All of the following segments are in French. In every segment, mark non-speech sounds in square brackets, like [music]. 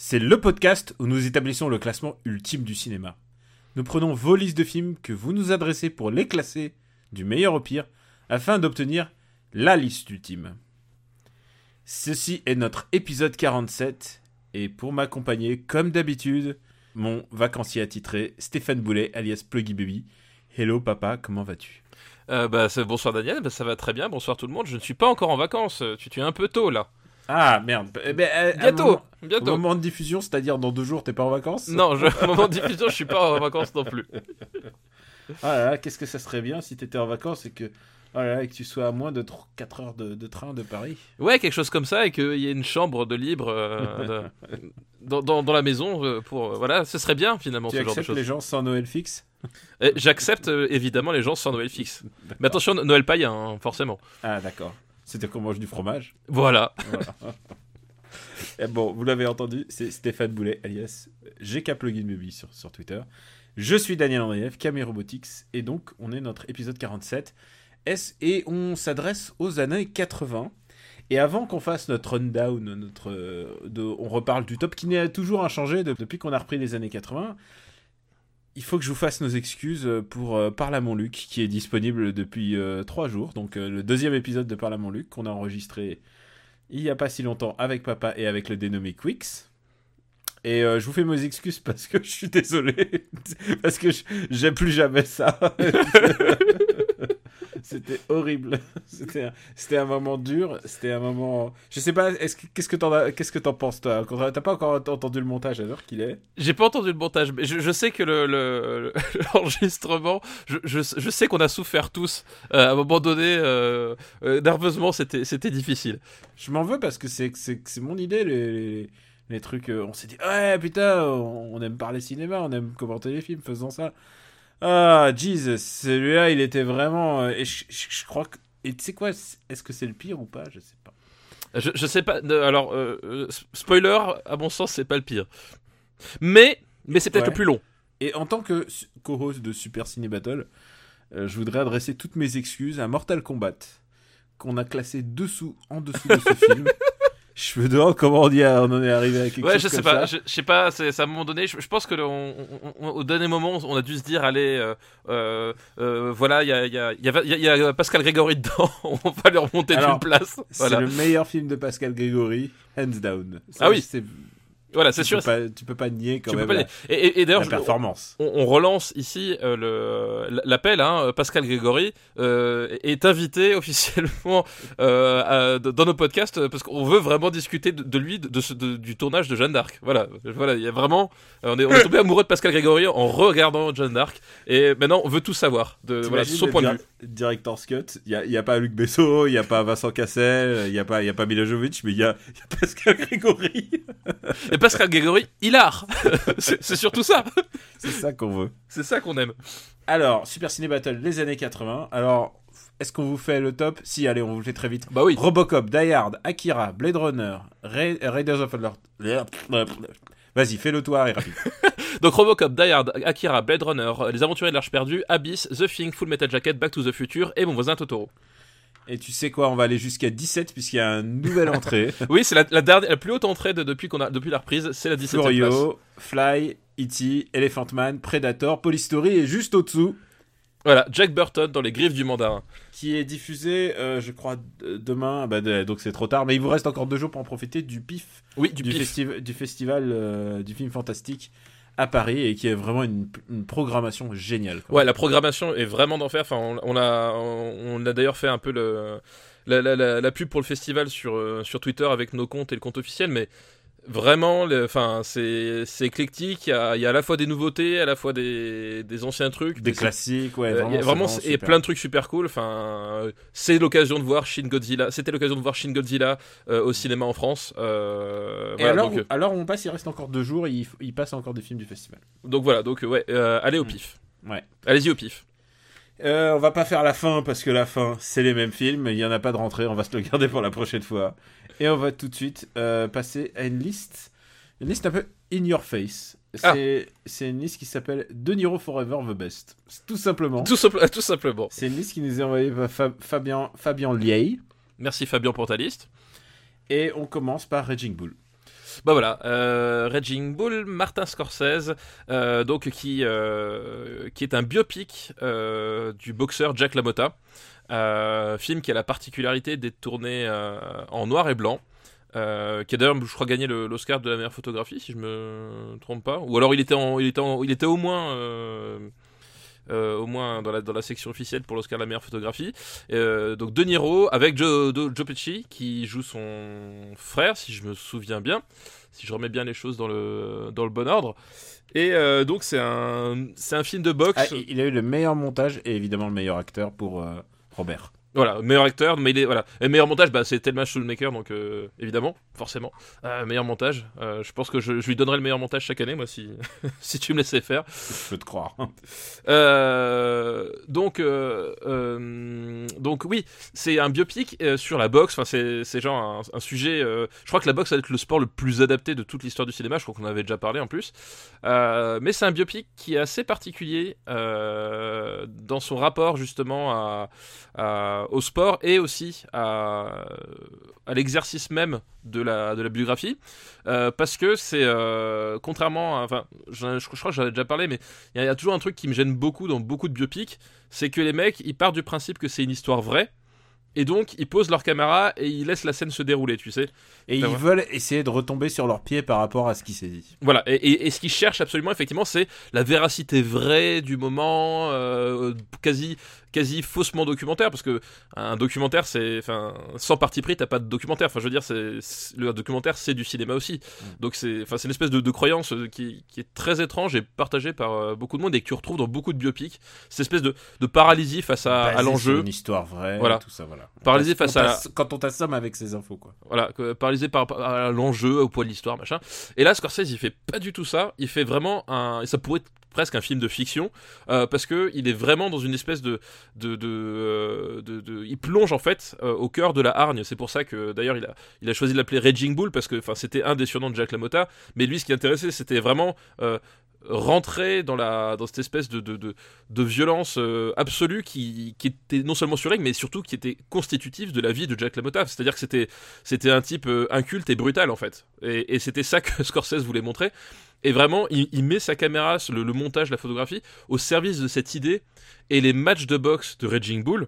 c'est le podcast où nous établissons le classement ultime du cinéma. Nous prenons vos listes de films que vous nous adressez pour les classer du meilleur au pire afin d'obtenir la liste ultime. Ceci est notre épisode 47 et pour m'accompagner, comme d'habitude, mon vacancier attitré Stéphane Boulet alias Pluggy Baby. Hello papa, comment vas-tu? Euh, bah, bonsoir Daniel, bah, ça va très bien, bonsoir tout le monde. Je ne suis pas encore en vacances, tu es un peu tôt là. Ah merde, eh ben, euh, Bientôt, moment- Au moment de diffusion, c'est-à-dire dans deux jours, t'es pas en vacances? Non, je, au moment de diffusion, je suis pas en vacances non plus. Ah là là, qu'est-ce que ça serait bien si t'étais en vacances et que, oh là là, et que tu sois à moins de 4 heures de, de train de Paris? Ouais, quelque chose comme ça et qu'il y ait une chambre de libre euh, de- dans, dans- dans la maison euh, pour. euh, voilà, ce serait bien finalement tu ce genre de acceptes choses. les gens sans Noël fixe? Et J'accepte euh, évidemment les gens sans Noël fixe. Mais attention, Noël païen, hein, forcément. Ah d'accord. C'est-à-dire qu'on mange du fromage. Voilà. Voilà. [laughs] Et bon, vous l'avez entendu, c'est Stéphane Boulet, alias GK Plugin Baby sur, sur Twitter. Je suis Daniel Andrieff, Camille Robotics, et donc on est notre épisode 47. S et on s'adresse aux années 80. Et avant qu'on fasse notre rundown, notre, euh, de- on reparle du top qui n'est toujours inchangé de- depuis qu'on a repris les années 80. Il faut que je vous fasse nos excuses pour euh, Parle à mon Luc, qui est disponible depuis euh, trois jours. Donc euh, le deuxième épisode de Parle à mon Luc qu'on a enregistré il n'y a pas si longtemps avec papa et avec le dénommé Quix. Et euh, je vous fais mes excuses parce que je suis désolé. [laughs] parce que j'aime plus jamais ça. [laughs] C'était horrible. [laughs] C'était un, c'était un moment dur. C'était un moment. Je sais pas. Est-ce que- qu'est-ce que t'en as- qu'est-ce que t'en penses toi? T'as pas encore entendu le montage à l'heure qu'il est? J'ai pas entendu le montage, mais je, je sais que le- le- le- [laughs] l'enregistrement, je, je, je sais qu'on a souffert tous. Euh, à un moment donné, euh, euh, nerveusement, c'était c'était difficile. Je m'en veux parce que c'est c'est c'est mon idée les, les, les trucs. on s'est dit ouais putain on aime parler cinéma, on aime commenter les films, faisons ça. Ah Jesus, celui-là il était vraiment euh, et je, je- je crois que et tu sais quoi est-ce que c'est le pire ou pas Je sais pas. Je, je sais pas. alors, euh, euh, spoiler, à mon sens, c'est pas le pire. Mais, mais c'est peut-être Ouais. le plus long. Et en tant que co-host de Super Ciné Battle, euh, je voudrais adresser toutes mes excuses à Mortal Kombat qu'on a classé dessous en dessous de ce [laughs] film. Je me demande comment on, y a- on en est arrivé à quelque Ouais, chose je sais comme pas. ça. Je, je sais pas. C'est à un moment donné. Je, je pense que le- on- on- on- au dernier moment, on a dû se dire, allez, euh, euh, euh, voilà, il y a, y, y, Pascal Grégory dedans. [laughs] on va lui remonter Alors, d'une place. C'est le meilleur film de Pascal Grégory, hands down. Ça, Ah oui, c'est- Voilà, tu c'est sûr. Peux pas, tu peux pas nier quand Tu même pas la, les- Et, d'ailleurs, la je- performance. on, on relance ici euh, le l'appel. Hein, Pascal Grégory euh, est invité [laughs] officiellement euh, à- dans nos podcasts parce qu'on veut vraiment discuter de, de lui, de, du tournage de Jeanne d'Arc. Voilà, voilà, il y a vraiment, on est, on est tombé amoureux de Pascal Grégory en regardant Jeanne d'Arc et maintenant on veut tout savoir de voilà, son point de vue. Director's Cut, il y y a pas Luc Besson, il y a pas Vincent Cassel, il y a pas, il y a pas Mila Jovovich, mais il y a, il y a Pascal Grégory. [laughs] Et Pascal Grégory, il a. [laughs] c'est surtout ça. c'est ça qu'on veut. C'est ça qu'on aime. Alors, Super Ciné Battle, les années 80. Alors, est-ce qu'on vous fait le top? Si, allez, on vous le fait très vite. Bah oui. Robocop, Die Hard, Akira, Blade Runner, Ra- Raiders of the Vas-y, fais-le toi et rapide. [laughs] Donc Robocop, Die Hard, Akira, Blade Runner, Les Aventuriers de l'Arche perdue, Abyss, The Thing, Full Metal Jacket, Back to the Future et Mon voisin Totoro. Et tu sais quoi, on va aller jusqu'à 17 puisqu'il y a une nouvelle entrée. [laughs] Oui, c'est la, la dernière, la plus haute entrée de- depuis qu'on a depuis la reprise, c'est la 17e place. Florio, Fly, E.T., Elephant Man, Predator, Polystory et juste au-dessous, Voilà, Jack Burton dans les griffes du mandarin. qui est diffusé, euh, je crois, demain. Bah, de- donc c'est trop tard, mais il vous reste encore deux jours pour en profiter du PIF, Oui, du, du, pif. festi- du festival euh, du film fantastique à Paris et qui est vraiment une, programmation géniale. Ouais, la programmation est vraiment d'enfer. Enfin, on, a d'ailleurs fait un peu le la pub pour le festival sur euh, sur Twitter avec nos comptes et le compte officiel, mais Vraiment, enfin, c'est éclectique. Il y, a, il y a à la fois des nouveautés, à la fois des, des anciens trucs. Des classiques, ouais. euh, Vraiment, c'est vraiment, et super. plein de trucs super cool. Enfin, euh, c'est l'occasion de voir Shin Godzilla. C'était l'occasion de voir Shin Godzilla euh, au cinéma en France. Euh, Et voilà, alors, donc, euh, alors on passe, il reste encore deux jours, et il, passe encore des films du festival. donc voilà, donc ouais, euh, allez au Mm. pif. Ouais. Allez-y au pif. Euh, on va pas faire la fin parce que la fin c'est les mêmes films, il y en a pas de rentrée, on va se le [laughs] garder pour la prochaine fois. Et on va tout de suite euh, passer à une liste, une liste un peu in your face. Ah. C'est une liste qui s'appelle De Niro Forever the Best. Tout simplement. Tout, simple- [laughs] tout simplement. C'est une liste qui nous est envoyée par Fa- Fabien Fabien Liey. Merci Fabien pour ta liste. Et on commence par Raging Bull. Bah voilà, euh, Raging Bull, Martin Scorsese, euh, donc qui euh, qui est un biopic du boxeur Jack LaMotta, film qui a la particularité d'être tourné euh, en noir et blanc. euh, qui a d'ailleurs, je crois, gagné l'Oscar de la meilleure photographie, si je me trompe pas. Ou alors il était, il était, il était au moins, euh, euh, au moins dans la, section officielle pour l'Oscar de la meilleure photographie. Euh, donc De Niro avec Joe, Joe Pesci qui joue son frère, si je me souviens bien, si je remets bien les choses dans le, bon ordre. Et euh, donc c'est un, un film de boxe. Ah, il a eu le meilleur montage et évidemment le meilleur acteur pour euh, Robert. Voilà, meilleur acteur, mais il est, voilà. Et meilleur montage, bah, c'est Thelma Schoonmaker, donc euh, évidemment, forcément. Euh, meilleur montage, euh, je pense que je, je lui donnerai le meilleur montage chaque année, moi, si, [laughs] si tu me laissais faire. Je peux te croire. Euh, donc, euh, donc oui, c'est un biopic sur la boxe. Enfin, c'est, c'est genre un, un sujet. je crois que la boxe va être le sport le plus adapté de toute l'histoire du cinéma. Je crois qu'on en avait déjà parlé en plus. Mais c'est un biopic qui est assez particulier dans son rapport justement à, à- au sport et aussi à, à l'exercice même de la, de la biographie. Euh, parce que c'est euh, contrairement à, enfin je, crois que j'en ai déjà parlé mais il y, y a toujours un truc qui me gêne beaucoup dans beaucoup de biopics c'est que les mecs ils partent du principe que c'est une histoire vraie et donc ils posent leur caméra et ils laissent la scène se dérouler tu sais Et ils veulent essayer de retomber sur leurs pieds par rapport à ce qui s'est dit. Voilà, et, et- et ce qu'ils cherchent absolument, effectivement, c'est la véracité vraie du moment, euh, quasi, quasi faussement documentaire, parce que un documentaire, c'est, enfin, sans parti pris, t'as pas de documentaire. Enfin, je veux dire, c'est, le documentaire, c'est du cinéma aussi. Donc c'est, enfin, c'est une espèce de, de croyance euh, qui, qui est très étrange et partagée par euh, beaucoup de monde et que tu retrouves dans beaucoup de biopics. Cette espèce de, de paralysie face à, l'enjeu. Une histoire vraie, Voilà. tout ça, voilà. Paralysé face on à Quand on t'assomme avec ces infos, quoi. Voilà, paralysé par, à l'enjeu, au poids de l'histoire, machin. Et là, Scorsese, il fait pas du tout ça. Il fait vraiment un. et Ça pourrait être presque un film de fiction, euh, parce que il est vraiment dans une espèce de. de, de, euh, de- de- il plonge en fait euh, au cœur de la hargne. C'est pour ça que d'ailleurs, il a, il a choisi de l'appeler Raging Bull, parce que enfin, c'était un des surnoms de Jack LaMotta. Mais lui, ce qui l'intéressait, c'était vraiment. euh, rentrer dans la dans cette espèce de de, de, violence euh, absolue qui, qui était non seulement sur mais surtout qui était constitutive de la vie de Jack LaMotta. C'est-à-dire que c'était c'était un type euh, inculte et brutal en fait. Et, c'était ça que [laughs] Scorsese voulait montrer. Et vraiment il, met sa caméra le, montage la photographie au service de cette idée. Et les matchs de boxe de Raging Bull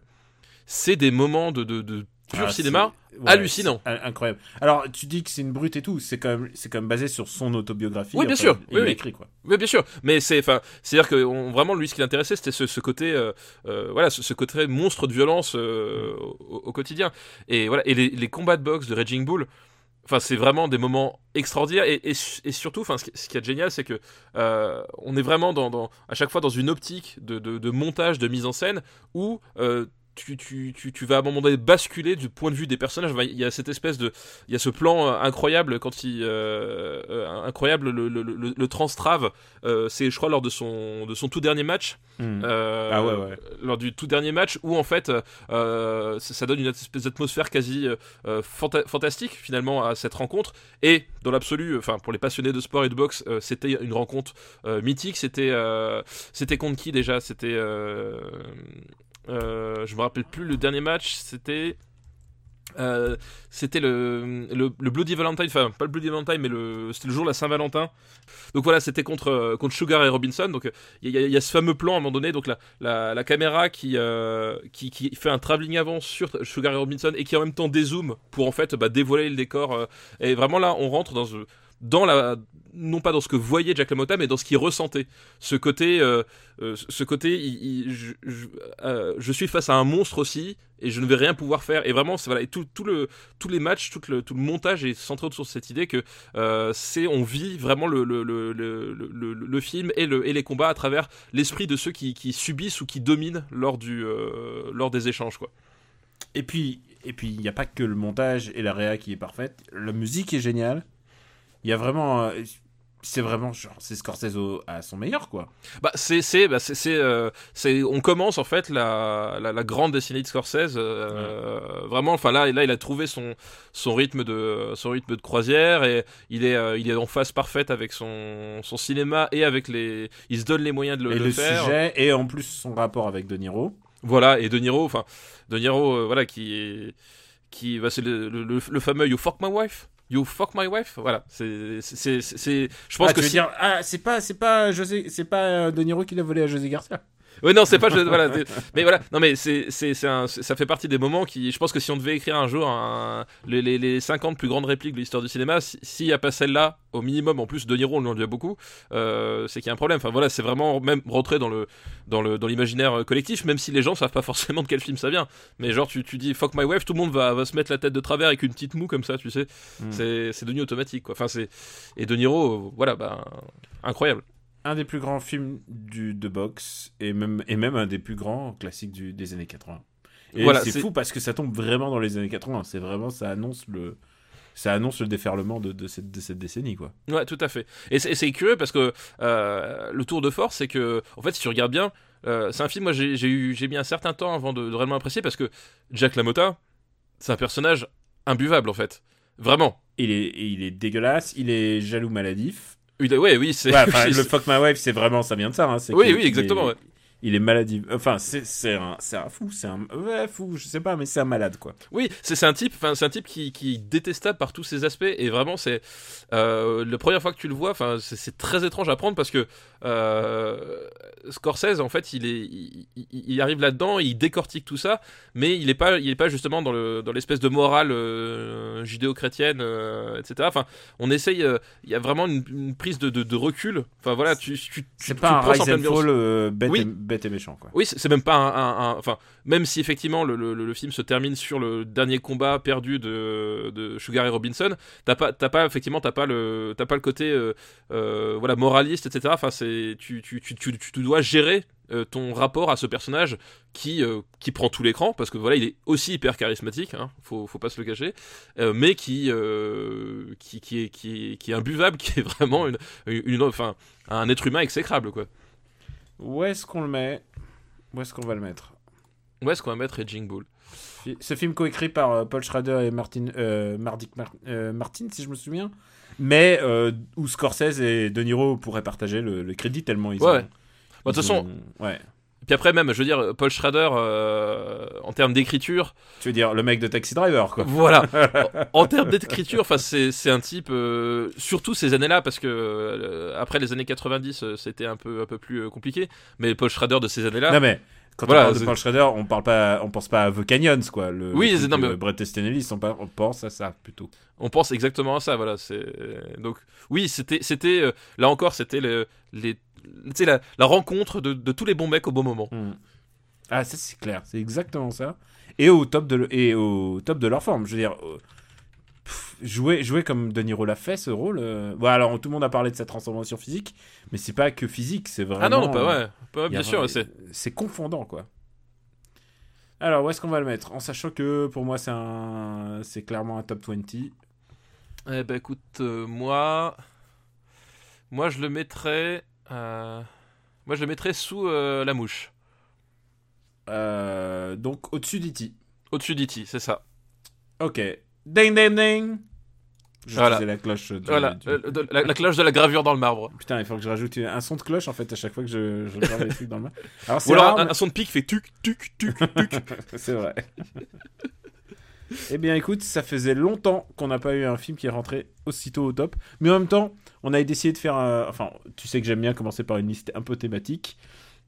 c'est des moments de, de pur Ah, cinéma ouais, hallucinant. Incroyable. Alors, tu dis que c'est une brute et tout, c'est quand même, c'est quand même basé sur son autobiographie. Oui, bien enfin, sûr, Il oui, l'a oui. écrit, quoi. Oui, bien sûr. Mais c'est, enfin, c'est-à-dire que on- vraiment lui, ce qui l'intéressait, c'était ce, ce côté, euh, euh, voilà, ce, ce côté monstre de violence euh, au, au quotidien. Et voilà, et les, les combats de boxe de Raging Bull. Enfin, c'est vraiment des moments extraordinaires et, et, et surtout, enfin, ce qui, ce qui est génial, c'est que on est vraiment dans, dans- à chaque fois dans une optique de, de, de montage, de mise en scène où tu, tu, tu, tu vas à un moment donné basculer du point de vue des personnages. Il y a cette espèce de, il y a ce plan euh, incroyable quand il, euh, euh, incroyable le, le, le, le transtrave. Euh, c'est, je crois, lors de son, de son tout dernier match. Hmm. Ah ouais, ouais. lors du tout dernier match où en fait ça, ça donne une espèce d'atmosphère quasi fanta- fantastique finalement à cette rencontre et dans l'absolu enfin pour les passionnés de sport et de boxe c'était une rencontre mythique c'était c'était contre qui déjà? C'était euh, je me rappelle plus le dernier match c'était euh, c'était le, le, Bloody Valentine, enfin pas le Bloody Valentine, mais c'était le jour de la Saint-Valentin. Donc voilà, c'était contre, euh, contre Sugar et Robinson. Donc il y, a- ce fameux plan à un moment donné, donc la, la, caméra qui, qui, fait un travelling avant sur Sugar et Robinson et qui en même temps dézoome pour en fait bah, dévoiler le décor. et vraiment là, on rentre dans, dans la non pas dans ce que voyait Jack LaMotta, mais dans ce qu'il ressentait. Ce côté, euh, euh, ce côté, euh, je suis face à un monstre aussi, et je ne vais rien pouvoir faire. Et vraiment, voilà, et tout, le, tous les matchs, tout le, tout le montage est centré autour de cette idée que c'est, on vit vraiment le, le, le, le, le- film et, et les combats à travers l'esprit de ceux qui, qui subissent ou qui dominent lors du, lors des échanges, quoi. Et puis, et puis, il n'y a pas que le montage et la réa qui est parfaite. La musique est géniale. Il y a vraiment, euh, c'est vraiment genre, c'est Scorsese à son meilleur quoi. Bah, c'est, c'est, bah, c'est, c'est, euh, on commence en fait la, la, la grande décennie de Scorsese. euh, Vraiment, enfin là, là, il a trouvé son, son rythme de, son rythme de croisière et il est, euh, il est en phase parfaite avec son, son cinéma et avec les, il se donne les moyens de le, et de le faire. sujet et en plus son rapport avec De Niro. Voilà, et De Niro, enfin, De Niro, euh, voilà, qui est, qui, bah, c'est le, le, le- le fameux You fuck my wife. You fuck my wife. Voilà, c'est, c'est, je pense ah, que tu veux si- dire ah c'est pas c'est pas José c'est pas euh, De Niro qui l'a volé à José Garcia. Ouais, non, c'est pas. je- voilà, c'est- mais voilà, non, mais c'est, c'est, c'est un- c'est- ça fait partie des moments qui. Je pense que si on devait écrire un jour un- les, les, les 50 plus grandes répliques de l'histoire du cinéma, si- s'il n'y a pas celle-là, au minimum, en plus, De Niro, on lui en dit beaucoup, euh, c'est qu'il y a un problème. Enfin voilà, c'est vraiment même rentré dans, le, dans, le, dans l'imaginaire collectif, même si les gens savent pas forcément de quel film ça vient. Mais genre, tu, tu dis fuck my wife, tout le monde va, va se mettre la tête de travers avec une petite moue comme ça, tu sais. Mm. C'est, c'est devenu automatique, quoi. Enfin, c'est. Et De Niro, voilà, bah. Incroyable. Un des plus grands films du de boxe et même et même un des plus grands classiques du, des années 80. Et Voilà, c'est fou parce que ça tombe vraiment dans les années 80. C'est vraiment ça annonce le ça annonce le déferlement de, de cette, de cette décennie quoi. Ouais, tout à fait. Et c'est, curieux parce que euh, le tour de force, c'est que, en fait, si tu regardes bien, euh, c'est un film, moi j'ai, j'ai eu, j'ai mis un certain temps avant de, de réellement apprécier parce que Jack LaMotta, c'est un personnage imbuvable en fait. Vraiment. Il est il est dégueulasse, il est jaloux maladif. Il ouais, oui, c'est. Ouais, enfin, [laughs] le fuck my wife, c'est vraiment, ça vient de ça. Hein, Oui, oui, il exactement, est- ouais. Il est. Enfin, c'est un, fou. C'est un. Ouais, fou, je sais pas, mais c'est un malade, quoi. Oui, c'est un type, enfin c'est un type qui, qui est détestable par tous ses aspects et vraiment c'est euh, la première fois que tu le vois, enfin c'est c'est très étrange à prendre parce que euh, Scorsese en fait il est il, arrive là-dedans, il décortique tout ça, mais il est pas il est pas justement dans le dans l'espèce de morale euh, judéo-chrétienne euh, etc. Enfin on essaye, euh, il y a vraiment une, une prise de, de, de recul. Enfin voilà tu tu, tu C'est tu pas un en rise and fall bête, Oui. et, bête et méchant, quoi. Oui, c'est c'est même pas un, un- un- Enfin, même si effectivement le, le- le film se termine sur le dernier combat perdu de, de Sugar et Robinson, t'as pas, t'as pas effectivement, t'as pas le, t'as pas le côté, voilà, moraliste, etc. Enfin, c'est, tu, tu, tu, tu, tu dois gérer euh, ton rapport à ce personnage qui, euh, qui prend tout l'écran parce que voilà, il est aussi hyper charismatique, hein, faut, faut pas se le cacher, euh, mais qui, qui, qui est, qui est, qui est imbuvable, [laughs] qui est vraiment une, une, enfin, un être humain exécrable, quoi. Où est-ce qu'on le met? Où est-ce qu'on va le mettre? Où est-ce qu'on va mettre Raging Bull? Ce film coécrit par Paul Schrader et Martin, euh, euh, Martin, si je me souviens, mais euh, où Scorsese et De Niro pourraient partager le, le crédit tellement ils Ouais, ont- ouais. Bah, de toute façon, ouais. Puis après même, je veux dire, Paul Schrader, euh, en termes d'écriture, Tu veux dire le mec de Taxi Driver, quoi. voilà, [laughs] en, en termes d'écriture, enfin c'est c'est un type, euh, surtout ces années-là, parce que euh, après les années 90, euh, c'était un peu un peu plus euh, compliqué, mais Paul Schrader de ces années-là, Non mais quand Voilà, on parle de Paul Schrader, on parle pas, on pense pas à The Canyons, quoi. Le, Oui, le non, mais- Bret Easton Ellis, on, pense à ça plutôt. on pense exactement à ça, voilà. C'est donc oui, c'était c'était euh, là encore, c'était le, les la, la rencontre de, de tous les bons mecs au bon moment. Hmm. Ah, ça c'est clair, c'est exactement ça. Et au top de le- et au top de leur forme, je veux dire. euh, pff, Jouer, jouer comme De Niro l'a fait ce rôle. euh, Bon, alors tout le monde a parlé de sa transformation physique, mais c'est pas que physique, c'est vraiment. Ah non, non, pas ouais, pas- bien sûr, c'est c'est confondant quoi. Alors où est-ce qu'on va le mettre? En sachant que pour moi c'est un, c'est clairement un top 20. Eh ben écoute, euh, moi, moi je le mettrais, euh, moi je le mettrais sous euh, la mouche, Euh, donc au-dessus d'E.T. au-dessus d'E.T., c'est ça. Ok. Ding ding ding Je Voilà. la cloche du- Voilà, du- de- la, la cloche de la gravure dans le marbre. Putain, il faut que je rajoute un son de cloche en fait à chaque fois que je, je regarde les trucs dans le mar. Alors Ou alors rare, un, mais- un son de pique fait tuc, tuc, tuc, tuc. [laughs] c'est vrai. Eh bien écoute, ça faisait longtemps qu'on n'a pas eu un film qui est rentré aussitôt au top. Mais en même temps, on a essayé de faire... un- Enfin, tu sais que j'aime bien commencer par une liste un peu thématique.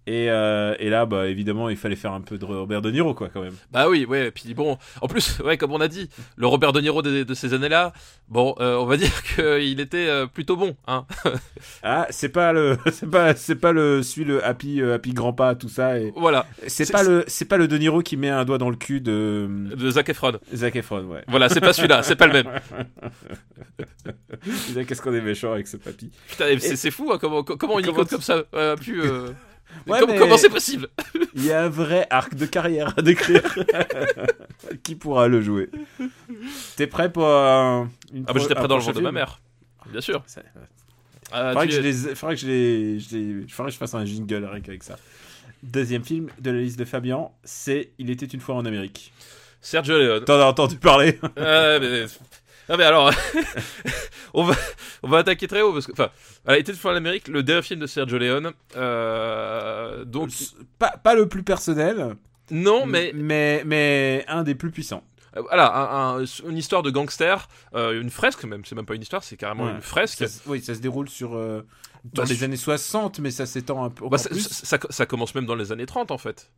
Et, euh, et là, bah, évidemment, il fallait faire un peu de Robert De Niro, quoi, quand même. Bah oui, ouais. Et puis bon, en plus, [laughs] ouais, comme on a dit, le Robert De Niro de, de ces années-là, bon, euh, on va [laughs] dire qu'il était euh, plutôt bon, hein. [laughs] Ah, c'est pas le, c'est pas, c'est pas le, celui le happy, happy grandpa, tout ça. Et voilà. c'est pas le, c'est pas le De Niro qui met un doigt dans le cul de De Zac Efron. Zac Efron, ouais. Voilà, c'est pas celui-là, c'est pas le même. Qu'est-ce qu'on est méchant avec ce papy. Putain, et c'est fou, hein, comment, comment Comment tu- comme ça a pu. Euh, Ouais, com- mais- Comment c'est possible [laughs] Il y a un vrai arc de carrière à décrire. [laughs] qui pourra le jouer? T'es prêt pour un, une Ah bah j'étais prêt dans le prochain ventre de ma film? mère. Bien sûr. Ça- Ah, Faudrait tu que, je es- les, faudrait que je les, je les- faudrait que je fasse un jingle rien qu'avec ça. Deuxième film de la liste de Fabian, c'est Il était une fois en Amérique. Sergio Leone. T'en as entendu parler? Euh, mais... Ah mais alors, [laughs] on va on va attaquer très haut parce que enfin, elle était une fois en Amérique, le dernier film de Sergio Leone. Euh, donc pas, pas le plus personnel, non, mais mais, mais un des plus puissants. euh, voilà, un- un- une histoire de gangster, euh, une fresque même, c'est même pas une histoire, c'est carrément Ouais. une fresque. Ça, oui, ça se déroule sur euh, dans Bah, les années 60, mais ça s'étend un peu. Bah, encore ça, plus. ça- ça- ça commence même dans les années 30 en fait.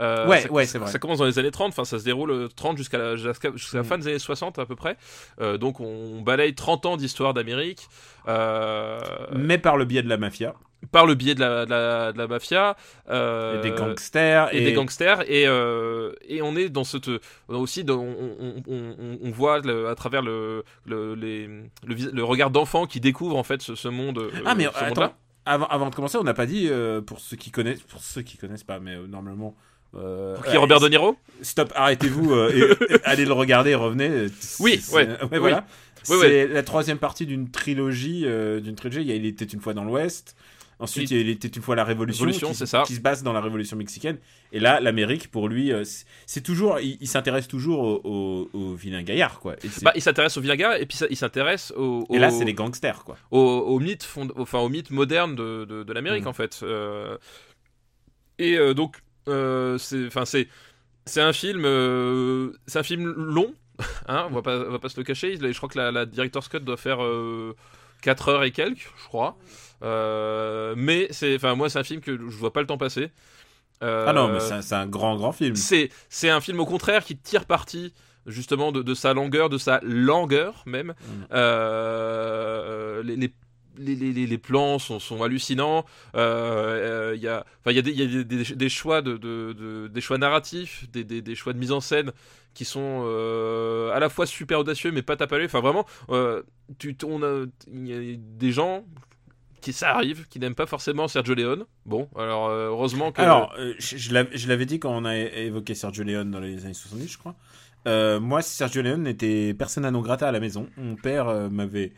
Euh, Ouais, ça, ouais, c'est vrai. Ça commence dans les années 30, enfin ça se déroule euh, 30 jusqu'à la, jusqu'à, jusqu'à la Mm. fin des années 60 à peu près. Euh, donc on balaye 30 ans d'histoire d'Amérique. Euh, mais par le biais de la mafia par le biais de la, de la, de la mafia euh, et des gangsters et, des gangsters et, euh, et on est dans cette aussi dans- on, on, on, on voit le- à travers le le, les- le, vis- le regard d'enfant qui découvre en fait ce, ce monde euh, Ah mais attends, avant, avant de commencer, on n'a pas dit euh, pour ceux qui connaissent, pour ceux qui connaissent pas, mais euh, normalement. Euh, qui est Robert De Niro Stop, arrêtez-vous euh, et, et [laughs] allez le regarder et revenez. euh, Oui, ouais, voilà. Oui, c'est la troisième partie d'une trilogie, euh, d'une trilogie. Il y a Il était une fois dans l'Ouest. Ensuite, Il- était une fois la Révolution, Révolution, qui, c'est ça. qui se base dans la Révolution mexicaine. Et là, l'Amérique, pour lui, euh, c'est- toujours, il, il s'intéresse toujours au, au, au vilain gaillard, quoi. Et, Bah, il s'intéresse au Viaga et puis ça- il s'intéresse au, et là, c'est les gangsters, quoi. au, au mythe fond- enfin au mythe moderne de, de, de l'Amérique Mm. en fait Euh, et euh, donc euh, c'est enfin c'est c'est un film euh, c'est un film long [laughs] hein on va pas on va pas se le cacher je crois que la, la director's cut doit faire 4 heures et quelques je crois Euh, mais c'est enfin moi c'est un film que je vois pas le temps passer Euh, Ah non, mais c'est un, grand, grand film. c'est c'est un film au contraire qui tire parti justement de, de sa longueur, de sa langueur même. Mm. Euh, les, les, les, plans sont, hallucinants. Euh, euh, Il y a, des, choix narratifs, des, choix de mise en scène qui sont euh, à la fois super audacieux mais pas tape à. Enfin vraiment, tu, on a, y a des gens qui ça arrive, qui n'aiment pas forcément Sergio Leone. Bon, alors heureusement que. Alors, je, l'avais- dit quand on a évoqué Sergio Leone dans les années 70, je crois. Moi, Sergio Leone était persona non grata à la maison. Mon père m'avait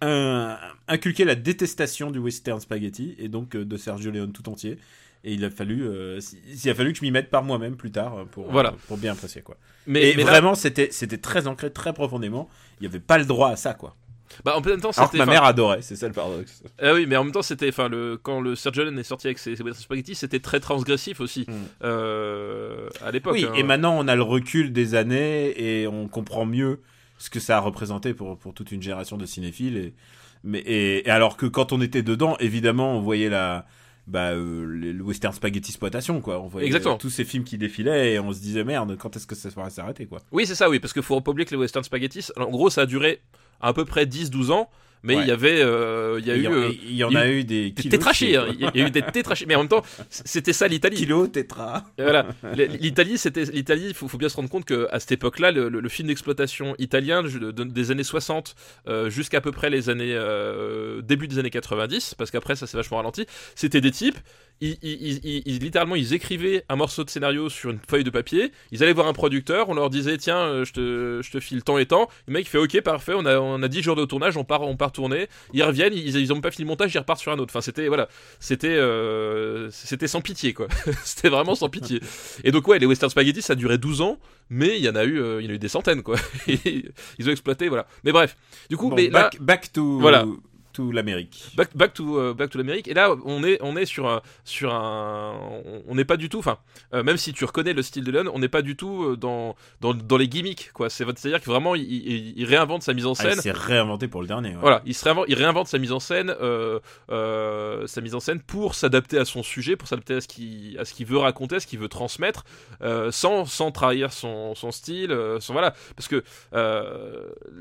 un- inculqué la détestation du western spaghetti et donc euh, de Sergio Leone tout entier. Et il a fallu, euh, il a fallu que je m'y mette par moi-même plus tard euh, pour, Voilà. euh, pour bien apprécier quoi. mais, et mais là- vraiment, c'était, c'était très ancré, très profondément. Il n'y avait pas le droit à ça quoi. bah, en même temps, Alors que ma mère adorait, c'est ça le paradoxe. Ah oui, mais en même temps, c'était, enfin, le quand le Sergio Leone est sorti avec ses, ses Western Spaghetti, c'était très transgressif aussi Mm. euh, à l'époque. Oui, hein. et maintenant on a le recul des années et on comprend mieux ce que ça a représenté pour, pour toute une génération de cinéphiles. Et, mais, et, et alors que quand on était dedans, évidemment, on voyait la, bah, euh, le western spaghetti exploitation, quoi. On voyait Exactement. tous ces films qui défilaient et on se disait merde, quand est-ce que ça va s'arrêter, quoi? Oui, c'est ça, oui, parce qu'il faut pas oublier que les Western Spaghetti, en gros, ça a duré à peu près 10-12 ans, mais Ouais. il y avait, euh, il y a il eu euh, il y en a eu des tétrachés, hein. il y a- eu des tétrachés, mais en même temps, c'était ça l'Italie. Kilo, tétra. Et Voilà, l'Italie, c'était l'Italie. Il faut, faut bien se rendre compte que à cette époque-là, le, le- le film d'exploitation italien de- de- des années 60 euh, jusqu'à peu près les années euh, début des années 90, parce qu'après ça s'est vachement ralenti. C'était des types. Ils, ils- ils- ils- ils- littéralement, ils écrivaient un morceau de scénario sur une feuille de papier. Ils allaient voir un producteur. On leur disait tiens, je te, je te file tant et tant. Le mec fait ok, parfait. On a, on a 10 jours de tournage. On part, on part tourner. Ils reviennent. Ils, ils ont pas fini le montage. Ils repartent sur un autre. Enfin, c'était voilà, c'était, euh, c'était sans pitié quoi. [laughs] c'était vraiment sans pitié. Et donc ouais, les Western Spaghetti, ça a duré 12 ans, mais il y en a eu, euh, il y en a eu des centaines quoi. [laughs] Ils ont exploité, voilà. Mais bref, du coup, Bon, mais là, back, back to, Voilà. To l'Amérique. Back, back to euh, back to l'Amérique et là on est on est sur un sur un on- n'est pas du tout enfin euh, même si tu reconnais le style de Leon on n'est pas du tout euh, dans dans, dans les gimmicks quoi c'est c'est à dire que vraiment il, il, il réinvente sa mise en Ah, scène il s'est réinventé pour le dernier. ouais. voilà il se réinvente, il réinvente sa mise en scène euh, euh, sa mise en scène pour s'adapter à son sujet pour s'adapter à ce qu'il à ce qu'il veut raconter à ce qu'il veut transmettre sans sans trahir son, son style son voilà parce que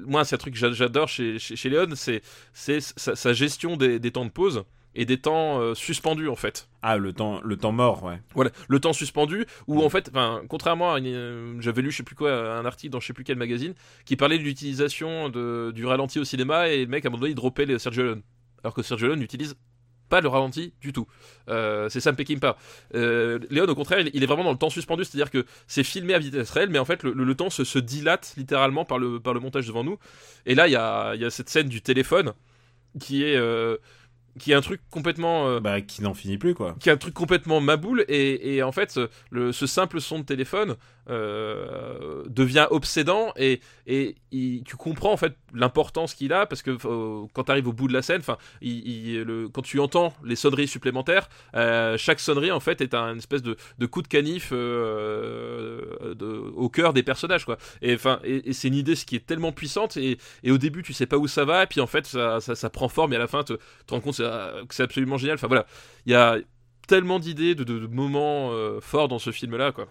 moi c'est un truc que j'a- j'adore chez chez, chez Leon c'est c'est sa, sa gestion des, des temps de pause et des temps euh, suspendus en fait. Ah, le temps, le temps mort, ouais. Voilà, le temps suspendu où en fait, enfin, contrairement à euh, j'avais lu je sais plus quoi un article dans je sais plus quel magazine qui parlait de l'utilisation de, du ralenti au cinéma et le mec à un moment donné il droppait les Sergio Leone alors que Sergio Leone n'utilise pas le ralenti du tout. Euh, c'est Sam Peckinpah. Euh, Léon, au contraire, il, il est vraiment dans le temps suspendu, c'est-à-dire que c'est filmé à vitesse réelle, mais en fait, le, le- le temps se, se dilate littéralement par le, par le montage devant nous. Et là, il y a, il y a cette scène du téléphone qui est, euh, qui est un truc complètement. euh, Bah, qui n'en finit plus, quoi. qui est un truc complètement maboule et, et en fait le, ce simple son de téléphone euh, devient obsédant et, et tu comprends en fait l'importance qu'il a parce que euh, quand tu arrives au bout de la scène quand tu entends les sonneries supplémentaires euh, chaque sonnerie en fait est un espèce de, coup de canif au cœur des personnages quoi. Et et, c'est une idée ce qui est tellement puissante et, au début tu sais pas où ça va et puis en fait ça, ça, prend forme et à la fin tu te rends compte que c'est- absolument génial. Enfin voilà. Il y a tellement d'idées, de, moments forts dans ce film-là, quoi.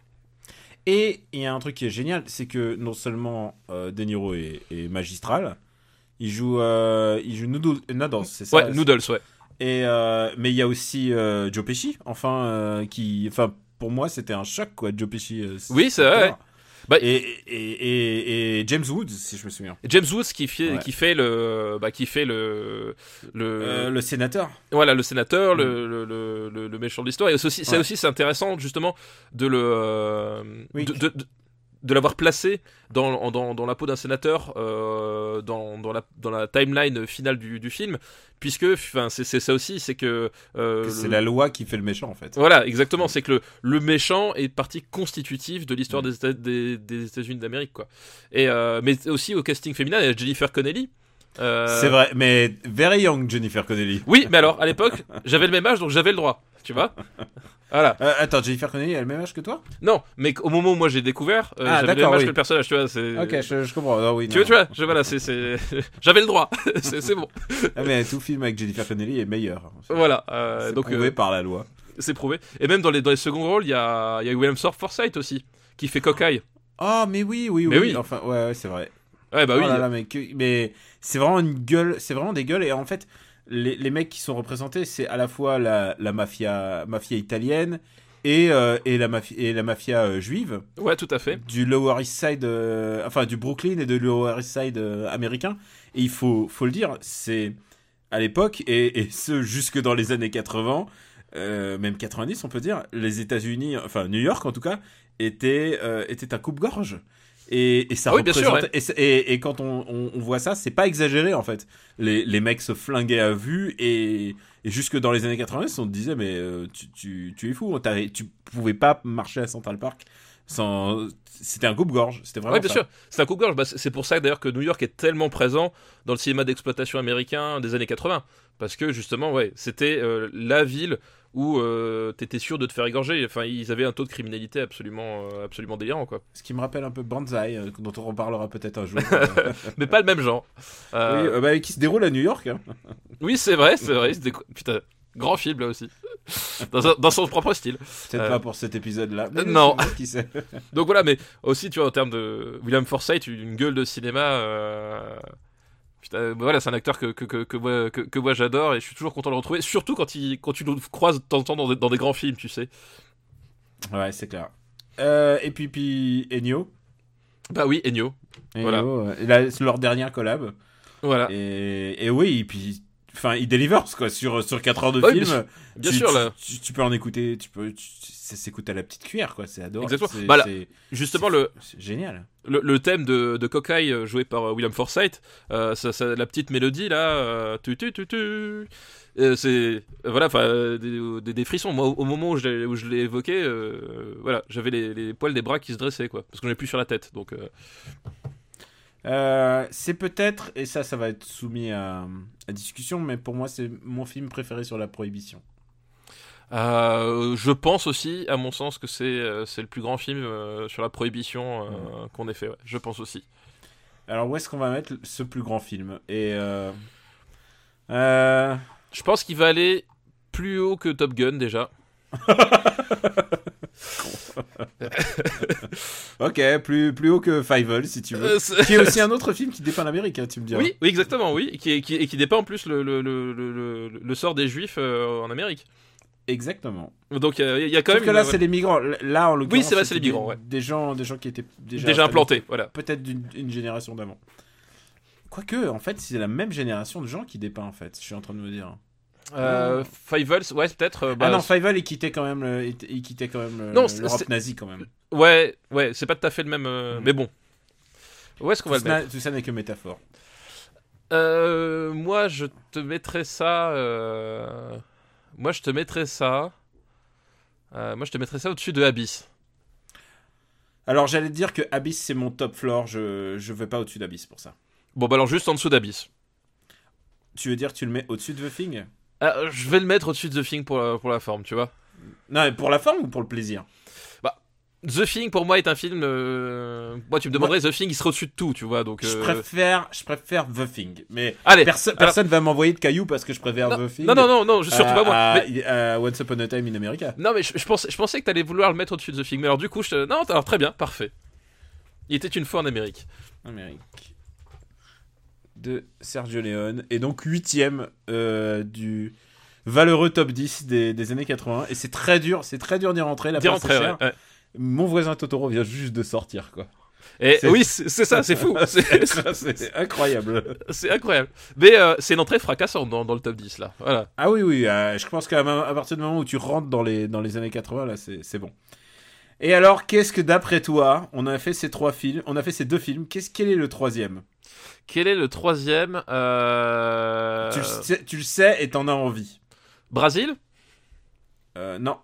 Et il y a un truc qui est génial, c'est que non seulement euh, De Niro est, est magistral, il joue, euh, il joue Noodle, Noodles, c'est ça Ouais, Noodles, ouais. Et euh, mais il y a aussi euh, Joe Pesci, enfin euh, qui, enfin pour moi c'était un choc quoi, Joe Pesci. euh, Oui, c'est vrai, ouais. Bah- et, et, et, et James Woods si je me souviens. James Woods qui fait, Ouais. qui fait le, bah, qui fait le, le, Euh, le sénateur. voilà, le sénateur, Mm. le, le, le, le- méchant de l'histoire. Et aussi, c'est Ouais. aussi, c'est intéressant justement de le, euh, Oui. de, de, de- de l'avoir placé dans, dans, dans la peau d'un sénateur euh, dans, dans, la, dans la timeline finale du, du film, puisque, enfin, c'est ça aussi, c'est que, euh, C'est le- la loi qui fait le méchant en fait. Voilà, exactement. C'est que le, le méchant est partie constitutive de l'histoire des, des, des États-Unis d'Amérique, quoi. Et euh, mais aussi au casting féminin, il y a Jennifer Connelly. C'est vrai, mais very young Jennifer Connelly. Oui, mais alors à l'époque, j'avais le même âge, donc j'avais le droit. Tu vois [laughs] Voilà. Euh, attends, Jennifer Connelly elle a le même âge que toi? Non, mais au moment où moi j'ai découvert, euh, Ah, j'avais le même âge oui. que le personnage. Tu vois, c'est. Ok, je, je comprends. Ah, oui, Tu non, vois, tu vois, je, voilà, c'est, c'est... [laughs] j'avais le droit. [laughs] c'est, bon. Ah, mais tout film avec Jennifer Connelly est meilleur. Voilà. euh, C'est donc prouvé euh, par la loi. c'est prouvé. Et même dans les dans les seconds rôles, il y a y a William Thorpe Forsythe aussi, qui fait Cockeye. Oh, mais oui, oui, Mais oui. oui. Enfin, ouais, ouais, c'est vrai. Ouais, bah Oh oui. là là, mais, mais c'est vraiment une gueule, c'est vraiment des gueules. Et en fait, les, les mecs qui sont représentés, c'est à la fois la, la mafia, mafia italienne et, euh, et, la, mafia, et la mafia euh, juive Ouais, tout à fait. du Lower East Side, euh, enfin du Brooklyn et de Lower East Side américain. Et il faut, faut le dire, c'est à l'époque, et, et ce jusque dans les années 80, euh, même 90, on peut dire, les États-Unis, enfin New York en tout cas, était, était un coupe-gorge. Et, et ça Ah oui, sûr, représente- et, et, quand on, on, on voit ça, c'est pas exagéré en fait. Les, les mecs se flinguaient à vue et, et jusque dans les années 90, on te disait mais euh, tu, tu, tu es fou, tu pouvais pas marcher à Central Park sans. C'était un coupe-gorge, c'était vraiment. Ouais, bien ça. sûr. C'est un coupe-gorge. Bah, c'est c'est pour ça d'ailleurs que New York est tellement présent dans le cinéma d'exploitation américain des années 80. Parce que justement, ouais, c'était euh, la ville où euh, t'étais sûr de te faire égorger. Enfin, ils avaient un taux de criminalité absolument, euh, absolument délirant, quoi. Ce qui me rappelle un peu Banzai, euh, dont on reparlera peut-être un jour. [laughs] Euh, Mais pas le même genre. oui, Euh, euh, bah, qui se déroule à New York. hein. oui, c'est vrai, c'est vrai. Putain, grand film là aussi. Dans, un- dans son propre style. Peut-être pas pour cet épisode-là. non. Qui sait. Donc voilà, mais aussi, tu vois, en termes de William Forsythe, une gueule de cinéma. Euh, Putain, voilà, c'est un acteur que, que, que, que moi, que, que moi j'adore et je suis toujours content de le retrouver, surtout quand, il, quand tu le croises de temps en temps dans des, dans des grands films, tu sais. Ouais, c'est clair. Euh, et puis, puis Ennio. Bah oui, Ennio. Voilà. Ennio, euh, là, c'est leur dernière collab. Voilà. Et, et oui, et puis. Enfin, il delivers quoi sur sur 4 heures de Ouais, film. bien sûr. Tu, là. Tu, tu peux en écouter, tu peux, ça s'écoute à la petite cuillère, quoi. C'est adorable. Exactement. Bah, là, Justement, le, génial. le, le thème de, de Cockeye euh, joué par euh, William Forsythe, euh, ça, ça- la petite mélodie là, euh, tu, tu, tu, tu, euh, c'est voilà, enfin des, des- frissons. Moi, au, moment où je l'ai, où je l'ai évoqué, voilà, j'avais les, les poils des bras qui se dressaient quoi, parce qu'on n'est plus sur la tête. Donc euh, c'est peut-être, et ça, ça va être soumis à, à discussion, mais pour moi, c'est mon film préféré sur la prohibition. Euh, je pense aussi, à mon sens, que c'est euh, le plus grand film euh, sur la prohibition qu'on ait fait. ouais. Je pense aussi. Alors, où est-ce qu'on va mettre ce plus grand film? Et. Je pense qu'il va aller plus haut que Top Gun déjà. [laughs] ok, plus, plus haut que Fievel, si tu veux. Euh, qui est aussi un autre film qui dépeint l'Amérique, hein, tu me diras. Oui, oui, exactement, oui, et qui, et qui, et qui dépeint en plus le, le, le, le, sort des juifs euh, en Amérique. Exactement. Donc euh, il y a quand Sauf même que là, c'est les migrants. Là, en l'occurrence, c'est vrai, c'est les migrants, des, ouais. des gens, des gens qui étaient déjà, déjà installés implanté, voilà. Peut-être d'une une génération d'avant. Quoique, en fait, c'est la même génération de gens qui dépeint, en fait. Je suis en train de me dire. Euh, Fievel, ouais, peut-être. euh, bah, ah non, Fievel, il quittait quand même, le- il quittait quand même l'Europe nazie quand même. Ouais, ouais, c'est pas tout à fait le même. euh, Mhm. Mais bon. Où est-ce qu'on va le mettre tout ça n'est que métaphore. Euh, Moi, je te mettrais ça. euh, Moi, je te mettrais ça. Moi, je te mettrais ça au-dessus de Abyss. Alors, j'allais te dire que Abyss, c'est mon top floor. Je, je vais pas au-dessus d'Abyss pour ça. Bon, bah alors juste en dessous d'Abyss. Tu veux dire que tu le mets au-dessus de The Thing? Ah, je vais le mettre au-dessus de The Thing pour la, pour la forme, tu vois. Non, mais pour la forme ou pour le plaisir? The Thing, pour moi, est un film. euh, Moi, tu me demanderais, The Thing, il serait au-dessus de tout, tu vois. Donc, Je euh, préfère, je préfère The Thing. Mais Allez, perso- alors- personne va m'envoyer de cailloux parce que je préfère The Thing. non, non, non, non, je- surtout pas moi. Mais- Once Upon a Time in America. Non, mais je, je pensais, je pensais que t'allais vouloir le mettre au-dessus de The Thing. Mais alors, du coup, je te... Non, alors très bien, parfait. Il était une fois en Amérique. Amérique. De Sergio Leone. Et donc huitième euh, du valeureux top 10 des, des années 80. Et c'est très dur, c'est très dur d'y rentrer. La place est rentrer, chère. ouais, ouais. Mon voisin Totoro vient juste de sortir, quoi. Et oui, c'est ça, c'est fou. [laughs] [laughs] C'est- incroyable. C'est incroyable. Mais euh, c'est une entrée fracassante dans, dans le top 10, là. Voilà. Ah oui, oui, euh, je pense qu'à à partir du moment où tu rentres dans les, dans les années 80, là, c'est c'est bon. Et alors, qu'est-ce que d'après toi, on a fait ces trois films, on a fait ces deux films, qu'est-ce quel est le troisième? Quel est le troisième euh... tu, le sais, tu le sais et t'en as envie. Brésil? Euh, non.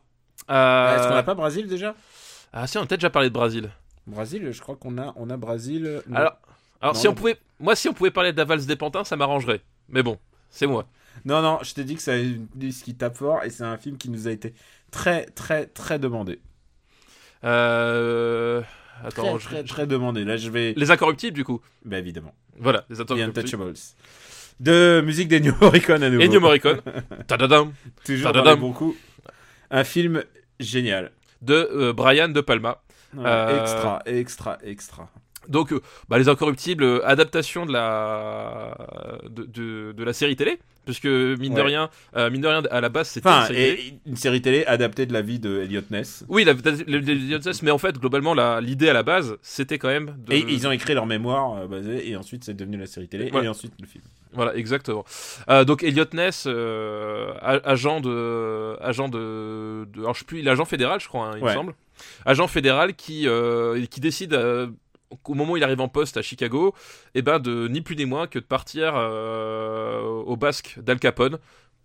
Euh, Est-ce qu'on n'a pas Brésil déjà? Ah si, on a peut-être déjà parlé de Brésil. Brésil, je crois qu'on a, on a Brésil. non. Alors, alors Non, si on pouvait, moi si on pouvait parler valse des pantins, ça m'arrangerait. Mais bon, c'est moi. Non, non, je t'ai dit que c'est une liste qui tape fort et c'est un film qui nous a été très, très, très demandé. Euh... Très, Attends, je- très, très demandé. Là, je vais. les incorruptibles du coup. Bah, évidemment. Voilà, les The. Untouchables. De musique d'Ennio Morricone à nouveau. Ennio Morricone. [laughs] Tadadam. Toujours dans les bons coups. Un film génial. De euh, Brian De Palma. Ouais, Euh, Extra, extra, extra. Donc, euh, bah, les incorruptibles, euh, adaptation de la de, de, de la série télé, puisque mine de rien, euh, mine de rien, à la base c'était Enfin, une série une série télé adaptée de la vie de Elliot Ness. Oui, la, le- mais en fait, globalement, la- l'idée à la base, c'était quand même. De... Et ils ont écrit leur mémoire euh, basée, et ensuite c'est devenu la série télé, et ensuite le film. Voilà, exactement. Euh, donc Elliot Ness, euh, agent de, agent de, de- alors je sais plus, il est agent fédéral, je crois, hein, il Ouais. me semble. Agent fédéral qui, euh, qui décide. euh, au moment où il arrive en poste à Chicago, et ben de ni plus ni moins que de partir euh, au basque d'Al Capone.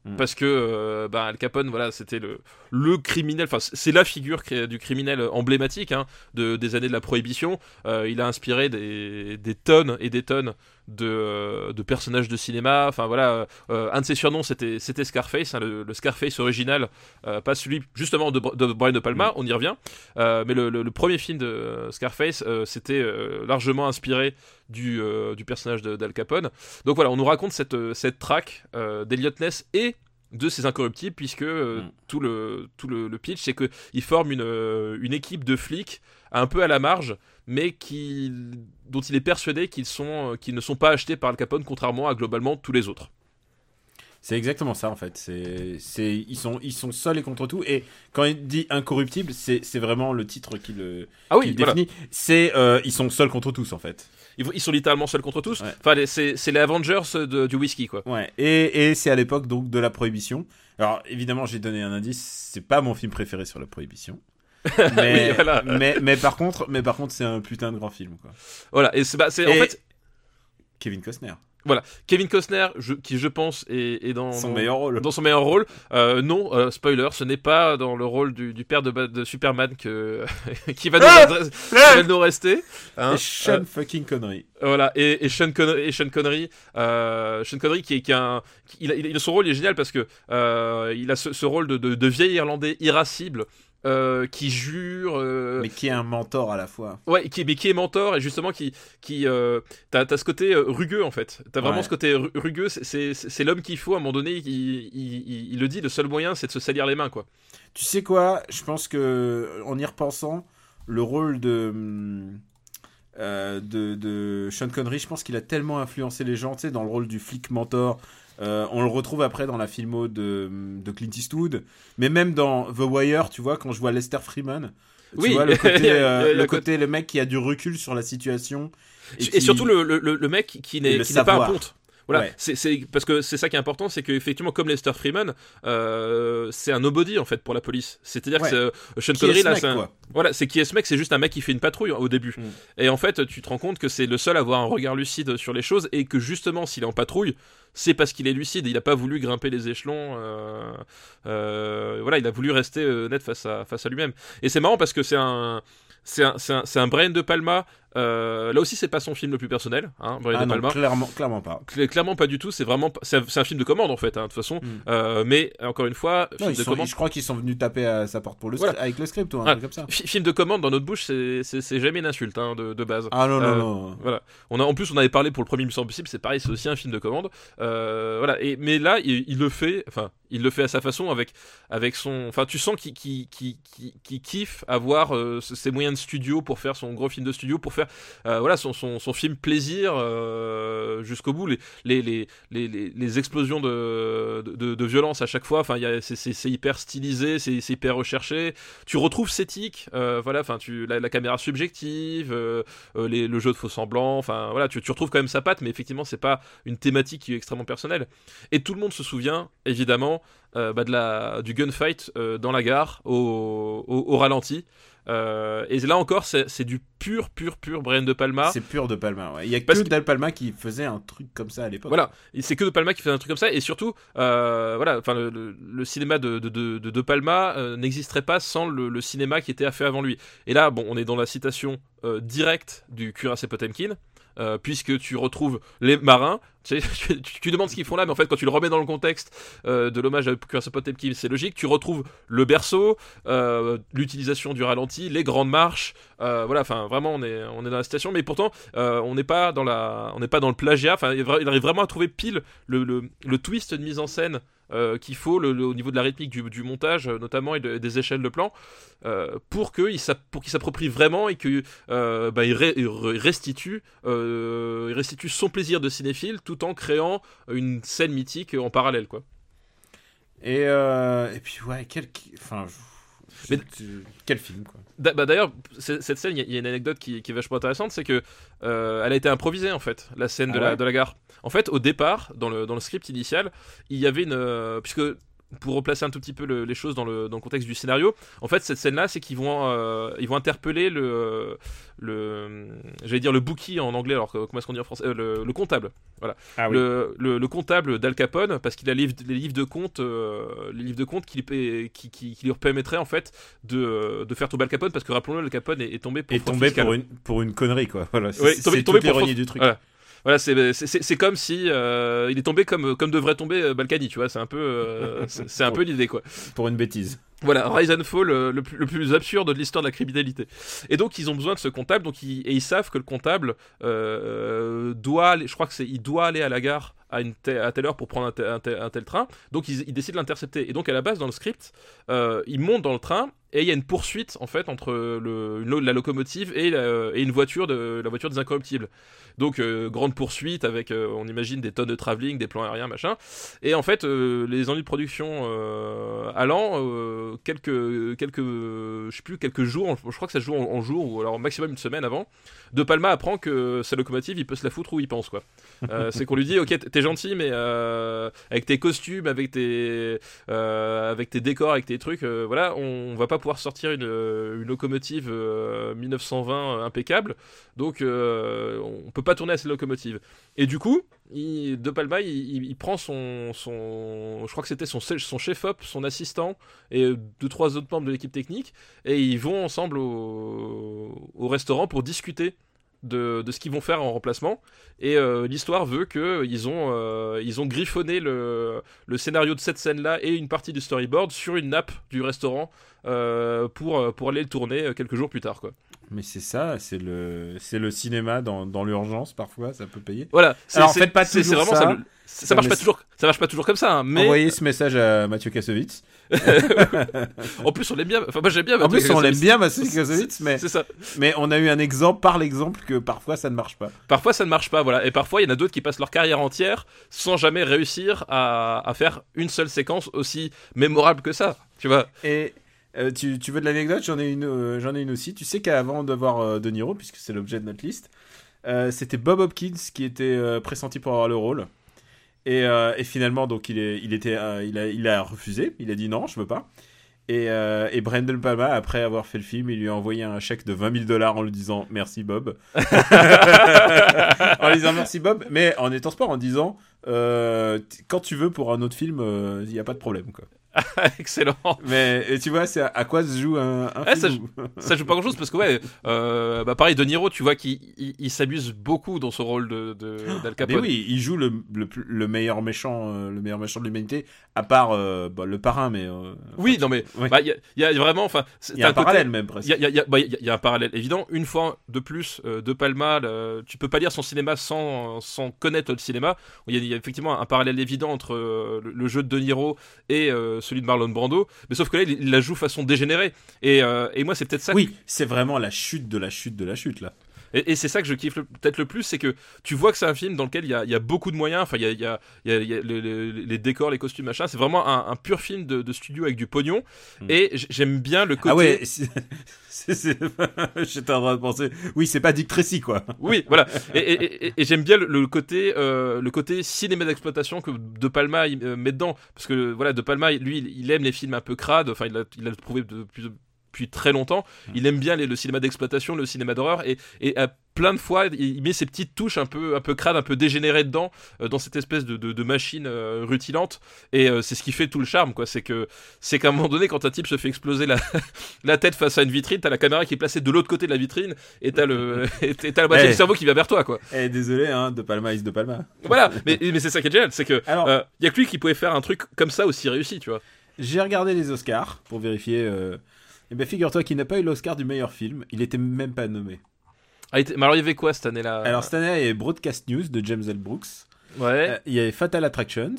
Mm. Parce que euh, ben, Al Capone, voilà, c'était le, le criminel, enfin c'est la figure du criminel emblématique hein, de, des années de la prohibition. Euh, il a inspiré des, des tonnes et des tonnes de, de personnages de cinéma. Enfin voilà, euh, un de ses surnoms c'était c'était Scarface, hein, le, le Scarface original, euh, pas celui justement de, de Brian De Palma, on y revient. Euh, mais le, le- le premier film de Scarface, euh, c'était euh, largement inspiré du, euh, du personnage de- d'Al Capone. Donc voilà, on nous raconte cette, euh, cette traque euh, d'Eliot Ness et de ses incorruptibles puisque euh, Mm. tout le tout le, le pitch c'est que ils forment une, euh, une équipe de flics un peu à la marge mais qui dont il est persuadé qu'ils sont euh, qu'ils ne sont pas achetés par Al Capone contrairement à globalement tous les autres. C'est exactement ça en fait. C'est, c'est, ils sont, ils sont seuls et contre tout. Et quand il dit incorruptible, c'est, c'est vraiment le titre qui le, Ah qui oui, le voilà. définit. C'est, euh, ils sont seuls contre tous en fait. Ils, ils sont littéralement seuls contre tous. Ouais. Enfin, c'est c'est les Avengers de- du whisky quoi. Ouais. Et, et c'est à l'époque donc de la prohibition. Alors évidemment, j'ai donné un indice. C'est pas mon film préféré sur la prohibition. [laughs] Mais, Oui, voilà. mais, mais par contre, mais par contre, c'est un putain de grand film quoi. Voilà, et c'est bah, c'est- en fait Kevin Costner. Voilà, Kevin Costner, je- qui je pense est, est dans Son dans- meilleur rôle. dans son meilleur rôle. Euh, non, euh, spoiler, ce n'est pas dans le rôle du, du père de, Superman que [laughs] qui va nous, Ah adresse- qui va nous rester. hein. Et Sean fucking Connery. Voilà, et, et Sean, Con- et Sean Connery, euh, Sean Connery qui est, qui est un, qui- il a, il a- son rôle il est génial parce que euh, il a ce, ce rôle de, de, de vieil Irlandais irascible. Euh, qui jure, euh, Mais qui est un mentor à la fois. ouais, qui, mais qui est mentor et justement qui, qui, euh, t'as, t'as ce côté rugueux en fait. T'as vraiment Ouais. ce côté ru- rugueux. C'est, l'homme qu'il faut à un moment donné. Il, il, il- il le dit. Le seul moyen, c'est de se salir les mains, quoi. Tu sais quoi? Je pense que en y repensant, le rôle de euh, de, de Sean Connery, je pense qu'il a tellement influencé les gens, tu sais, dans le rôle du flic mentor. Euh, on le retrouve après dans la filmo de, de Clint Eastwood, mais même dans The Wire, tu vois, quand je vois Lester Freeman, tu Oui, vois le côté, [laughs] euh, le côté, le mec qui a du recul sur la situation Et, qui- surtout le, le, le- mec qui n'est, pas un ponte. Voilà, Ouais. c'est, parce que c'est ça qui est important, c'est qu'effectivement, comme Lester Freeman, euh, c'est un nobody en fait pour la police. C'est-à-dire Ouais. que c'est, euh, Sean Connery là, c'est un-. Voilà, c'est qui est ce mec C'est juste un mec qui fait une patrouille au début. Mm. Et en fait, tu te rends compte que c'est le seul à avoir un regard lucide sur les choses et que justement, s'il est en patrouille, c'est parce qu'il est lucide. Il n'a pas voulu grimper les échelons. euh, euh, voilà, il a voulu rester net face à, face à lui-même. Et c'est marrant parce que c'est un. C'est un, c'est un, c'est un Brian De Palma. Euh, là aussi, c'est pas son film le plus personnel, hein, Brian Ah De non, Palma. clairement, clairement pas. Cl- Clairement pas du tout. C'est vraiment, c'est un, film de commande en fait, hein, de toute façon. Mm. Euh, mais encore une fois, Non, film ils de sont- commande. je crois qu'ils sont venus taper à sa porte pour le Voilà. avec le script ou un truc comme ça. Fi- Film de commande dans notre bouche, c'est jamais une insulte hein, de, de base. Ah non, non, Euh, non. Voilà. On a, en plus, on avait parlé pour le premier Mission Impossible, c'est pareil, c'est aussi un film de commande. Voilà. Et, mais là, il, il le fait, enfin, il le fait à sa façon, avec, avec son. Enfin, tu sens qu'il kiffe avoir ses moyens de studio pour faire son gros film de studio, pour faire euh, voilà, son, son, son film plaisir euh, jusqu'au bout. Les, les, les, les, les- explosions de, de, violence à chaque fois, enfin, c'est- hyper stylisé, c'est hyper recherché. Tu retrouves cette éthique, euh, voilà, enfin, tu la, caméra subjective, les- le jeu de faux semblants, enfin voilà, tu, tu retrouves quand même sa patte, mais effectivement, c'est pas une thématique qui est extrêmement personnelle. Et tout le monde se souvient, évidemment, euh, bah, de la, du gunfight euh, dans la gare au, au, au ralenti. Euh, et là encore, c'est du pur, pur, pur Brian De Palma. C'est pur de Palma. Ouais. Il y a que que- Palma qui faisait un truc comme ça à l'époque. Voilà, c'est que De Palma qui fait un truc comme ça, et surtout, euh, voilà, enfin le, le- le cinéma de De, de, Palma euh, n'existerait pas sans le, le cinéma qui était fait avant lui. Et là, bon, on est dans la citation directe du cuirassé Potemkin. Euh, puisque tu retrouves les marins, [laughs] tu, demandes ce qu'ils font là, mais en fait quand tu le remets dans le contexte euh, de l'hommage à Potemkin, c'est logique. Tu retrouves le berceau, euh, l'utilisation du ralenti, les grandes marches, voilà. Enfin, vraiment, on est on est dans la citation, mais pourtant on n'est pas dans la on n'est pas dans le plagiat. Enfin, il arrive vraiment à trouver pile le, le, le twist de mise en scène euh, qu'il faut au niveau de la rythmique du, montage euh, notamment et de- des échelles de plan euh, pour qu'il s'approprie vraiment et euh, bah, restitue son plaisir de cinéphile tout en créant une scène mythique en parallèle quoi. Et, puis, ouais, quel. Mais- Quel film, quoi. Bah, D'ailleurs, cette scène, il y, a- une anecdote qui, qui est vachement intéressante, c'est que euh, elle a été improvisée en fait, la scène de, Ah la, de la gare. En fait, au départ, dans le, dans le script initial, il y avait une, euh, puisque pour replacer un tout petit peu le- les choses dans le, dans le contexte du scénario, en fait, cette scène-là, c'est qu'ils vont, euh, ils vont interpeller le, le, j'allais dire le bookie en anglais, alors comment est-ce qu'on dit en français, Euh, le, le comptable. Ah le, le, le comptable d'Al Capone parce qu'il a les, livres- les livres de compte euh, les livres de compte qui, lui paie- qui, qui, qui lui permettraient en fait de, de faire tomber Al Capone parce que rappelons-le Al Capone est, est tombé pour fraude tombé pour une, pour une connerie, quoi. Voilà. C'est Ouais, tombé- tombé pour l'ironie du truc. Voilà. Voilà, c'est c'est- c'est- c'est comme si euh, il est tombé comme comme devrait tomber euh, Balkany, tu vois, c'est un peu euh, [laughs] c'est un peu l'idée quoi. Pour une bêtise. Voilà, Rise and Fall, euh, le, plus, absurde de l'histoire de la criminalité. Et donc ils ont besoin de ce comptable, donc ils, et ils savent que le comptable euh, doit, aller, je crois que c'est, il doit aller à la gare à une à telle heure pour prendre un, te- un te- un tel train. Donc ils, décident de l'intercepter. Et donc à la base dans le script, euh, ils montent dans le train et il y a une poursuite en fait entre le, la locomotive et, la- et une voiture de la voiture des incorruptibles. Donc grande poursuite avec, on imagine des tonnes de travelling, des plans aériens, machin. Et en fait, les ennuis de production allant, euh, quelques, quelques, je sais plus, quelques jours, je crois que ça se joue en, en jours ou alors maximum une semaine avant, De Palma apprend que sa locomotive, il peut se la foutre où il pense quoi. [laughs] Euh, c'est qu'on lui dit, ok, t'es gentil, mais euh, avec tes costumes, avec tes, euh, avec tes décors, avec tes trucs, voilà, on, va pas pouvoir sortir une, une locomotive 1920 impeccable, donc on peut pas tourner à cette locomotive. Et du coup, De Palma, il, prend son, je crois que c'était son, chef-op, son assistant et deux trois autres membres de l'équipe technique, et ils vont ensemble au, au restaurant pour discuter de, ce qu'ils vont faire en remplacement. Et euh, l'histoire veut euh, ils ont griffonné le, scénario de cette scène-là et une partie du storyboard sur une nappe du restaurant euh, pour, pour aller le tourner quelques jours plus tard. Quoi. Mais c'est ça, c'est le, c'est le cinéma dans, dans l'urgence parfois, ça peut payer. Voilà. Alors en fait pas toujours vraiment ça. Ça, marche pas toujours, ça marche pas toujours comme ça. Hein, mais envoyez ce message à Mathieu Kassovitz. [laughs] en plus on l'aime bien. Enfin moi j'aime bien. en plus on l'aime bien Mathieu Kassovitz, mais c'est ça. Mais on a eu un exemple par l'exemple que parfois ça ne marche pas. Parfois ça ne marche pas, voilà. Et parfois il y en a d'autres qui passent leur carrière entière sans jamais réussir à, à faire une seule séquence aussi mémorable que ça. Tu vois. Et euh, tu, veux de l'anecdote? J'en ai, une, euh, j'en ai une aussi. Tu sais qu'avant d'avoir euh, De Niro, puisque c'est l'objet de notre liste, c'était Bob Hopkins qui était pressenti pour avoir le rôle. Et, finalement, donc il, est, il, était, il, a, il a refusé. Il a dit non, je veux pas. Et, et Brendan Palma, après avoir fait le film, il lui a envoyé un chèque de 20 000 dollars en lui disant merci Bob. [laughs] en lui disant merci Bob, mais en étant sport, en disant quand tu veux pour un autre film, il n'y a pas de problème. Quoi. [laughs] Excellent. Mais tu vois, c'est à, quoi se joue un, un film [laughs] ça, joue pas grand chose parce que ouais, euh, bah pareil de Niro, tu vois qu'il il, s'abuse beaucoup dans son rôle de, de d'Al Capone. Mais oui, il joue le, le, meilleur méchant, euh, le meilleur méchant de l'humanité, à part euh, bah, le parrain, mais. oui, non mais bah, il y, a vraiment, enfin, il y a un, parallèle même presque. Il y a, bah, y, a, un parallèle évident. Une fois de plus, de Palma, tu peux pas lire son cinéma sans, sans connaître le cinéma. Il y, a effectivement un parallèle évident entre le, jeu de De Niro et celui de Marlon Brando, mais sauf que là, il, la joue façon dégénérée. Et, euh, et moi, c'est peut-être ça. Oui, c'est vraiment la chute de la chute de la chute, là. Et, c'est ça que je kiffe peut-être le plus, c'est que tu vois que c'est un film dans lequel il y a, y a, beaucoup de moyens, enfin il y a, y a, y a les, décors, les costumes, machin. C'est vraiment un, pur film de, studio avec du pognon. Hmm. Et j'aime bien le côté. Ah ouais, [laughs] [laughs] j'étais en train de penser. Oui, c'est pas Dick Tracy quoi. Oui, voilà. Et, j'aime bien le, côté, euh, le côté cinéma d'exploitation que De Palma euh, met dedans, parce que voilà, De Palma, lui, il aime les films un peu crades. Enfin, il a, il a prouvé de très longtemps. Mmh. Il aime bien le cinéma d'exploitation, le cinéma d'horreur, et, et à plein de fois, il met ses petites touches un peu, un peu crades, un peu dégénérées dedans, euh, dans cette espèce de, de, machine euh, rutilante. Et euh, c'est ce qui fait tout le charme, quoi. C'est que, c'est qu'à un moment donné, quand un type se fait exploser la, [laughs] la tête face à une vitrine, t'as la caméra qui est placée de l'autre côté de la vitrine, et t'as le, [laughs] et t'as la moitié du cerveau qui va vers toi, quoi. Eh, désolé, hein, De Palma is De Palma. Voilà, mais, mais c'est ça qui est génial, c'est que, il y a que lui qui pouvait faire un truc comme ça aussi réussi, tu vois. J'ai regardé les Oscars pour vérifier eh bien, figure-toi qu'il n'a pas eu l'Oscar du meilleur film. Il était même pas nommé. Ah, mais alors, il y avait quoi cette année-là? Alors, cette année, il y avait Broadcast News de James L. Brooks. Ouais. Euh, il y avait Fatal Attractions.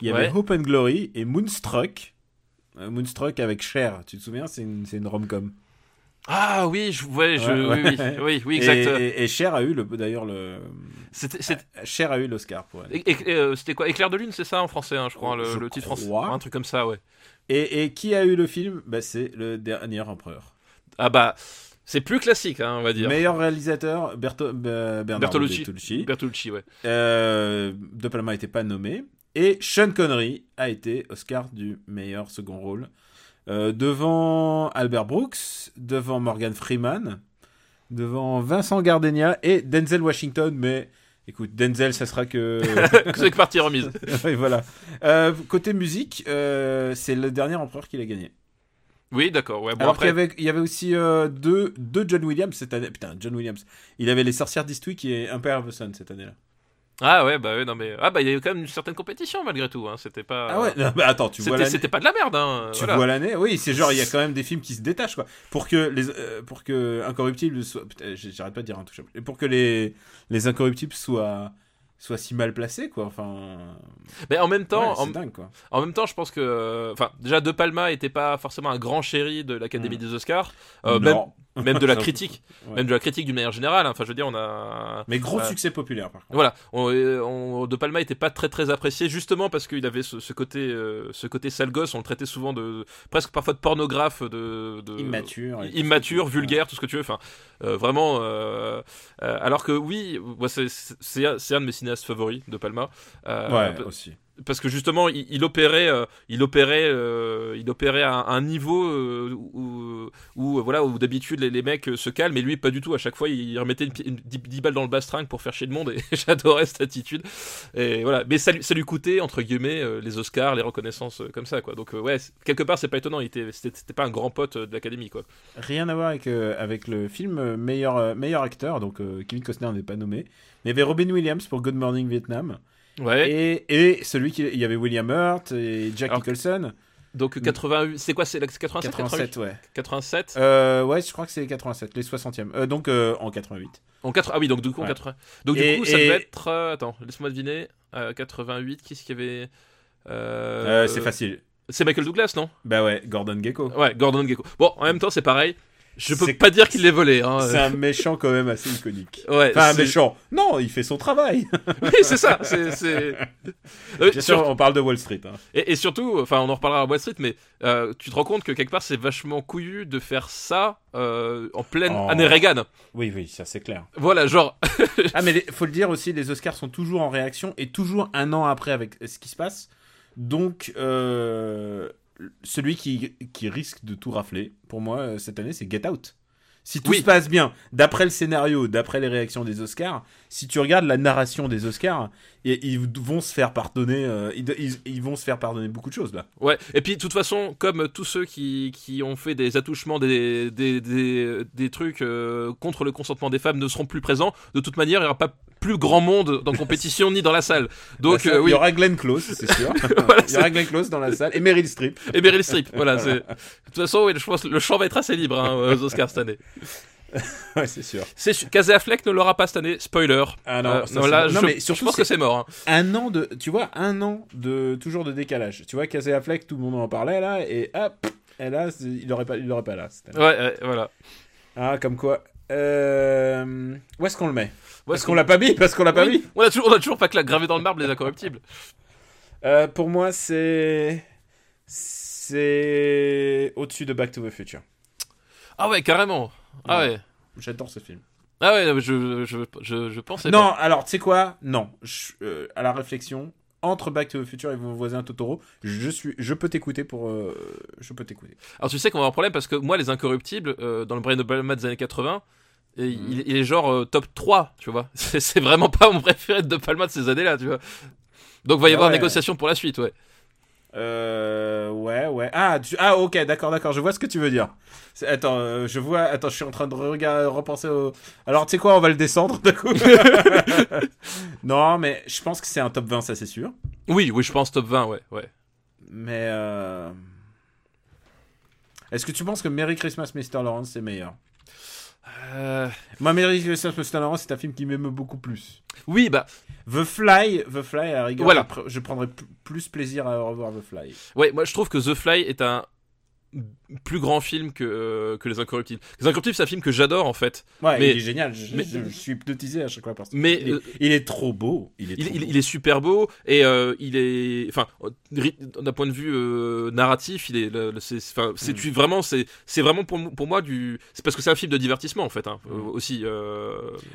Il y avait Hope and Glory et Moonstruck. Euh, Moonstruck avec Cher. Tu te souviens? C'est une, une rom-com. Ah oui, je, ouais, je, oui, oui, oui, exact. Et, Cher a eu d'ailleurs le. C'était, Cher a eu l'Oscar pour elle. Et, euh, c'était quoi? Éclair de lune, c'est ça en français, hein, je crois, le, le titre français. Un truc comme ça, ouais. Et, qui a eu le film bah, C'est le dernier empereur. Ah bah, c'est plus classique, hein, on va dire. Meilleur réalisateur, Berto, Bernardo Bertolucci. Bertolucci. ouais. Euh, de Palma n'était pas nommé. Et Sean Connery a été Oscar du meilleur second rôle. Euh, devant Albert Brooks, devant Morgan Freeman, devant Vincent Gardenia et Denzel Washington, mais Écoute, Denzel, ça sera que. [laughs] c'est que partie remise. [laughs] oui, voilà. Euh, côté musique, euh, c'est le dernier empereur qui l'a gagné. Oui, d'accord. Ouais, bon, Alors qu'il y avait, il y avait aussi euh, deux, deux John Williams cette année. Putain, John Williams. Il avait Les Sorcières d'Eastwick et Empire of the Sun cette année-là. Ah ouais, bah ouais, non mais. Ah bah il y a eu quand même une certaine compétition malgré tout, hein. C'était pas. Ah ouais, bah attends, tu vois l'année. C'était pas de la merde, hein. Tu vois l'année, oui, c'est genre, il y a quand même des films qui se détachent, quoi. Pour que les. Euh, pour que Incorruptible soit. J'arrête pas de dire intouchable. Et pour que les, les Incorruptibles soient soit si mal placés quoi enfin mais en même temps en... Dingue, quoi. en même temps je pense que enfin déjà De Palma était pas forcément un grand chéri de l'Académie hmm. des Oscars euh, non. [laughs] même de la critique, Ouais. même de la critique d'une manière générale. hein. Enfin, je veux dire, on a. Mais gros Euh, succès populaire, par contre. Voilà, on, euh, on- De Palma était pas très très apprécié justement parce qu'il avait ce, ce côté, euh, ce côté sale gosse. On le traitait souvent de presque parfois de pornographe, de, de Immature. immature, vulgaire, tout ce que tu veux. Enfin, euh, vraiment. alors que oui, c'est un de mes cinéastes favoris de Palma. Ouais, aussi. Parce que justement, il, opérait, euh, il opérait, euh, il opérait à un, niveau euh, où, où, euh, voilà, où d'habitude les, mecs euh, se calment, et lui pas du tout. À chaque fois, il remettait une, pi- une- 10, 10 balles dans le bastringue pour faire chier le monde, et [laughs] j'adorais cette attitude. Et voilà, mais ça, lui- coûtait entre guillemets euh, les Oscars, les reconnaissances euh, comme ça. Donc euh, ouais, quelque part, c'est pas étonnant. Il était, c'était pas un grand pote euh, de l'académie, quoi. Rien à voir avec, euh, avec le film euh, meilleur, euh, meilleur acteur, donc euh, Kevin Costner n'est pas nommé. Mais il y avait Robin Williams pour Good Morning Vietnam. Ouais. Et, et celui qui. Il y avait William Hurt et Jack Alors, Nicholson. Donc 88, c'est quoi, c'est la- c'est 87, 88 87, ouais. 87. Euh, ouais, je crois que c'est les 87, les 60e. Euh, donc euh, en 88. En 4... Ah oui, donc du coup, en Ouais. 80. Donc Et- du coup, ça et- devait être. euh, attends, laisse-moi deviner. Euh, 88, qu'est-ce qu'il y avait euh, Euh, c'est facile. C'est Michael Douglas, non? Bah ouais, Gordon Gecko. Ouais, Gordon Gecko. Bon, en même temps, c'est pareil. Je peux pas dire qu'il l'ait volé. Hein. C'est un méchant quand même assez iconique. Ouais, Enfin, un méchant. Non, il fait son travail. [laughs] Oui, c'est ça. C'est, c'est... Euh, Bien sur- sûr, on parle de Wall Street. hein. Et, et surtout, enfin, on en reparlera à Wall Street, mais euh, tu te rends compte que quelque part, c'est vachement couillu de faire ça euh, en pleine Oh. année Reagan. Oui, oui, ça c'est clair. Voilà, genre. [laughs] Ah, mais les- faut le dire aussi, les Oscars sont toujours en réaction et toujours un an après avec ce qui se passe. Donc, euh, celui qui, qui risque de tout rafler, pour moi, euh, cette année, c'est Get Out. Si tout Oui. se passe bien, d'après le scénario, d'après les réactions des Oscars, si tu regardes la narration des Oscars, et- ils vont se faire pardonner, euh, ils, ils- ils vont se faire pardonner beaucoup de choses là. Ouais, et puis de toute façon, comme tous ceux qui, qui ont fait des attouchements, des, des, des, des trucs euh, contre le consentement des femmes ne seront plus présents, de toute manière, il n'y aura pas plus grand monde dans [laughs] compétition ni dans la salle. Donc, Bah, ça, euh, oui, il y aura Glenn Close, c'est sûr. [laughs] [laughs] Voilà, il y aura Glenn Close dans la salle et Meryl Streep. et Meryl Streep, voilà. c'est- De toute façon, oui, je pense que le champ va être assez libre hein, aux Oscars cette année. [laughs] Ouais, c'est sûr. C'est sûr, Casey Affleck ne l'aura pas cette année, spoiler. Ah non, Euh, ça, non, là, je, mais je surtout, pense que c'est- mort. hein. un an de tu vois un an de toujours de décalage tu vois Casey Affleck tout le monde en parlait là et hop et là il aurait pas il aurait pas là cette année. Ouais, ouais, voilà. ah comme quoi euh... où est-ce qu'on le met? Parce qu'on l'a pas mis parce qu'on l'a pas Oui, mis on a toujours, on a toujours pas que la gravé dans le marbre les incorruptibles. [laughs] Euh, pour moi c'est c'est au-dessus de Back to the Future Ah ouais, carrément. Ah Ouais. j'adore ce film Ah ouais, je, je, je, je pensais non pas. alors tu sais quoi? Non Je- euh, à la réflexion entre Back to the Future et vos voisins Totoro je suis je peux t'écouter pour euh, je peux t'écouter Alors tu sais qu'on va avoir un problème parce que moi, les incorruptibles, euh, dans le Brain of Palma des années 80, et Mhm. il, il est genre euh, top 3, tu vois. [laughs] C'est c'est vraiment pas mon préféré de Palma de ces années-là, tu vois. Donc va y Ah avoir ouais. négociation pour la suite, ouais. Euh, ouais, ouais. Ah, tu- ah, ok, d'accord, d'accord. Je vois ce que tu veux dire. Attends, euh, je vois. Attends, je suis en train de regarder, repenser au. Alors, tu sais quoi, on va le descendre d'un coup. [laughs] non, mais je pense que c'est un top 20, ça c'est sûr. Oui, oui, je pense top 20, ouais, ouais. Mais euh... est-ce que tu penses que Merry Christmas, Mr. Lawrence, c'est meilleur? Euh, Moi, Mr. Lawrence, c'est un film qui m'aime beaucoup plus. Oui, bah, The Fly, The Fly, à la rigueur, Voilà. je, pr- je prendrais plus plaisir à revoir The Fly. ouais, moi je trouve que The Fly est un plus grand film que, euh, que Les Incorruptibles. Les Incorruptibles, c'est un film que j'adore en fait. Ouais, Mais- il est génial. Je, mais- je- je suis hypnotisé à chaque fois par ce Mais, il, est, euh, il est trop beau. Il est, Il, beau. il est super beau et euh, il est, enfin, d'un point de vue narratif, il est, c'est, Mm. tu- vraiment, c'est, c'est vraiment pour, pour moi du, c'est parce que c'est un film de divertissement en fait, hein, euh, aussi.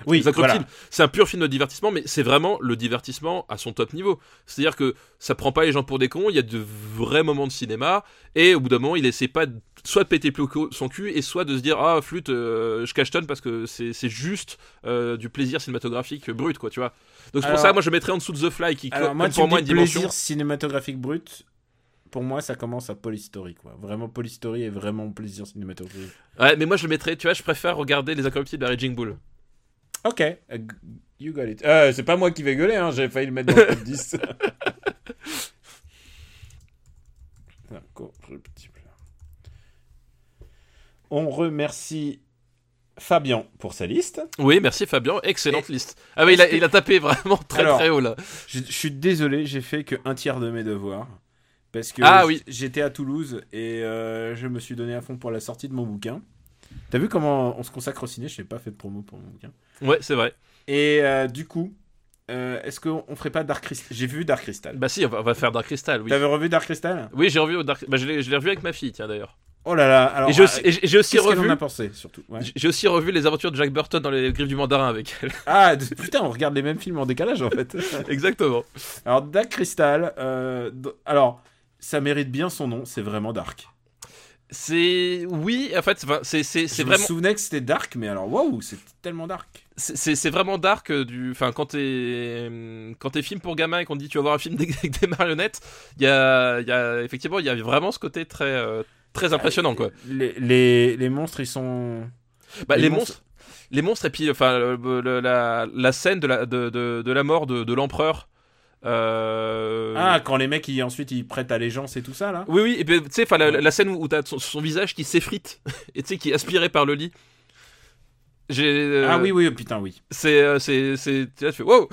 Oui, Les Incorruptibles. voilà. C'est un pur film de divertissement, mais c'est vraiment le divertissement à son top niveau. C'est-à-dire que ça prend pas les gens pour des cons. Il y a de vrais moments de cinéma et au bout d'un moment, il essaie pas de- soit de péter plus son cul et soit de se dire ah flûte, euh, je cachetonne parce que c'est, c'est juste euh, du plaisir cinématographique brut quoi, tu vois. Donc c'est pour ça, moi je mettrais en dessous de The Fly qui Alors, moi, pour me moi une dimension. plaisir cinématographique brut. Pour moi, ça commence à Polystory, quoi. Vraiment, Polystory est vraiment plaisir cinématographique. Ouais, mais moi je le mettrais, tu vois, je préfère regarder Les Incorruptibles à Raging Bull. Ok, euh, you got it. Euh, c'est pas moi qui vais gueuler, hein. J'ai failli le mettre dans le top 10. [laughs] On remercie Fabien pour sa liste. Oui, merci Fabien, excellente liste. Ah mais il a, il tapé vraiment très Alors, très haut là. Je, je suis désolé, j'ai fait que un tiers de mes devoirs. Parce que Ah oui. j'étais à Toulouse et euh, je me suis donné à fond pour la sortie de mon bouquin. T'as vu comment on se consacre au ciné? Je n'ai pas fait de promo pour mon bouquin. Ouais, c'est vrai. Et euh, du coup, euh, est-ce qu'on on ferait pas Dark Crystal J'ai vu Dark Crystal. Bah si, on va, on va faire Dark Crystal, oui. T'avais revu Dark Crystal? Oui, j'ai revu Dark... bah, je l'ai revu avec ma fille, tiens d'ailleurs. Oh là là, alors. Et j'ai aussi, ah, aussi Qu'est-ce qu'elle revu. en a pensé, surtout Ouais. J'ai aussi revu les aventures de Jack Burton dans les griffes du mandarin avec elle. Ah, putain, on regarde les mêmes films en décalage en fait. [laughs] Exactement. alors, Dark Crystal, euh, alors, ça mérite bien son nom, c'est vraiment dark. C'est oui, en fait, c'est c'est c'est Je vraiment me souvenais que c'était dark, mais alors, waouh, c'est tellement dark. c'est- vraiment dark euh, du enfin quand t'es hum, quand t'es film pour gamin et qu'on te dit tu vas voir un film [laughs] avec des marionnettes, il y a il y a effectivement il y a vraiment ce côté très euh, très impressionnant quoi. Les, les, les monstres, ils sont. Bah, les les, monstres- monstres, les monstres et puis enfin le- le- la, la scène de la de, de, de la mort de, de l'empereur. euh, Ah, quand les mecs, ils, ensuite, ils prêtent allégeance et tout ça, là Oui, oui, et puis tu sais, enfin, la, la scène où t'as son, son visage qui s'effrite [laughs] et tu sais, qui est aspiré par le lit. J'ai. euh, Ah oui, oui, putain, oui. C'est, euh, c'est, c'est, tu vois, tu fais wow.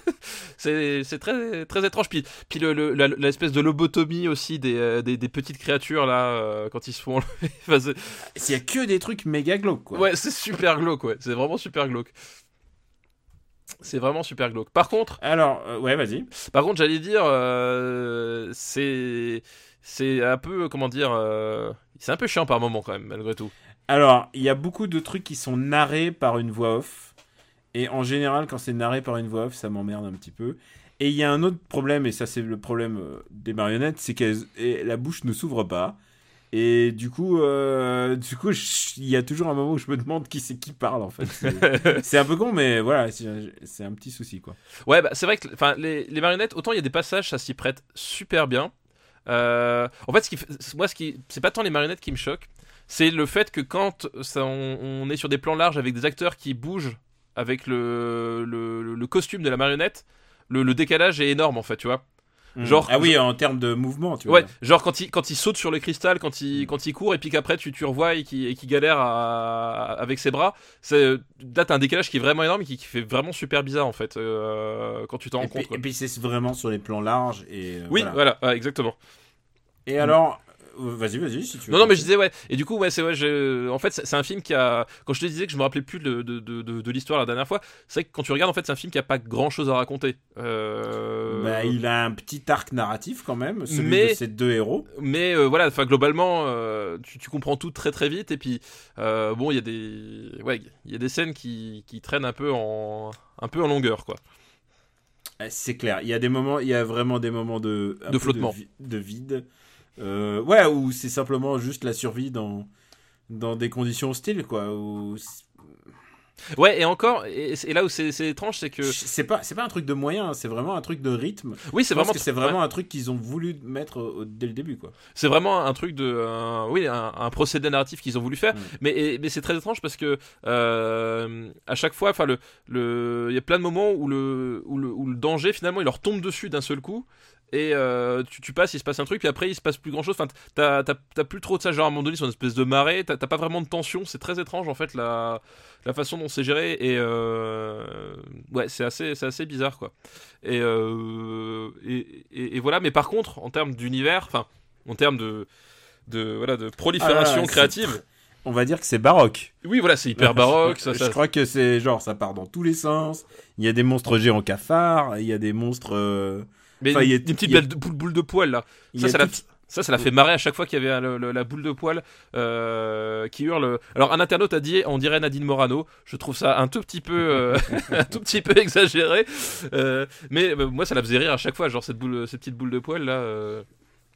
[laughs] c'est, c'est très, très étrange. Puis, puis le, le- la- l'espèce de lobotomie aussi des, euh, des, des petites créatures là quand ils se font enlever. [laughs] Enfin, c'est- Il y a que des trucs méga glauques, quoi. ouais, c'est super glauque, ouais. C'est vraiment super glauque. C'est vraiment super glauque. Par contre, Alors, euh, ouais, vas-y. Par contre, j'allais dire, euh, c'est c'est un peu comment dire, euh, c'est un peu chiant par moment quand même malgré tout. Alors, il y a beaucoup de trucs qui sont narrés par une voix off. Et en général, quand c'est narré par une voix off, ça m'emmerde un petit peu. Et il y a un autre problème, et ça c'est le problème euh, des marionnettes, c'est que la bouche ne s'ouvre pas. Et du coup, euh, du coup, il y a toujours un moment où je me demande qui c'est qui parle en fait. C'est- [laughs] un peu con, mais voilà, c'est un petit souci quoi. Ouais, bah, c'est vrai que enfin les, les marionnettes, autant il y a des passages, ça s'y prête super bien. Euh, en fait, ce qui, fait- moi, ce qui, c'est pas tant les marionnettes qui me choquent, c'est le fait que quand ça, on, on est sur des plans larges avec des acteurs qui bougent avec le, le, le costume de la marionnette, le, le décalage est énorme en fait, tu vois. Genre- ah oui, en termes de mouvement, tu vois. Ouais, genre quand il, quand il saute sur le cristal, quand il, quand il court, et puis qu'après tu, tu revois et qui, qui galère à- avec ses bras, là t'as un décalage qui est vraiment énorme et qui, qui fait vraiment super bizarre en fait, euh, quand tu t'en rends compte. quoi. et puis c'est vraiment sur les plans larges et euh, oui, voilà. voilà, ouais, exactement. Et alors, vas-y, vas-y si tu veux. Non, non, mais je disais, ouais. Et du coup, ouais, c'est ouais, je- en fait, c'est un film qui a. Quand je te disais que je me rappelais plus de, de, de, l'histoire la dernière fois, c'est que quand tu regardes, en fait, c'est un film qui a pas grand chose à raconter. Euh, Bah, il a un petit arc narratif quand même, celui Mais- de ces deux héros. Mais euh, voilà, enfin globalement, euh, tu, tu comprends tout très très vite et puis euh, bon, il y a des, ouais, il y a des scènes qui, qui traînent un peu en, un peu en longueur quoi. Euh, C'est clair, il y a des moments, il y a vraiment des moments de De flottement. de, vide. Euh, ouais, où c'est simplement juste la survie dans dans des conditions hostiles, quoi. C'est- Ouais, et encore, et, et là où c'est étrange, c'est que c'est pas c'est pas un truc de moyen, c'est vraiment un truc de rythme. oui, c'est vraiment, que c'est vraiment un truc qu'ils ont voulu mettre au- dès le début, quoi. c'est vraiment un truc de, oui, un, un procédé narratif qu'ils ont voulu faire. Mm. Mais, et- mais c'est très étrange parce que euh, à chaque fois, enfin le, le, il y a plein de moments où le, où le, où le danger finalement il leur tombe dessus d'un seul coup. Et euh, tu, tu passes, il se passe un truc, puis après il se passe plus grand chose. Enfin, t'as, t'as, t'as plus trop de ça, genre à un moment donné, c'est une espèce de marée, t'as, t'as pas vraiment de tension, c'est très étrange en fait la, la façon dont c'est géré. Et euh, ouais, c'est assez, c'est assez bizarre quoi. Et, euh, et, et, et voilà, mais par contre, en termes d'univers, enfin, en termes de, de, voilà, de prolifération Ah, créative, On va dire que c'est baroque. oui, voilà, c'est hyper baroque. Ça, [laughs] je ça- crois que c'est genre ça part dans tous les sens. Il y a des monstres géants cafards, il y a des monstres. Mais Enfin, il y a- des petites belles boules, boules de poils là. Ça, ça l'a tout- ça, ça l'a fait marrer à chaque fois qu'il y avait le- le- la boule de poil euh, qui hurle. Alors, un internaute a dit, on dirait Nadine Morano. Je trouve ça un tout petit peu, euh, [laughs] un tout petit peu exagéré. Euh, mais moi, ça la faisait rire à chaque fois, genre cette boule, cette petite boule de poil là.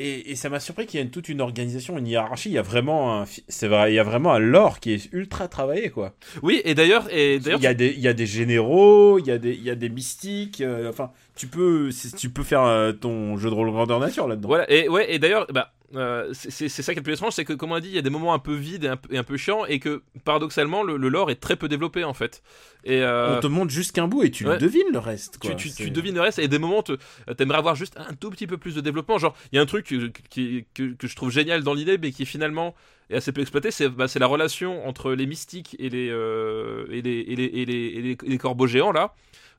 Et, et ça m'a surpris qu'il y ait toute une organisation, une hiérarchie. Il y a vraiment c'est vrai, il y a vraiment un lore qui est ultra travaillé, quoi. Oui, et d'ailleurs, et Il d'ailleurs, y a des, il y a des généraux, il y a des, il y a des mystiques. euh, enfin, tu peux, tu peux faire euh, ton jeu de rôle grandeur nature là-dedans. Voilà, et ouais, et d'ailleurs, bah, euh, c'est ça qui est le plus étrange, c'est que, comme on a dit, il y a des moments un peu vides et un, peu- et un peu chiants, et que paradoxalement, le, le lore est très peu développé en fait. Et euh, On te montre jusqu'un bout et tu ouais. devines le reste. Quoi. tu, tu, C'est- tu devines le reste, et des moments, t'aimerais avoir juste un tout petit peu plus de développement. Genre, il y a un truc que, qui- que, que je trouve génial dans l'idée, mais qui finalement est assez peu exploité, c'est bah, la relation entre les mystiques et les, euh, et les, et les, et les, et les- et les corbeaux géants là.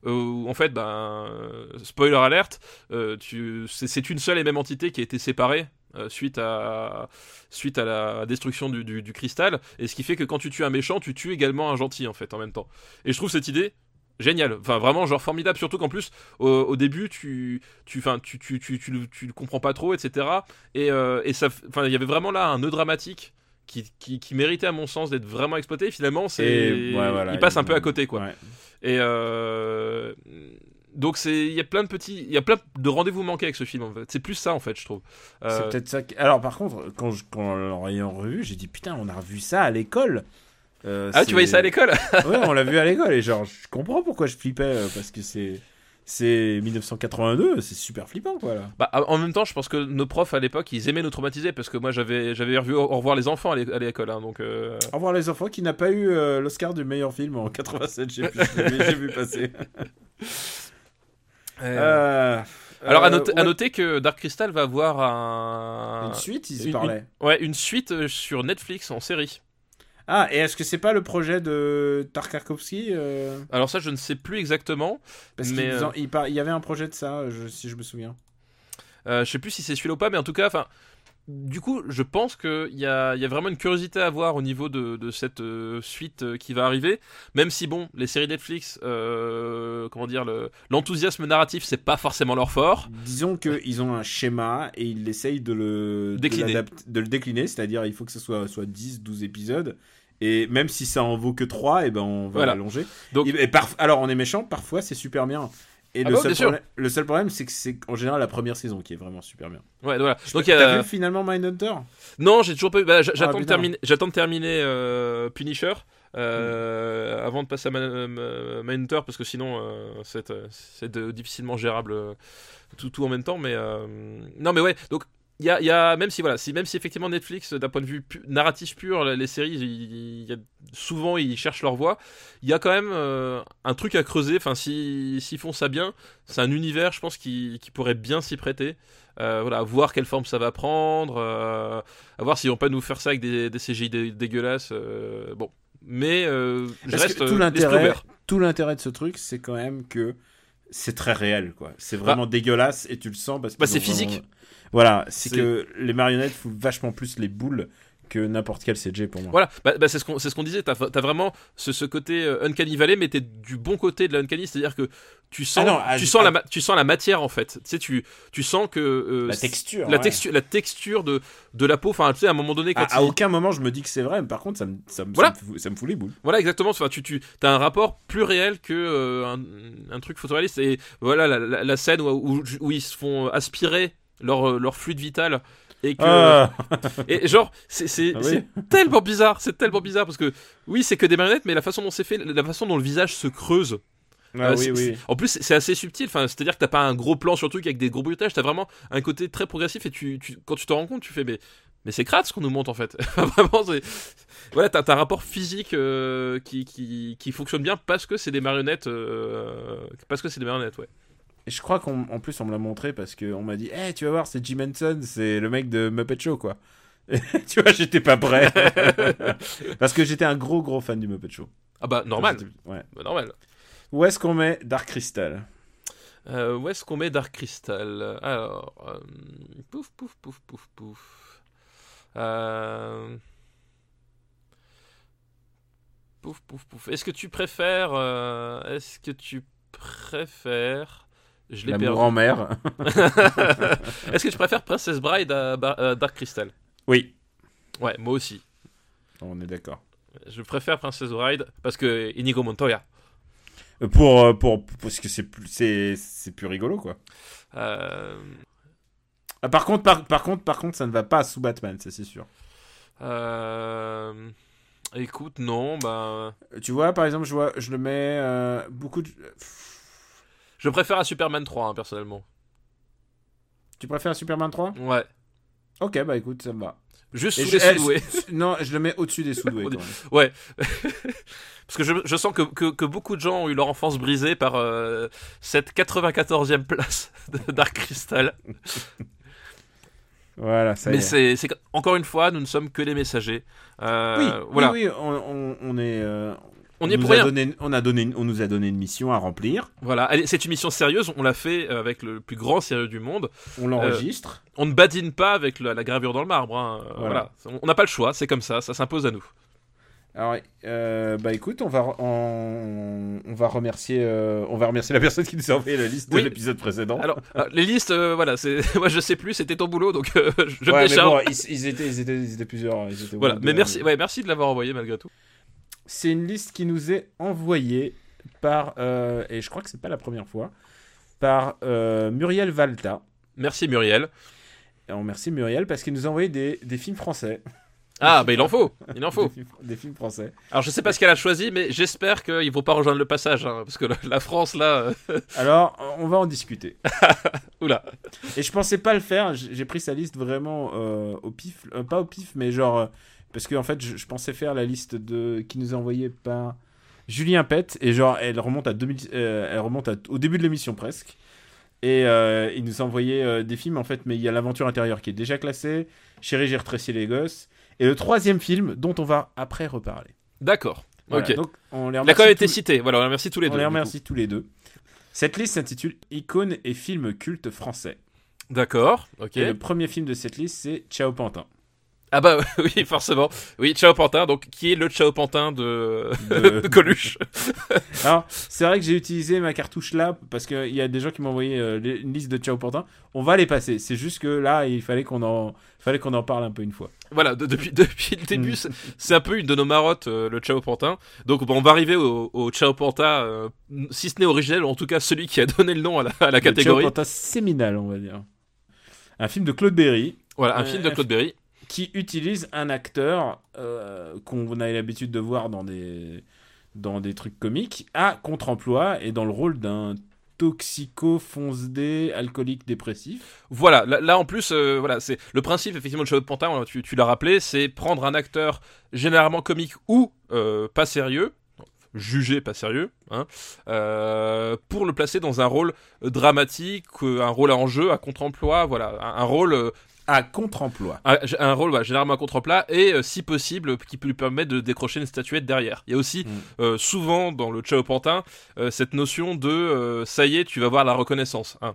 Euh, Où en fait, ben, euh, spoiler alerte, euh, tu- c'est une seule et même entité qui a été séparée euh, suite à suite à la destruction du, du, du cristal, et ce qui fait que quand tu tues un méchant, tu tues également un gentil en fait en même temps. Et je trouve cette idée génial enfin vraiment genre formidable. Surtout qu'en plus au, au début tu tu enfin tu tu, tu, tu, le- tu le comprends pas trop etc et, euh, et ça enfin il y avait vraiment là un nœud dramatique qui, qui, qui méritait à mon sens d'être vraiment exploité. Finalement c'est Et, ouais, voilà, il passe un peu à côté quoi. Ouais. Et euh, donc c'est il y a plein de petits il y a plein de rendez-vous manqués avec ce film en fait c'est plus ça en fait je trouve C'est Euh, peut-être ça. qui- Alors, par contre, quand, je, quand en l'ayant revu, j'ai dit putain, on a revu ça à l'école. Euh, ah c'est- tu voyais ça à l'école? [laughs] Ouais, on l'a vu à l'école et genre, je comprends pourquoi je flippais parce que c'est c'est 1982, c'est super flippant quoi là. Bah, en même temps, je pense que nos profs à l'époque, ils aimaient nous traumatiser parce que moi, j'avais j'avais revu Au revoir les enfants à l'é- à l'école, hein, donc. euh, Au revoir les enfants qui n'a pas eu euh, l'Oscar du meilleur film en 87, j'ai vu, passer. [laughs] Euh, Alors à noter, à ouais, noter que Dark Crystal va avoir un... une suite, ils y une- parlaient. ouais, une suite sur Netflix en série. Ah, et est-ce que c'est pas le projet de Tarkovsky euh, Alors ça, je ne sais plus exactement. Parce Mais, qu'il euh, en- il, par- il y avait un projet de ça, je- si je me souviens. Euh, je sais plus si c'est celui-là ou pas, mais en tout cas, enfin. Du coup, je pense qu'il y y a vraiment une curiosité à avoir au niveau de, de cette euh, suite euh, qui va arriver. Même si, bon, les séries Netflix, euh, comment dire, le- l'enthousiasme narratif, c'est pas forcément leur fort. Disons qu'ils ont un schéma et ils essayent de le, Décliner. de le décliner, c'est-à-dire il faut que ce soit, soit 10, 12 épisodes. Et même si ça en vaut que 3, et ben on va Voilà. l'allonger. Donc- Et, alors on est méchant, parfois c'est super bien. Et Ah le, seul problème, le seul problème, c'est que c'est en général la première saison qui est vraiment super bien. Ouais, voilà. Donc, T'as vu finalement Mindhunter? Non, j'ai toujours pas eu. bah, j'- j'attends, de terminer, j'attends de terminer euh, Punisher euh, avant de passer à Ma- Mindhunter parce que sinon euh, c'est, euh, difficilement gérable euh, tout, tout en même temps. Mais euh, non, mais ouais. Donc y a, y a- même si voilà, si même si effectivement Netflix d'un point de vue pu- narratif pur, les séries, il, il souvent ils cherchent leur voie. Il y a quand même euh, un truc à creuser. Enfin, si s'ils font ça bien, c'est un univers, je pense, qui, qui pourrait bien s'y prêter. Euh, voilà, à voir quelle forme ça va prendre, euh, à voir s'ils vont pas nous faire ça avec des, des CGI dé- dégueulasses. euh, bon, mais euh, je reste tout euh, l'intérêt, tout l'intérêt de ce truc, c'est quand même que c'est très réel, quoi. C'est Bah- vraiment dégueulasse et tu le sens parce que Bah, c'est physique. Voilà, c'est C'est- que les marionnettes foutent vachement plus les boules que n'importe quel CG pour moi. Voilà, bah, bah, c'est ce qu'on ce qu'on disait. T'as as vraiment ce, ce côté euh, uncanny valley, mais t'es du bon côté de l'uncanny, c'est-à-dire que tu sens, Ah non, ah, tu sens ah. la, tu sens la matière en fait. Tu sais, tu, tu sens que euh, La texture. la ouais. texture, la texture de, de la peau. Enfin, tu sais, à un moment donné, quand À, aucun moment je me dis que c'est vrai, mais par contre ça me, ça me, Voilà. ça me fout, ça me fout les boules. Voilà, exactement. Enfin, tu, tu as un rapport plus réel que euh, un, un truc photoréaliste. Et voilà, la, la- la scène où, où, où ils se font aspirer leur, euh, leur fluide vital. Et que. Ah. Et genre, c'est c'est- Ah oui. tellement bizarre. C'est tellement bizarre parce que, oui, c'est que des marionnettes, mais la façon dont c'est fait, la façon dont le visage se creuse. Ah Euh, oui, oui. En plus, c'est- assez subtil. Enfin, c'est-à-dire que t'as pas un gros plan sur le truc avec des gros bruitages. T'as vraiment un côté très progressif. Et tu, tu- quand tu te rends compte, tu fais mais. Mais c'est crade ce qu'on nous montre en fait. [laughs] Vraiment, c'est. Voilà, t'as t'as un rapport physique euh, qui, qui, qui fonctionne bien parce que c'est des marionnettes. euh, parce que c'est des marionnettes, ouais. Et je crois qu'en en plus on me l'a montré parce qu'on m'a dit, eh tu vas voir, c'est Jim Henson, c'est le mec de Muppet Show quoi. Et [laughs] tu vois, j'étais pas prêt. [laughs] parce que j'étais un gros gros fan du Muppet Show. Ah bah, normal. Ouais. Bah, normal. Où est-ce qu'on met Dark Crystal? Euh, où est-ce qu'on met Dark Crystal? Alors, euh, pouf, pouf, pouf, pouf, pouf. Euh, Pouf, pouf, pouf. Est-ce que tu préfères euh, Est-ce que tu préfères Je l'ai perdu. en mer. [laughs] Est-ce que tu préfères Princess Bride à, à Dark Crystal? Oui. Ouais, moi aussi. On est d'accord. Je préfère Princess Bride parce que Inigo Montoya. Euh, Pour, euh, pour, parce que c'est plus, c'est, c'est plus rigolo quoi. Euh, Ah, par contre, par, par contre, par contre, ça ne va pas sous Batman, ça c'est sûr. euh, Écoute, non, bah. Euh, Tu vois, par exemple, je vois, je le mets euh, beaucoup de. Je préfère à Superman 3, hein, personnellement. Tu préfères Superman 3 Ouais. Ok, bah écoute, ça me va. Juste sous je- les eh, sous-doués. [laughs] s- Non, je le mets au-dessus des [laughs] dit- quand même. Ouais. [laughs] Parce que je, je sens que, que, que beaucoup de gens ont eu leur enfance brisée par euh, cette 94e place de Dark Crystal. Voilà, ça y Mais est. c'est, encore une fois, nous ne sommes que les messagers. Euh, Oui, voilà. oui, oui, on, on- on est, euh, On y est nous pour a rien. donné, on, a donné, une- on nous a donné une mission à remplir. Voilà, c'est une mission sérieuse, on l'a fait euh, avec le plus grand sérieux du monde. On l'enregistre. On ne badine pas avec la, la gravure dans le marbre. hein. Euh, Voilà. Voilà, on n'a pas le choix, c'est comme ça, ça s'impose à nous. Alors, euh, bah écoute, on va, on, on va remercier, euh, on va remercier la personne qui nous a envoyé la liste de Oui. l'épisode précédent. Alors, euh, les listes, euh, voilà, c'est [laughs] moi je sais plus, c'était ton boulot, donc euh, je me ouais, mais décharge. bon, ils, ils étaient, ils étaient, ils étaient plusieurs. Ils étaient au Voilà, mais merci, ouais, merci de l'avoir envoyé malgré tout. C'est une liste qui nous est envoyée par, euh, et je crois que c'est pas la première fois, par euh, Muriel Valta. Merci Muriel. Et on remercie Muriel parce qu'il nous a envoyé des, des films français. Ah, bah il en faut, [laughs] il en faut. Des, films, des films français. Alors je sais pas ce qu'elle a choisi, mais j'espère qu'il ne faut pas rejoindre le passage, hein, parce que la, la France là, euh, [laughs] Alors, on va en discuter. [laughs] oula. Et je pensais pas le faire. J'ai pris sa liste vraiment euh, au pif, euh, pas au pif, mais genre parce que en fait, je, je pensais faire la liste de qui nous a envoyé par Julien Pett et genre elle remonte à 2000, euh, elle remonte à- au début de l'émission presque. Et euh, il nous a envoyé euh, des films en fait, mais il y a l'aventure intérieure qui est déjà classée. Chérie, j'ai rétréci les gosses. Et le troisième film dont on va après reparler. D'accord. Voilà, ok. donc on les Il a remercie quand même été cité. Voilà, on remercie tous les on deux. les du remercie tous les deux. Cette liste s'intitule Icônes et films cultes français. D'accord. Ok. Et le premier film de cette liste, c'est Ciao Pantin. Ah bah [laughs] oui, forcément. Oui, Ciao Pantin, donc qui est le Ciao Pantin de, De- [laughs] de Coluche. [laughs] Alors, c'est vrai que j'ai utilisé ma cartouche là parce qu'il y a des gens qui m'ont envoyé euh, une liste de Ciao Pantin. On va les passer. C'est juste que là, il fallait qu'on en, fallait qu'on en parle un peu une fois. Voilà, de- depuis, depuis le début, Mm. c'est- un peu une de nos marottes, euh, le Ciao Pantin. Donc bon, on va arriver au, au Ciao Pantin, euh, si ce n'est originel, ou en tout cas celui qui a donné le nom à la, à la Le catégorie. Ciao Pantin séminal, on va dire. Un film de Claude Berry Voilà, un Euh, film de Claude Berry. Qui utilise un acteur euh, qu'on a l'habitude de voir dans des, trucs comiques à contre-emploi et dans le rôle d'un toxico fonce-dé alcoolique dépressif. Voilà, là, en plus, euh, voilà, c'est le principe effectivement de Ciao Pantin. voilà, Tu, l'as rappelé, c'est prendre un acteur généralement comique ou euh, pas sérieux, jugé pas sérieux, hein, pour le placer dans un rôle dramatique, un rôle à enjeu, à contre-emploi, voilà, un, rôle À contre-emploi. un, un rôle voilà, généralement à contre-plat et euh, si possible qui peut lui permettre de décrocher une statuette derrière. Il y a aussi Mm. euh, souvent dans le Ciao Pantin euh, cette notion de ça y est tu vas voir la reconnaissance. hein.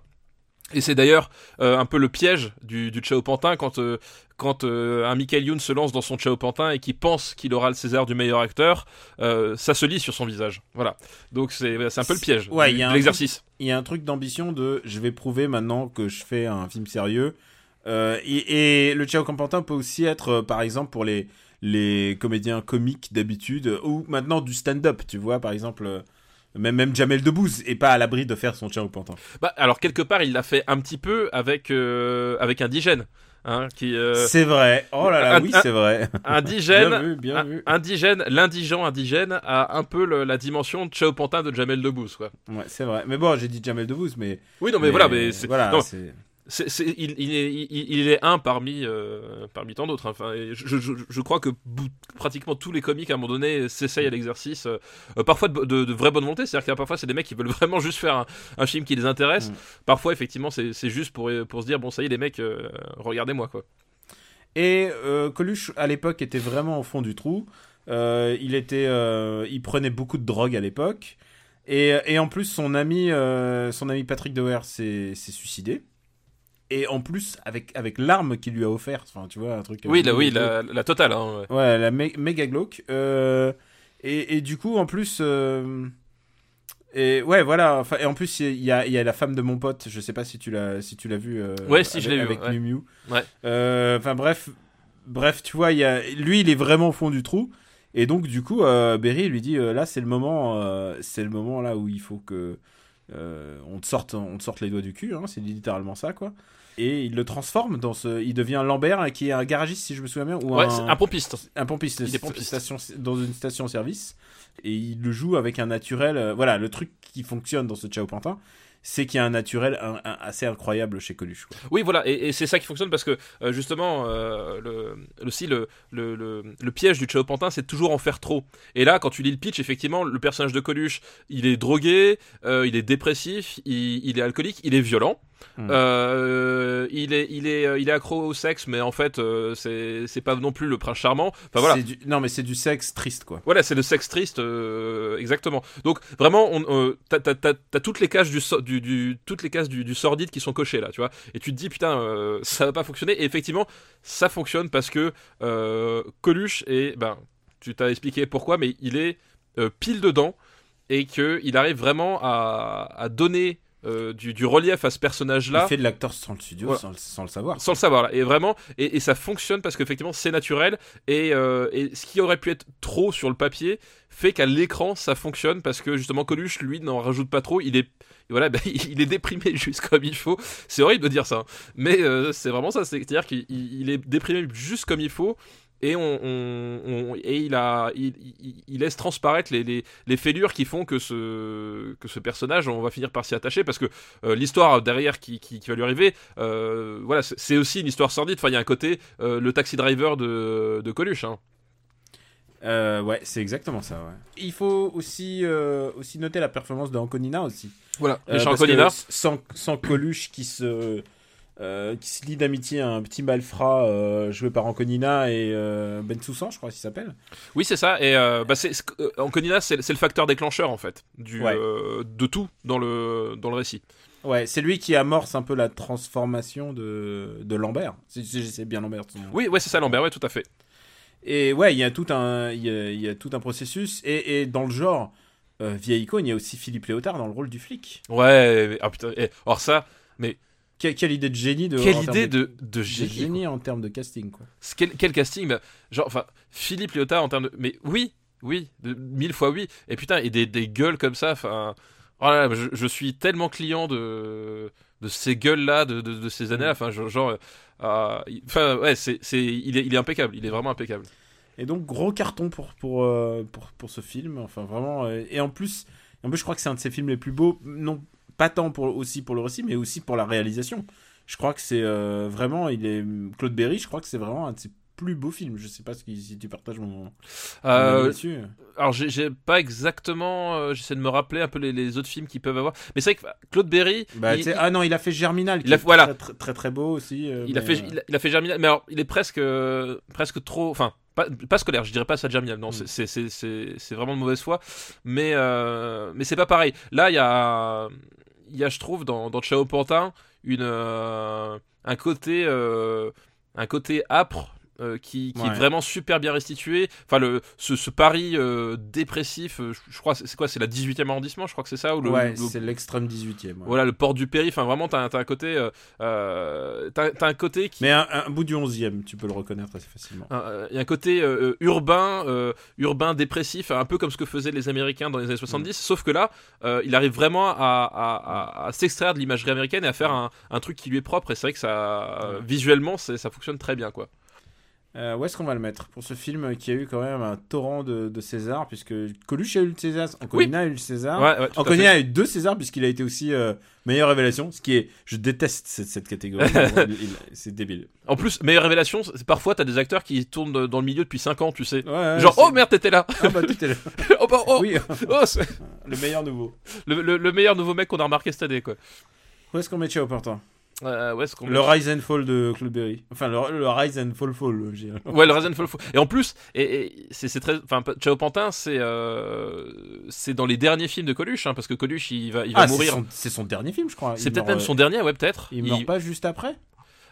Et c'est d'ailleurs euh, un peu le piège du, du Ciao Pantin quand, euh, quand euh, un Michael Youn se lance dans son Ciao Pantin et qui pense qu'il aura le César du meilleur acteur, ça se lit sur son visage. Voilà. Donc c'est un peu le piège Ouais, du- il y a de un l'exercice. Il y a un truc d'ambition de je vais prouver maintenant que je fais un film sérieux. Euh, et, et le Ciao Campantin peut aussi être, euh, par exemple, pour les, les comédiens comiques d'habitude, ou maintenant du stand-up, tu vois, par exemple, euh, même, même Jamel Debbouze est pas à l'abri de faire son Ciao Pantin. Bah, alors quelque part il l'a fait un petit peu avec, euh, avec Indigène. Hein, qui, euh, c'est vrai. Oh là là, un- oui, c'est vrai. Indigène, Bien vu, bien vu. Indigène, l'indigent indigène a un peu le- la dimension de Ciao Pantin de Jamel Debbouze, quoi. Ouais, c'est vrai. Mais bon, j'ai dit Jamel Debbouze, mais. Oui, non, mais, voilà, mais c'est, voilà, il, il est, il, il est un parmi, euh, parmi tant d'autres. hein. Enfin, je, je, je crois que pratiquement tous les comiques, à un moment donné, s'essayent à l'exercice, euh, euh, parfois de, de, de vraie bonne volonté. C'est-à-dire qu'il y a parfois, c'est des mecs qui veulent vraiment juste faire un, un film qui les intéresse. Mm. Parfois, effectivement, c'est, juste pour, pour se dire, bon, ça y est, les mecs, euh, regardez-moi, quoi. Et Coluche, à l'époque, était vraiment au fond du trou. Il, était, il prenait beaucoup de drogue à l'époque. Et, et en plus, son ami, son ami Patrick Dower s'est suicidé. Et en plus, avec, avec l'arme qu'il lui a offerte. Enfin, tu vois, un truc. euh, Oui, la, oui, la, la totale. Hein, ouais. la mé- méga glauque. Euh, et, et du coup, en plus. euh, et ouais, voilà. Enfin, et en plus, il y a, y a la femme de mon pote. Je sais pas si tu l'as, si tu l'as vu. euh, Ouais, si, je avec- l'ai vu, Avec ouais. Miu. Ouais. Enfin bref, bref, tu vois, il y a, lui, il est vraiment au fond du trou. Et donc, du coup, Berry lui dit, là, c'est le moment, c'est le moment là où il faut que on te sorte, on te sorte les doigts du cul. Hein, c'est littéralement ça, quoi. Et il le transforme dans ce, il devient Lambert, qui est un garagiste, si je me souviens bien, ou Ouais, un, pompiste. un pompiste, Il est pompiste. Station, dans une station-service. Et il le joue avec un naturel. euh, voilà, le truc qui fonctionne dans ce Ciao Pantin, c'est qu'il y a un naturel un- un- assez incroyable chez Coluche. quoi. Oui, voilà, et, et c'est ça qui fonctionne parce que euh, justement, euh, le, aussi, le, le, le, le piège du Chao Pantin, c'est toujours en faire trop. Et là, quand tu lis le pitch, effectivement, le personnage de Coluche, il est drogué, euh, il est dépressif, il, il est alcoolique, il est violent. Mm. Euh, il est, il est, euh, il est accro au sexe, mais en fait, euh, c'est, pas non plus le prince charmant. Enfin voilà, du- Non, mais c'est du sexe triste, quoi. voilà, c'est le sexe triste, euh, exactement. Donc vraiment, euh, t'as, toutes les cases du, so- du, du toutes les cases du, du sordide qui sont cochées là, tu vois. Et tu te dis putain, euh, [laughs] ça va pas fonctionner. Et effectivement, ça fonctionne parce que euh, Coluche est, ben, tu t'as expliqué pourquoi, mais il est euh, pile dedans et que il arrive vraiment à, à donner euh, du, du relief à ce personnage-là. Il fait de l'acteur sans le studio, Voilà. sans, le- sans le savoir. Sans le savoir, là. et vraiment, et, et ça fonctionne parce qu'effectivement c'est naturel, et, euh, et ce qui aurait pu être trop sur le papier fait qu'à l'écran ça fonctionne parce que justement Coluche lui n'en rajoute pas trop, il est voilà, [laughs] ben, il est déprimé juste comme il faut. C'est horrible de dire ça, hein. mais euh, c'est vraiment ça. C'est-à-dire qu'il il- il est déprimé juste comme il faut. Et, on, on- on- et il, a, il, il- il laisse transparaître les, les, les fêlures qui font que ce, que ce personnage, on va finir par s'y attacher parce que euh, l'histoire derrière qui, qui, qui va lui arriver, euh, voilà, c'est- aussi une histoire sordide. Enfin, il y a un côté euh, le taxi driver de, de Coluche. Hein. Euh, ouais, c'est exactement ça. Ouais. Il faut aussi, euh, aussi noter la performance de Anconina aussi. Voilà. Euh, Richard parce que Anconina. Sans, sans Coluche qui se, euh, qui se lie d'amitié à un petit malfrat euh, joué par Anconina et euh, Ben Soussan, je crois qu'il s'appelle. Oui, c'est ça. Et euh, bah, c'est, Anconina, c'est, le facteur déclencheur en fait du, Ouais. de tout dans le, dans le récit. Ouais, c'est lui qui amorce un peu la transformation de, de Lambert. C'est, bien Lambert. son. Oui, ouais, c'est ça, Lambert. Ouais, tout à fait. Et ouais, il y a tout un, il y a, il y a tout un processus. Et, et dans le genre vieille icône, il y a aussi Philippe Léotard dans le rôle du flic. Ouais. Ah putain. Et, or ça, Quelle, quelle idée de génie de. quelle en termes idée de, de de génie. génie en termes de casting quoi. Quel, quel casting. bah, genre, enfin, Philippe Léotard en termes de. Mais oui, oui, de, mille fois oui. Et putain, et des, des gueules comme ça. Enfin, oh je, je suis tellement client de de ces gueules là, de, de, ces années. là Enfin, genre, euh, enfin, ouais, c'est, c'est, il est, il est impeccable. Il est vraiment impeccable. Et donc gros carton pour pour euh, pour, pour ce film. Enfin vraiment. euh, et en plus, en plus, je crois que c'est un de ses films les plus beaux. Non, pas tant pour aussi pour le récit, mais aussi pour la réalisation. Je crois que c'est euh, vraiment, il est Claude Berry. Je crois que c'est vraiment un de ses plus beaux films. Je sais pas si, tu partages mon, mon Euh, là-dessus. Alors j'ai pas exactement, euh, j'essaie de me rappeler un peu les, les autres films qu'ils peuvent avoir, mais c'est vrai que bah, Claude Berry, Bah, il, ah non, il a fait Germinal. qui il a- est voilà. Très, très, beau aussi. euh, il a fait, il a, il a fait Germinal, mais alors il est presque, presque trop, enfin pas, pas scolaire, je dirais pas ça de Germinal, non, Mm. c'est- vraiment de mauvaise foi, mais mais c'est pas pareil. Là il y a, il y a je trouve dans dans Chao Pantin une euh, un côté euh, un côté âpre. Euh, qui, qui Ouais. est vraiment super bien restitué. Enfin, le, ce, ce Paris euh, dépressif, euh, je, crois, c'est quoi C'est la 18e arrondissement, je crois que c'est ça ou le, ouais, le- c'est l'extrême 18 e voilà le port du Péri enfin vraiment t'as t'as un côté t'as t'as un côté qui Mais un, un bout du 11 e tu peux le reconnaître assez facilement. il y a un côté urbain urbain dépressif un peu comme ce que faisaient les Américains dans les années 70 sauf que là il arrive vraiment à, à, à, à s'extraire de l'imagerie américaine et à faire un, un truc qui lui est propre et c'est vrai que ça visuellement ça fonctionne très bien quoi Euh, où est-ce qu'on va le mettre pour ce film qui a eu quand même un torrent de, de César puisque Coluche a eu le César, Anconina a eu le César. ouais, ouais, Anconina a eu deux Césars puisqu'il a été aussi euh, meilleure révélation, ce qui est, je déteste cette, cette catégorie. [laughs] C'est débile. en plus meilleure révélation parfois t'as des acteurs qui tournent dans le milieu depuis 5 ans tu sais Ouais, genre oh merde t'étais là Ah bah est là. [laughs] oh, bah, oh, Oui, [laughs] oh, le meilleur nouveau. le, le- le meilleur nouveau mec qu'on a remarqué cette année quoi Où est-ce qu'on met Chao Portant Euh, ouais, Le Rise and Fall de Claude Berry. Enfin, le, le Rise and Fall Fall. je dirais. Ouais, le Rise and Fall. Fall. Et en plus, et, et c'est très, enfin, Chao Pantin, c'est euh, c'est dans les derniers films de Coluche, hein, parce que Coluche, il va, il va Ah, mourir. c'est son dernier film, je crois. C'est Il peut-être même euh, son dernier, ouais, peut-être. Il meurt pas juste après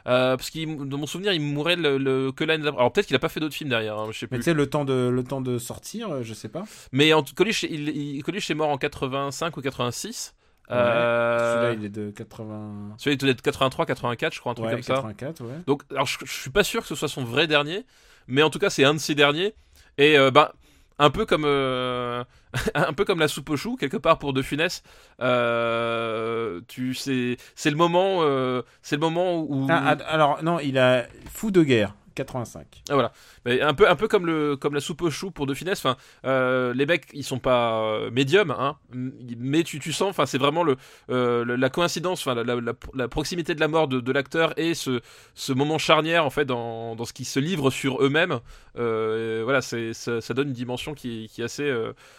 euh, parce qu'il, dans mon souvenir, il mourait le, le- que l'année d'après. Alors peut-être qu'il a pas fait d'autres films derrière, hein, je sais Mais tu sais, le temps de, le temps de sortir, je sais pas. Mais en, Coluche, il, il- Coluche est mort en 85 ou 86. Ouais. Euh, Celui-là, il est de 80. celui-là, il doit être 83, 84, je crois, un truc Ouais, comme ça. 84, ouais. Donc, alors, je, je suis pas sûr que ce soit son vrai dernier, mais en tout cas, c'est un de ses derniers. Et euh, ben, un peu comme euh, [laughs] un peu comme la soupe aux choux quelque part pour De Funès. Euh, tu sais, c'est le moment, euh, c'est le moment où. Ah, alors, non, il a Fou de guerre. 85. Ah, voilà. Mais un peu, un peu comme le, comme la soupe au chou pour De Finesse. Enfin, euh, les mecs, ils sont pas euh, médiums, hein. Mais tu, tu sens, enfin, c'est vraiment le, euh, la coïncidence, enfin, la, la- la- la proximité de la mort de, de l'acteur et ce, ce moment charnière en fait dans, dans ce qu'ils se livrent sur eux-mêmes. Voilà, c'est, ça, ça donne une dimension qui, qui est assez,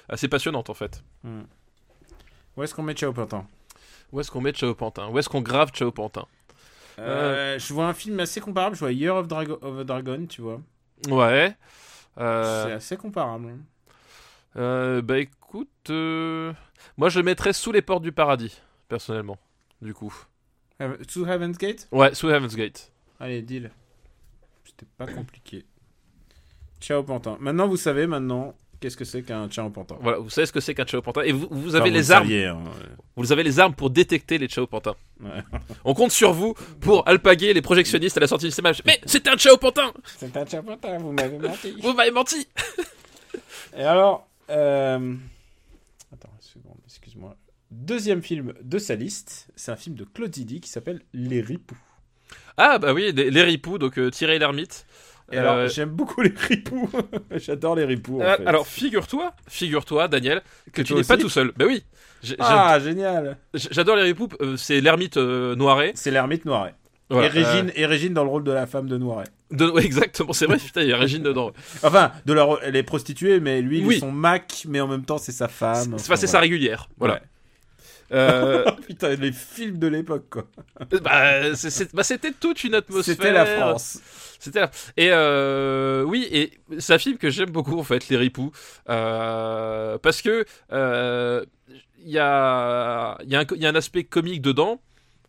assez passionnante en fait. Où est-ce qu'on met Ciao Pantin? Où est-ce qu'on met Chao Pantin? Où est-ce qu'on grave Chao Pantin? Euh, Je vois un film assez comparable. Je vois Year of, Drago- of Dragon, tu vois. Ouais. C'est Euh, assez comparable. euh, bah écoute, euh, moi je le mettrais sous les portes du paradis, personnellement. Du coup. To Heaven's Gate? Ouais, sous Heaven's Gate. Allez, deal. C'était pas compliqué. Ciao Pantin. Maintenant, vous savez maintenant qu'est-ce que c'est qu'un Ciao Pantin? Voilà, vous savez ce que c'est qu'un Chao Pantin? Et vous, vous avez les le armes. saviez, hein. Vous avez les armes pour détecter les Chao Pantins. Ouais. On compte sur vous pour alpaguer les projectionnistes à la sortie du cinéma. Mais c'est un Chao Pantin C'est un Ciao Pantin, vous m'avez menti. Vous m'avez menti Et alors, euh... attends une seconde, excuse-moi. Deuxième film de sa liste, c'est un film de Claude Zidi qui s'appelle Les Ripoux. Ah bah oui, les, les ripoux, donc euh, Thierry l'ermite. Et alors, Euh, j'aime beaucoup les ripoux. [laughs] J'adore les ripoux. en euh, fait. alors figure-toi, figure-toi Daniel, que, Que tu n'es pas tout seul. Bah oui, ah, génial. j'adore les ripoux, euh, c'est l'ermite Noiret. C'est l'ermite Noiret. Voilà, et, Régine, et Régine dans le rôle de la femme de Noiret. de- ouais, exactement, c'est vrai, [laughs] putain, il y a Régine dedans. Enfin, de la, elle est prostituée, mais lui, il Oui. est son Mac, mais en même temps, c'est sa femme. C'est Enfin, c'est sa voilà. régulière. Voilà. Ouais. Euh, [laughs] Putain, les films de l'époque, quoi. bah, bah, c'était toute une atmosphère. C'était la France. C'était là. Et euh, oui, et c'est un film que j'aime beaucoup en fait, Les Ripoux, euh, parce que euh, il y a il y, a y a un aspect comique dedans,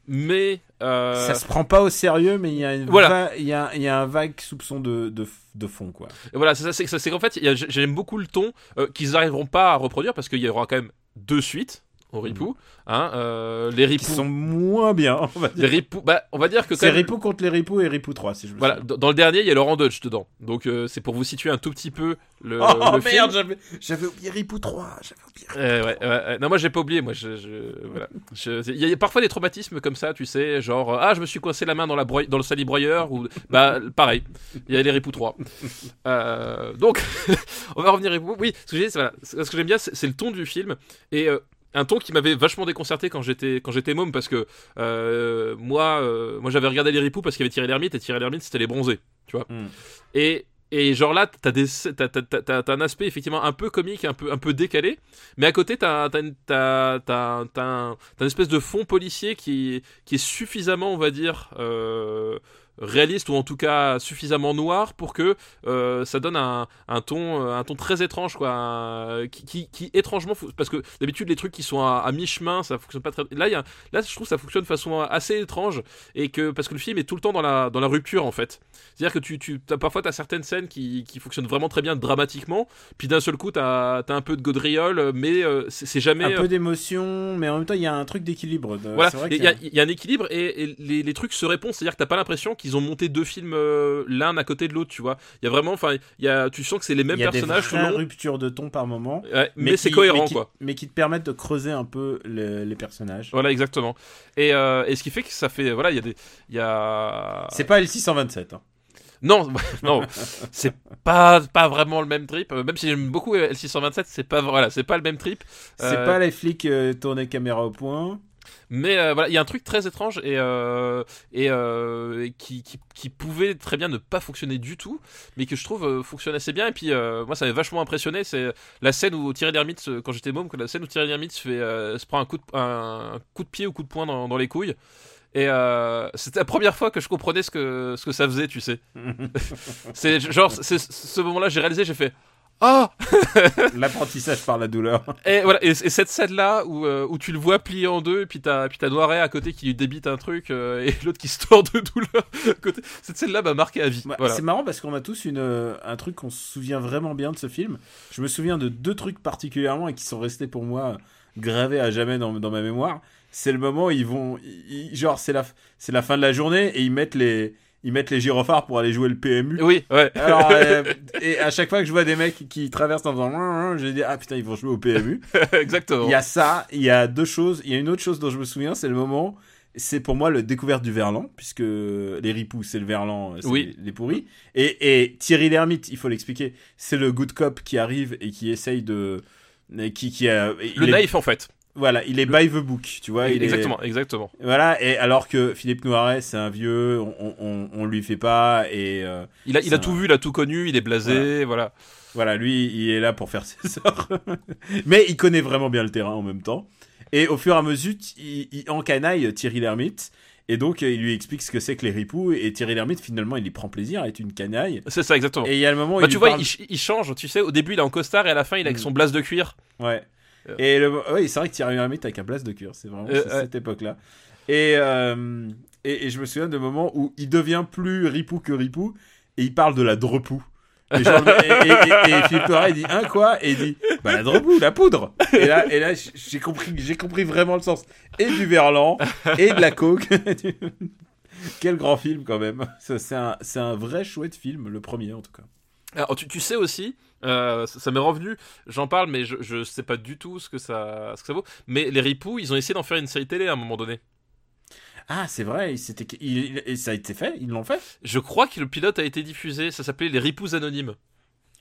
mais euh, Ça se prend pas au sérieux, mais il y a, une Voilà. va- il y a, y a un vague soupçon de, de, de fond, quoi. voilà, c'est qu'en fait, j'aime beaucoup le ton euh, qu'ils n'arriveront pas à reproduire parce qu'il y aura quand même deux suites aux Ripoux, hein, euh, les Mhm. Qui Ripoux. sont moins bien, on va Les dire. ripoux, bah, on va dire que C'est même- Ripoux contre les Ripoux et Ripoux 3, si je me Voilà, souviens. dans dans le dernier, il y a Laurent Dodge dedans. Donc euh, c'est pour vous situer un tout petit peu le, Oh le merde, j'avais, j'avais oublié Ripoux 3, j'avais oublié. Euh, ouais, ouais. Non, moi j'ai pas oublié. Moi, je, je- voilà. Je- Il y a parfois des traumatismes comme ça, tu sais, genre euh, ah je me suis coincé la main dans la broye- dans le salibroyeur ou bah pareil. Il y a les ripoux 3. [laughs] Euh, donc [laughs] on va revenir ripoux. Oui, ce que j'ai, c'est- voilà, ce que j'aime bien, c'est le ton du film et un ton qui m'avait vachement déconcerté quand j'étais quand j'étais môme parce que euh, moi euh, moi j'avais regardé les ripoux parce qu'il y avait Thierry Lhermitte et Thierry Lhermitte c'était les bronzés, tu vois. Mm. Et et genre là, t'as, des, t'as, t'as, t'as, un aspect effectivement un peu comique, un peu, un peu décalé, mais à côté, t'as, t'as, une- t'as, t'as, t'as, un, une espèce de fond policier qui, qui est suffisamment, on va dire, euh, réaliste ou en tout cas suffisamment noir pour que euh, ça donne un, un ton euh, un ton très étrange quoi un- qui, qui, qui étrangement parce que d'habitude les trucs qui sont à, à mi-chemin ça fonctionne pas très là y a, là je trouve que ça fonctionne de façon assez étrange et que parce que le film est tout le temps dans la dans la rupture en fait c'est à dire que tu, tu as, parfois t'as certaines scènes qui, qui fonctionnent vraiment très bien dramatiquement puis d'un seul coup t'as as un peu de gaudriole mais euh, c'est c'est jamais Un peu d'émotion, mais en même temps, il y a un truc d'équilibre. de- voilà, c'est il y, y a un équilibre et, et les, les trucs se répondent, c'est-à-dire que t'as pas l'impression qu'ils ont monté deux films euh, l'un à côté de l'autre, tu vois. Il y a vraiment, enfin, il y a, tu sens que c'est les mêmes il y a personnages des ruptures de ton par moment. Ouais, mais, c'est cohérent, mais qui- quoi. Mais qui te permettent de creuser un peu le- les personnages. Voilà, exactement. Et, euh, et ce qui fait que ça fait, voilà, il y a des, il a. C'est pas L627. hein. Non, [laughs] non, c'est pas pas vraiment le même trip. euh, Même si j'aime beaucoup L627, c'est pas voilà, c'est pas le même trip. C'est Euh, pas les flics euh, tournés caméra au point. Mais euh, voilà, il y a un truc très étrange et, euh, et, euh, qui, qui, qui pouvait très bien ne pas fonctionner du tout, mais que je trouve fonctionne assez bien. Et puis moi, ça m'avait vachement impressionné. C'est la scène où Thierry Lhermitte, quand j'étais môme, que la scène où Thierry Lhermitte se, fait, se prend un coup, de, un, un coup de pied ou coup de poing dans, dans les couilles. Et euh, c'était la première fois que je comprenais ce que, ce que ça faisait, tu sais. [laughs] c'est genre, c'est ce moment-là, j'ai réalisé, j'ai fait. Ah [laughs] L'apprentissage par la douleur. Et voilà, et, et cette scène-là où, euh, où tu le vois plié en deux, et puis t'as, puis t'as Noiret à côté qui lui débite un truc, euh, et [laughs] l'autre qui se tord de douleur côté. Cette scène-là m'a marqué à vie. Voilà. C'est marrant parce qu'on a tous une, euh, un truc qu'on se souvient vraiment bien de ce film. Je me souviens de deux trucs particulièrement et qui sont restés pour moi gravés à jamais dans, dans ma mémoire. C'est le moment où ils vont. ils- ils- genre, c'est la, c'est la fin de la journée et ils mettent les, ils mettent les gyrophares pour aller jouer le PMU. Oui, ouais. Alors, euh, [laughs] et à chaque fois que je vois des mecs qui traversent en faisant. Je dis, ah putain, ils vont jouer au PMU. [laughs] Exactement. Il y a ça, il y a deux choses. Il y a une autre chose dont je me souviens, c'est le moment. c'est pour moi le découverte du verlan, puisque les ripoux, c'est le verlan, c'est Oui. les pourris. Et, et Thierry Lhermitte, il faut l'expliquer, c'est le good cop qui arrive et qui essaye de. Qui, qui a, Le est- naïf en fait. Voilà, il est by the book, tu vois. il est- exactement, exactement. voilà, et alors que Philippe Noiret, c'est un vieux, on, on, on lui fait pas, et euh, Il a, il a tout vu, il a tout connu, il est blasé, voilà. voilà, lui, il est là pour faire ses heures. [laughs] Mais il connaît vraiment bien le terrain en même temps. Et au fur et à mesure, il, il encanaille Thierry Lhermitte, et donc il lui explique ce que c'est que les ripoux, et Thierry Lhermitte, finalement, il y prend plaisir à être une canaille. C'est ça, exactement. Et il y a le moment où Bah, il tu vois, parle- il, ch- il change, tu sais, au début il est en costard et à la fin il est avec Mm. son blase de cuir. Ouais. Et le... oui, c'est vrai que Thierry Lhermitte avec un place de cure, c'est vraiment Euh, cette époque-là. Et, euh, et, et je me souviens de moments où il devient plus ripou que ripou et il parle de la drepou. Et, genre, [laughs] et, et, et- Philippe il dit un quoi? Et il dit bah la drepou, la poudre. Et là, et là j'ai compris, j'ai compris vraiment le sens et du verlan et de la coke. [laughs] Quel grand film quand même. C'est un, un vrai chouette film, le premier en tout cas. Alors, tu, tu sais aussi, euh, ça, ça m'est revenu, j'en parle, mais je, je sais pas du tout ce que ça, ce que ça vaut. Mais les ripoux, ils ont essayé d'en faire une série télé à un moment donné. Ah c'est vrai, il ça a été fait, ils l'ont fait? Je crois que le pilote a été diffusé, ça s'appelait Les ripoux anonymes.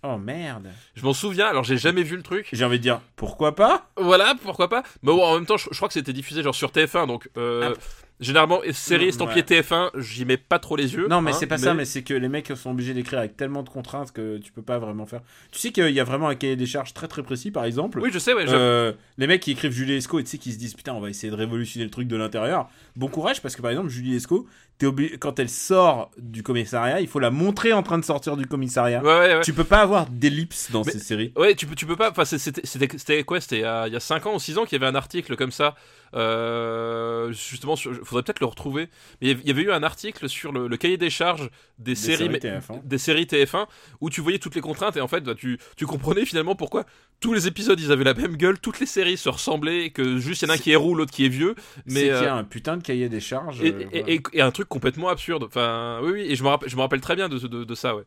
Oh merde. Je m'en souviens, alors j'ai jamais vu le truc. J'ai envie de dire pourquoi pas? Voilà, pourquoi pas. Mais bon, en même temps, je, je crois que c'était diffusé genre sur TF1, donc euh, Ah. Généralement, série estampillée TF1, j'y mets pas trop les yeux. Non, mais hein, c'est pas ça, mais c'est que les mecs sont obligés d'écrire avec tellement de contraintes que tu peux pas vraiment faire. Tu sais qu'il y a vraiment un cahier des charges très très précis, par exemple. Oui, je sais, ouais. je- Euh, les mecs qui écrivent Julie Esco et tu sais qui se disent putain on va essayer de révolutionner le truc de l'intérieur. Bon courage parce que par exemple Julie Esco, obligé quand elle sort du commissariat, il faut la montrer en train de sortir du commissariat. Ouais, ouais, ouais. Tu peux pas avoir d'ellipse dans Mais- ces séries. Ouais, tu peux, tu peux pas. Enfin, c'était, quoi C'était il y a- il y a 5 ans ou 6 ans qu'il y avait un article comme ça. Euh, justement, sur, faudrait peut-être le retrouver. Mais il y avait eu un article sur le, le cahier des charges des, séries, séries mais- TF1. des séries TF1 où tu voyais toutes les contraintes et en fait, bah, tu, tu comprenais finalement pourquoi tous les épisodes ils avaient la même gueule, toutes les séries se ressemblaient, que juste il y en a un C'est- qui est roux, l'autre qui est vieux. Mais qu'il y euh, a un putain de cahier des charges. et, euh, et- voilà. et- et un truc complètement absurde. Enfin, oui, oui. Et je me rappelle, je me rappelle très bien de, de, de ça, ouais.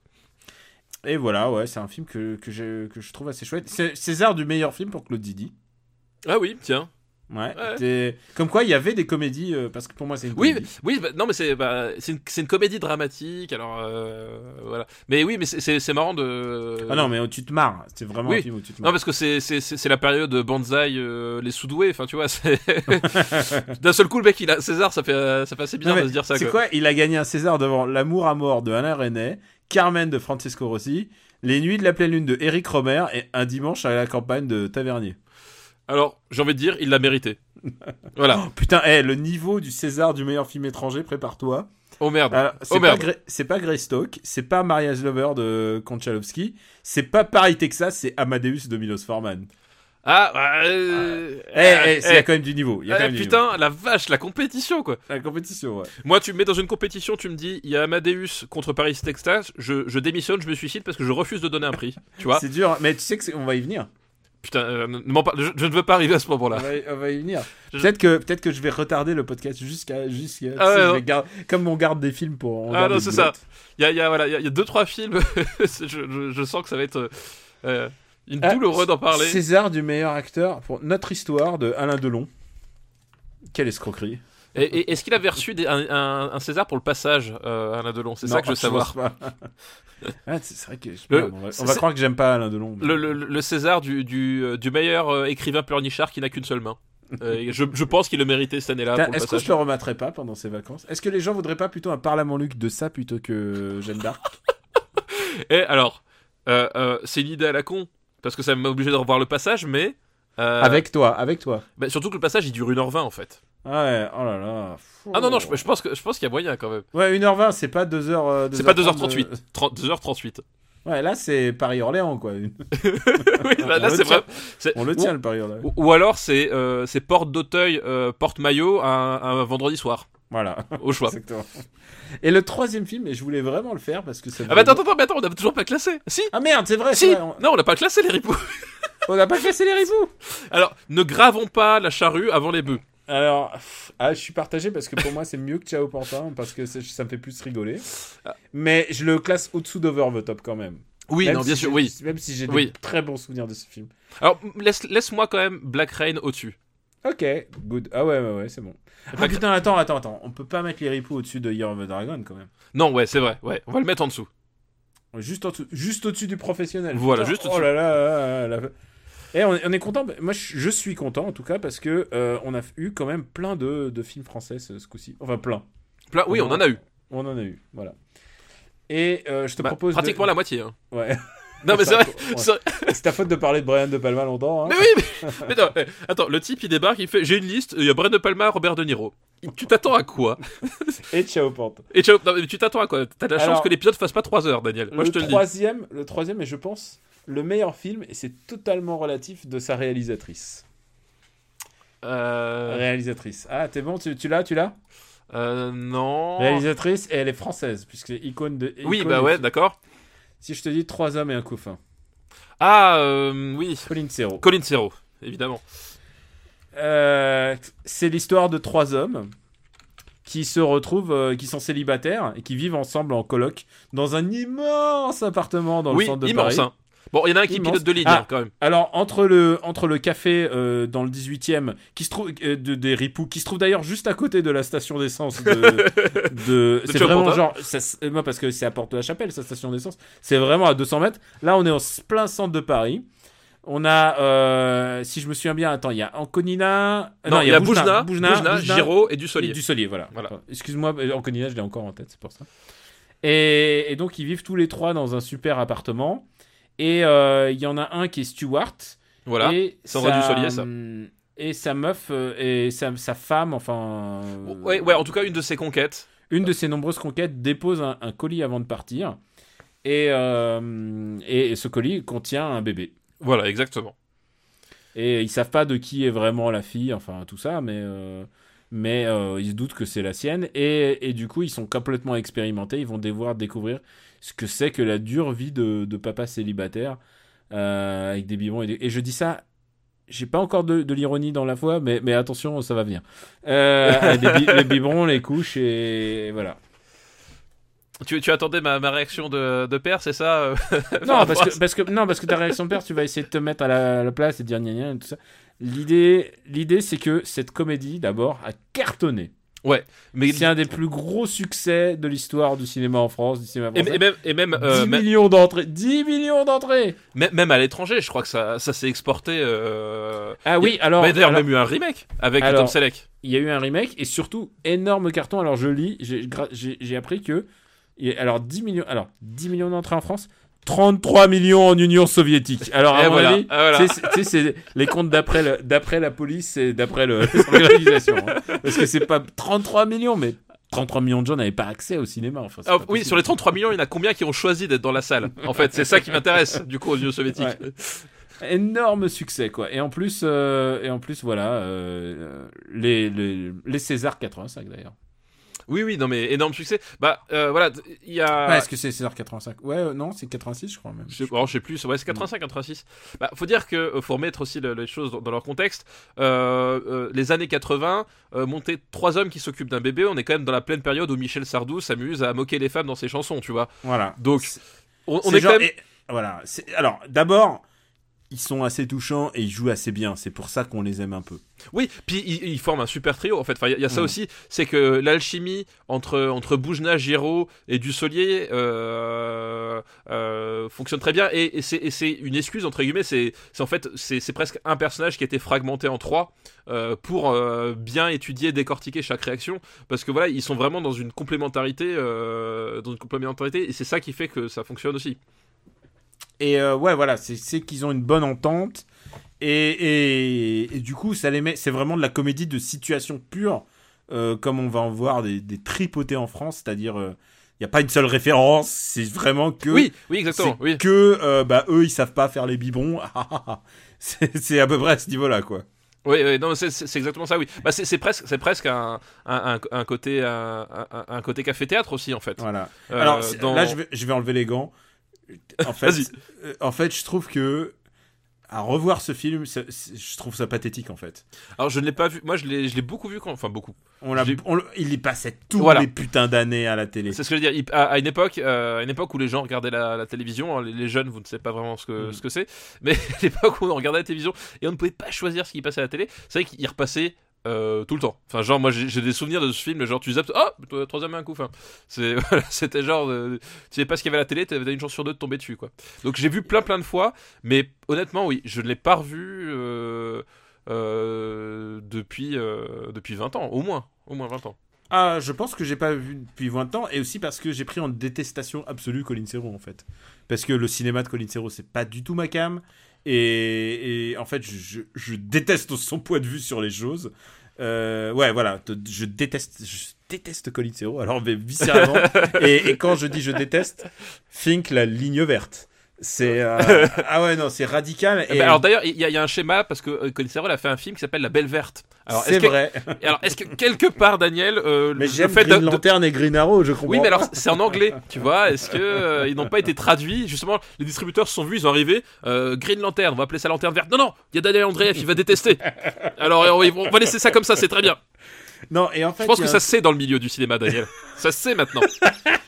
Et voilà, ouais, c'est un film que, que, je trouve assez chouette. C'est César du meilleur film pour Claude Didi. Ah oui, tiens. Ouais. Comme quoi, il y avait des comédies, euh, parce que pour moi, c'est une Oui, comédie. mais- oui, bah, non, mais c'est bah, c'est une, comédie dramatique, alors euh, voilà. Mais oui, mais c'est- marrant de. Ah non, mais tu te marres. C'est vraiment Oui. un film où tu te Non, parce que c'est la période Banzai, euh, les sous-doués. Enfin, tu vois, c'est [laughs] d'un seul coup le mec il a César, ça fait euh, ça fait assez bizarre Non, de se dire ça. C'est quoi. quoi Il a gagné un César devant L'amour à mort de Alain Resnais, Carmen de Francesco Rossi, Les Nuits de la pleine lune de Eric Romer et Un dimanche à la campagne de Tavernier. Alors, j'ai envie de dire, il l'a mérité. [laughs] voilà. Oh, putain, eh, le niveau du César du meilleur film étranger, prépare-toi. Oh merde. C'est Oh pas, c'est pas Greystock, c'est pas Maria's Lover de Konchalovsky, c'est pas Paris Texas, c'est Amadeus de Milos Forman. Ah, euh, Eh, euh, eh, il y eh, a quand même du niveau. Il y a eh, quand même du putain, la vache, la compétition quoi. niveau. La compétition, ouais. Moi, tu me mets dans une compétition, tu me dis, il y a Amadeus contre Paris Texas, je, je démissionne, je me suicide parce que je refuse de donner un prix. Tu vois [laughs] C'est dur, mais tu sais que on va y venir. Putain, euh, ne je, je ne veux pas arriver à ce moment-là. on va y venir. Peut-être que peut-être que je vais retarder le podcast jusqu'à tu Ah ouais, Comme on garde des films pour. Ah non, c'est ça. Il y a, y a, voilà, il y a- y a deux, trois films, [laughs] je, je- je sens que ça va être euh, euh, une Ah, douloureuse d'en parler. César du meilleur acteur pour Notre histoire de Alain Delon. Quelle escroquerie. Et, et- est-ce qu'il avait reçu des- un, un- un César pour le passage, euh, Alain Delon? C'est ça que je veux savoir. ah, [laughs] c'est vrai que Le- on va, on croire que j'aime pas Alain Delon. mais- Le, le- le César du, du, euh, du meilleur euh, écrivain pleurnichard qui n'a qu'une seule main. Euh, je, je pense qu'il le méritait cette année-là. Est-ce que je le remettrai pas pendant ces vacances? Est-ce que les gens voudraient pas plutôt un Parlement Luc de ça plutôt que Jeanne d'Arc? [laughs] Et alors, euh, c'est une idée à la con, parce que ça m'a obligé de revoir le passage, mais. Avec toi, avec toi. bah, surtout que le passage il dure 1h20 en fait. Ah ouais, oh là là. Ah non, non, je, je pense que- je pense qu'il y a moyen quand même. Ouais, 1h20, c'est pas 2h. euh, C'est pas 2h30 2h38, de- 30 2h38. Ouais, là, c'est Paris-Orléans, quoi. [laughs] oui, là, là, On le c'est tient. vrai. On le ou- tient, le Paris-Orléans. Ou, ou alors c'est euh, porte d'Auteuil, euh, porte maillot un, un vendredi soir, Voilà. au choix. Exactement. Et le troisième film, et je voulais vraiment le faire parce que ça. Ah bah attends, attends, mais attends, on n'a toujours pas classé. Si, Ah merde, c'est vrai, si. c'est vrai, on- Non, on n'a pas classé les ripoux. On n'a pas cassé les ripoux [laughs] Alors, ne gravons pas la charrue avant les bœufs. Alors, ah, je suis partagé parce que pour moi, c'est mieux que Ciao Pantin parce que ça me fait plus rigoler. Mais je le classe au-dessous d'Over the Top quand même. Oui, Même non, si bien sûr, oui. Même si j'ai Oui. des très bons souvenirs de ce film. Alors, laisse, laisse-moi quand même Black Rain au-dessus. Ok, good. Ah ouais, ouais, ouais, c'est bon. Ah putain, attends, attends, attends. On peut pas mettre les ripoux au-dessus de Year of the Dragon quand même. Non, ouais, c'est vrai. Ouais, on va le mettre en dessous. Juste en dessous, juste au-dessus du professionnel. Voilà, Putain, juste Oh au-dessus. là là, là, là, là. Et on est, on est content. Moi, je suis content en tout cas parce que euh, on a eu quand même plein de, de films français ce, ce coup-ci. Enfin, plein. Plein- Oui, on en a eu. On en a eu. Voilà. Et euh, je te Bah, propose. de- pratiquement la moitié. hein. Ouais. [laughs] Non, mais c'est vrai. Ouais. c'est ta faute de parler de Brian De Palma longtemps. Hein. Mais oui, mais, mais non, attends, le type il débarque, il fait J'ai une liste, il y a Brian De Palma, Robert De Niro. Tu t'attends à quoi? [laughs] Et Ciao Pante. Et ciao, non, mais tu t'attends à quoi? T'as de la chance que l'épisode fasse pas 3 heures, Daniel. Moi le je te le dis. troisième, le troisième est, je pense, le meilleur film et c'est totalement relatif de sa réalisatrice. Euh, Réalisatrice. Ah, t'es bon, tu, l'as, tu l'as? Euh, non. Réalisatrice et elle est française puisque icône de. Oui, bah ouais, d'accord. Si je te dis trois hommes et un couffin. Ah, euh, oui. Pauline Serrault. Colin Serrault, évidemment. C'est l'histoire de trois hommes qui se retrouvent, euh, qui sont célibataires et qui vivent ensemble en coloc dans un immense appartement dans oui, le centre de immense. Paris. hein. Bon, il y en a un qui Immense. pilote de ligne, Ah. hein, quand même. Alors entre le entre le café euh, dans le 18e qui se trouve euh, de, des ripoux qui se trouve d'ailleurs juste à côté de la station d'essence de, [laughs] de c'est vraiment genre ça, se- moi parce que c'est à Porte de la Chapelle sa station d'essence c'est vraiment à 200 mètres là on est en plein centre de Paris on a euh, si je me souviens bien attends il y a Anconina euh, Non, il y a Boujna, Boujna, Boujna, Boujna, Giraud et et Dussolier. du Solier, voilà. Voilà. Excuse-moi, euh, Anconina, je l'ai encore en tête, c'est pour ça. Et, et donc, ils vivent tous les trois dans un super appartement. Et euh, il y en a un qui est Stewart. Voilà. Et Sandra sa- Dussolier, ça. Et sa meuf euh, et sa, sa femme, enfin. euh, Ouais, ouais, en tout cas, une de ses conquêtes. Une de ses nombreuses conquêtes dépose un, un colis avant de partir. Et, euh, et ce colis contient un bébé. Voilà, exactement. Et ils savent pas de qui est vraiment la fille, enfin tout ça, mais, euh, mais euh, ils se doutent que c'est la sienne. Et, et du coup, ils sont complètement expérimentés. Ils vont devoir découvrir ce que c'est que la dure vie de, de papa célibataire euh, avec des biberons. Et, des- et je dis ça, j'ai pas encore de, de l'ironie dans la voix, mais, mais attention, ça va venir. Euh, bi- les biberons, les couches, et voilà. Tu, tu attendais ma, ma réaction de, de père, c'est ça euh, [laughs] Non, par parce que, parce que, non, parce que ta réaction de père, tu vas essayer de te mettre à la, à la place et dire gna gna et tout ça. L'idée, l'idée, c'est que cette comédie, d'abord, a cartonné. Mais, C'est un des plus gros succès de l'histoire du cinéma en France, du cinéma et, français. et même, et même, euh, 10 même, millions d'entrées 10 millions d'entrées même- même à l'étranger, je crois que ça, ça s'est exporté. Euh... Ah oui, alors, Bah, D'ailleurs, alors, même eu un remake avec Alors- Tom Selleck. il y a eu un remake et surtout énorme carton. Alors je lis, j'ai appris que alors 10 millions, alors 10 millions d'entrées en France, 33 millions en Union soviétique. Alors à mon voilà, avis, ah, voilà. c'est- les comptes d'après la police et d'après le- [laughs] [laughs] l'organisation. hein. Parce que c'est pas 33 millions, mais 33 millions de gens n'avaient pas accès au cinéma. Enfin, Ah, oui, sur les 33 millions, il y en a combien qui ont choisi d'être dans la salle? En fait, c'est ça qui m'intéresse, du coup, aux Unions soviétiques. Ouais. énorme succès quoi. Et en plus, euh, et en plus voilà, euh, les, les les César 85 d'ailleurs. Oui, oui, non, mais énorme succès. Bah, euh, voilà, il y a. Est-ce que c'est César 85 Ouais, euh, non, c'est 86 je crois même. Je alors, je sais plus, ouais, c'est 85, 86. Bah, faut dire que euh, faut remettre aussi le- les choses dans, dans leur contexte. Euh, les années 80, euh, monter trois hommes qui s'occupent d'un bébé, on est quand même dans la pleine période où Michel Sardou s'amuse à moquer les femmes dans ses chansons, tu vois. Voilà. Donc, on, est genre- quand même. et- voilà. Alors, d'abord, ils sont assez touchants et ils jouent assez bien. C'est pour ça qu'on les aime un peu. Oui, puis ils, ils forment un super trio en fait. Enfin, il y, a- il y a ça Mm. aussi, c'est que l'alchimie entre entre Boujna, Giraud et Dussolier euh, euh, fonctionne très bien et, et c'est une excuse entre guillemets. C'est en fait c'est presque un personnage qui a été fragmenté en trois euh, pour bien étudier, décortiquer chaque réaction parce que voilà ils sont vraiment dans une complémentarité dans une complémentarité et c'est ça qui fait que ça fonctionne aussi. Et euh, ouais, voilà, c'est- qu'ils ont une bonne entente. Et, et, et du coup, ça les met. C'est vraiment de la comédie de situation pure, euh, comme on va en voir des, des tripotés en France. C'est-à-dire, il n'y a pas une seule référence. C'est vraiment que. Oui, oui exactement. Oui. que euh, bah, eux, ils savent pas faire les bibons. [laughs] c'est c'est à peu près à ce niveau-là, quoi. Oui, oui, non, c'est- exactement ça, oui. Bah, c'est presque, c'est presque un, un, côté, un, un, côté café-théâtre aussi, en fait. Voilà. Euh, Alors dans- là, je vais, je vais enlever les gants. En fait, euh, en fait, je trouve que à revoir ce film, je trouve ça pathétique en fait. Alors je ne l'ai pas vu. Moi, je l'ai, je l'ai beaucoup vu quand. Enfin, beaucoup. On l'a, il y passait tous Voilà. les putains d'années à la télé. C'est ce que je veux dire. Il- À, à une époque, euh, à une époque où les gens regardaient la, la télévision, hein, les, les jeunes, vous ne savez pas vraiment ce que Mm. ce que c'est, mais [laughs] à l'époque où on regardait la télévision et on ne pouvait pas choisir ce qui passait à la télé, c'est vrai qu'il repassait. Euh, tout le temps. Enfin, genre, moi j'ai des souvenirs de ce film, genre tu zappes, oh, toi, troisième un coup. Enfin, [laughs] c'était genre, euh, tu savais pas ce qu'il y avait à la télé, t'avais une chance sur deux de tomber dessus, quoi. Donc j'ai vu plein plein de fois, mais honnêtement, oui, je ne l'ai pas revu euh, depuis, depuis 20 ans, au moins, au moins 20 ans. Ah, je pense que j'ai pas vu depuis 20 ans et aussi parce que j'ai pris en détestation absolue Colin Serrault en fait. Parce que le cinéma de Colin Serrault c'est pas du tout ma cam et, et en fait je, déteste son point de vue sur les choses. Euh, ouais, voilà, je déteste, je déteste Colin Serrault. Alors mais viscéralement [laughs] et, et quand je dis je déteste, think la ligne verte. C'est euh, [laughs] ah ouais non c'est radical Eh et alors d'ailleurs, il y, a- il y a un schéma parce que euh, Colin a fait un film qui s'appelle La Belle Verte. C'est est-ce que, vrai. [laughs] alors est-ce que quelque part, Daniel, euh, Mais le fait de- Green de- Lantern et Green Arrow, je comprends. oui, mais alors c'est en anglais, tu vois. Est-ce que euh, ils n'ont pas été traduits? Justement, les distributeurs se sont vus, ils sont arrivés. Green Lantern, on va appeler ça Lanterne Verte. Non, non, il y a Daniel Andreev, il va détester. Alors on va laisser ça comme ça, c'est très bien. Non et en fait Je pense que ça se sait dans le milieu du cinéma, Daniel. Ça se sait maintenant.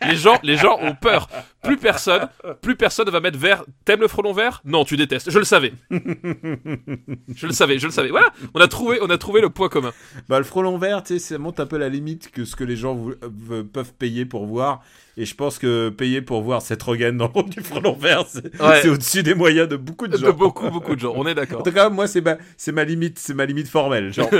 Les gens, les gens ont peur. Plus personne, plus personne va mettre vert. T'aimes le frelon vert? Non, tu détestes. Je le savais. Je le savais, je le savais. Voilà, on a trouvé, on a trouvé le point commun. Bah, le frelon vert, tu sais, ça monte un peu la limite que ce que les gens peuvent payer pour voir. Et je pense que payer pour voir cette Rogen dans le rôle du frelon vert, c'est Ouais. au-dessus des moyens de beaucoup de De gens. beaucoup, beaucoup de gens. On est En d'accord. tout cas, moi, c'est ma, c'est ma limite, c'est ma limite formelle. Genre. [laughs]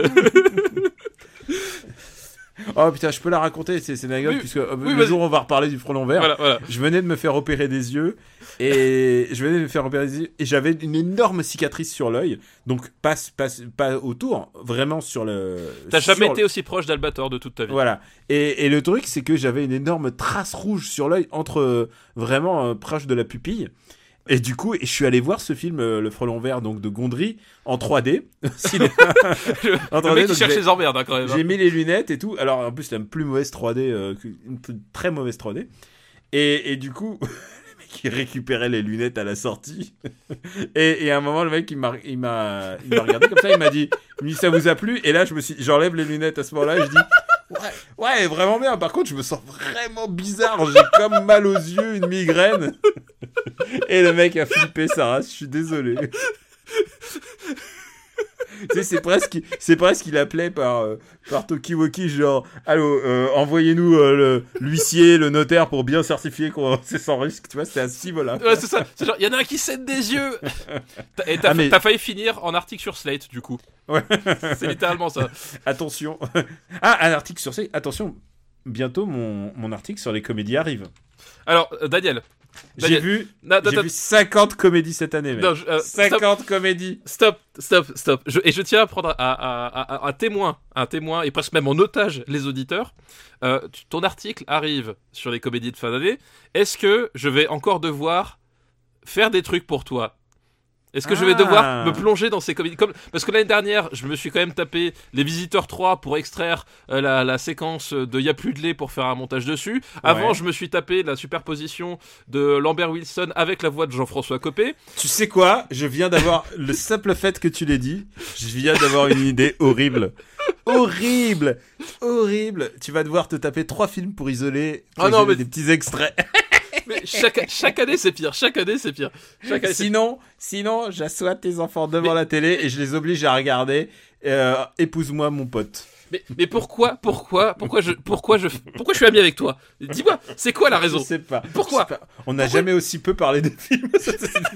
oh putain, je peux la raconter, c'est c'est une anecdote, Oui, puisque euh, oui, le jour où on va reparler du frelon vert, Voilà, voilà. je venais de me faire opérer des yeux et je venais de me faire opérer des yeux et j'avais une énorme cicatrice sur l'œil, donc pas, pas, pas autour, vraiment sur le. T'as jamais été aussi proche d'Albator de toute ta vie. Voilà. Et, et le truc, c'est que j'avais une énorme trace rouge sur l'œil, entre euh, vraiment euh, proche de la pupille. Et du coup, je suis allé voir ce film, euh, Le Frelon Vert, donc de Gondry, en 3D. Cinéma. [laughs] [laughs] Le, En le 3D, mec qui cherche les emmerdes hein, quand même. hein. J'ai mis les lunettes et tout. Alors, en plus, c'est une plus mauvaise 3D, euh, une très mauvaise 3D. Et, et du coup, [laughs] le mec, il récupérait les lunettes à la sortie. et, et à un moment, le mec, il m'a, il regardé comme ça, il m'a dit, il ça vous a plu? Et là, je me suis, j'enlève les lunettes à ce moment-là, et je dis, ouais, ouais, vraiment bien. Par contre, je me sens vraiment bizarre. J'ai comme mal aux yeux, une migraine. Et le mec a flippé sa race, je suis désolé. Tu sais, c'est presque, c'est presque qu'il appelait par, euh, par Tokiwoki, genre, allô, euh, envoyez-nous euh, le- l'huissier, le notaire pour bien certifier qu'on c'est sans risque, tu vois, c'était à ce niveau-là. Ouais, c'est ça. C'est genre, il y en a un qui saigne des yeux. T'as- Et t'as Ah, mais- t'as failli finir en article sur Slate, du coup. Ouais. C'est littéralement ça. Attention. ah, un article sur ça. Attention, bientôt mon, mon article sur les comédies arrive. Alors, euh, Daniel. J'ai Daniel. vu, Non, attends, j'ai attends. vu 50 comédies cette année, mec. Non, je- euh, stop. 50 comédies. Stop, stop, stop. Je- et je tiens à prendre à, à- à- à- un témoin, un témoin, et presque même en otage les auditeurs. Euh, ton article arrive sur les comédies de fin d'année. Est-ce que je vais encore devoir faire des trucs pour toi? Est-ce que je vais Ah. devoir me plonger dans ces comédies comme parce que l'année dernière, je me suis quand même tapé Les Visiteurs 3 pour extraire euh, la, la séquence de Y a plus de lait pour faire un montage dessus. Avant, Ouais. je me suis tapé la superposition de Lambert Wilson avec la voix de Jean-François Copé. Tu sais quoi? Je viens d'avoir [laughs] le simple fait que tu l'aies dit. Je viens d'avoir une idée horrible. Horrible Horrible Tu vas devoir te taper trois films pour isoler, pour Ah non, isoler mais- des petits extraits. Mais chaque, chaque année, c'est pire. Chaque année, c'est pire. Chaque année, c'est Sinon, sinon, j'assois tes enfants devant la télé et je les oblige à regarder. euh, Épouse-moi mon pote. Mais, mais pourquoi, pourquoi, pourquoi je, pourquoi je, pourquoi je suis ami avec toi? Dis-moi, c'est quoi la raison? Je sais pas. Pourquoi? Je sais pas. On n'a jamais aussi peu parlé des films. [laughs]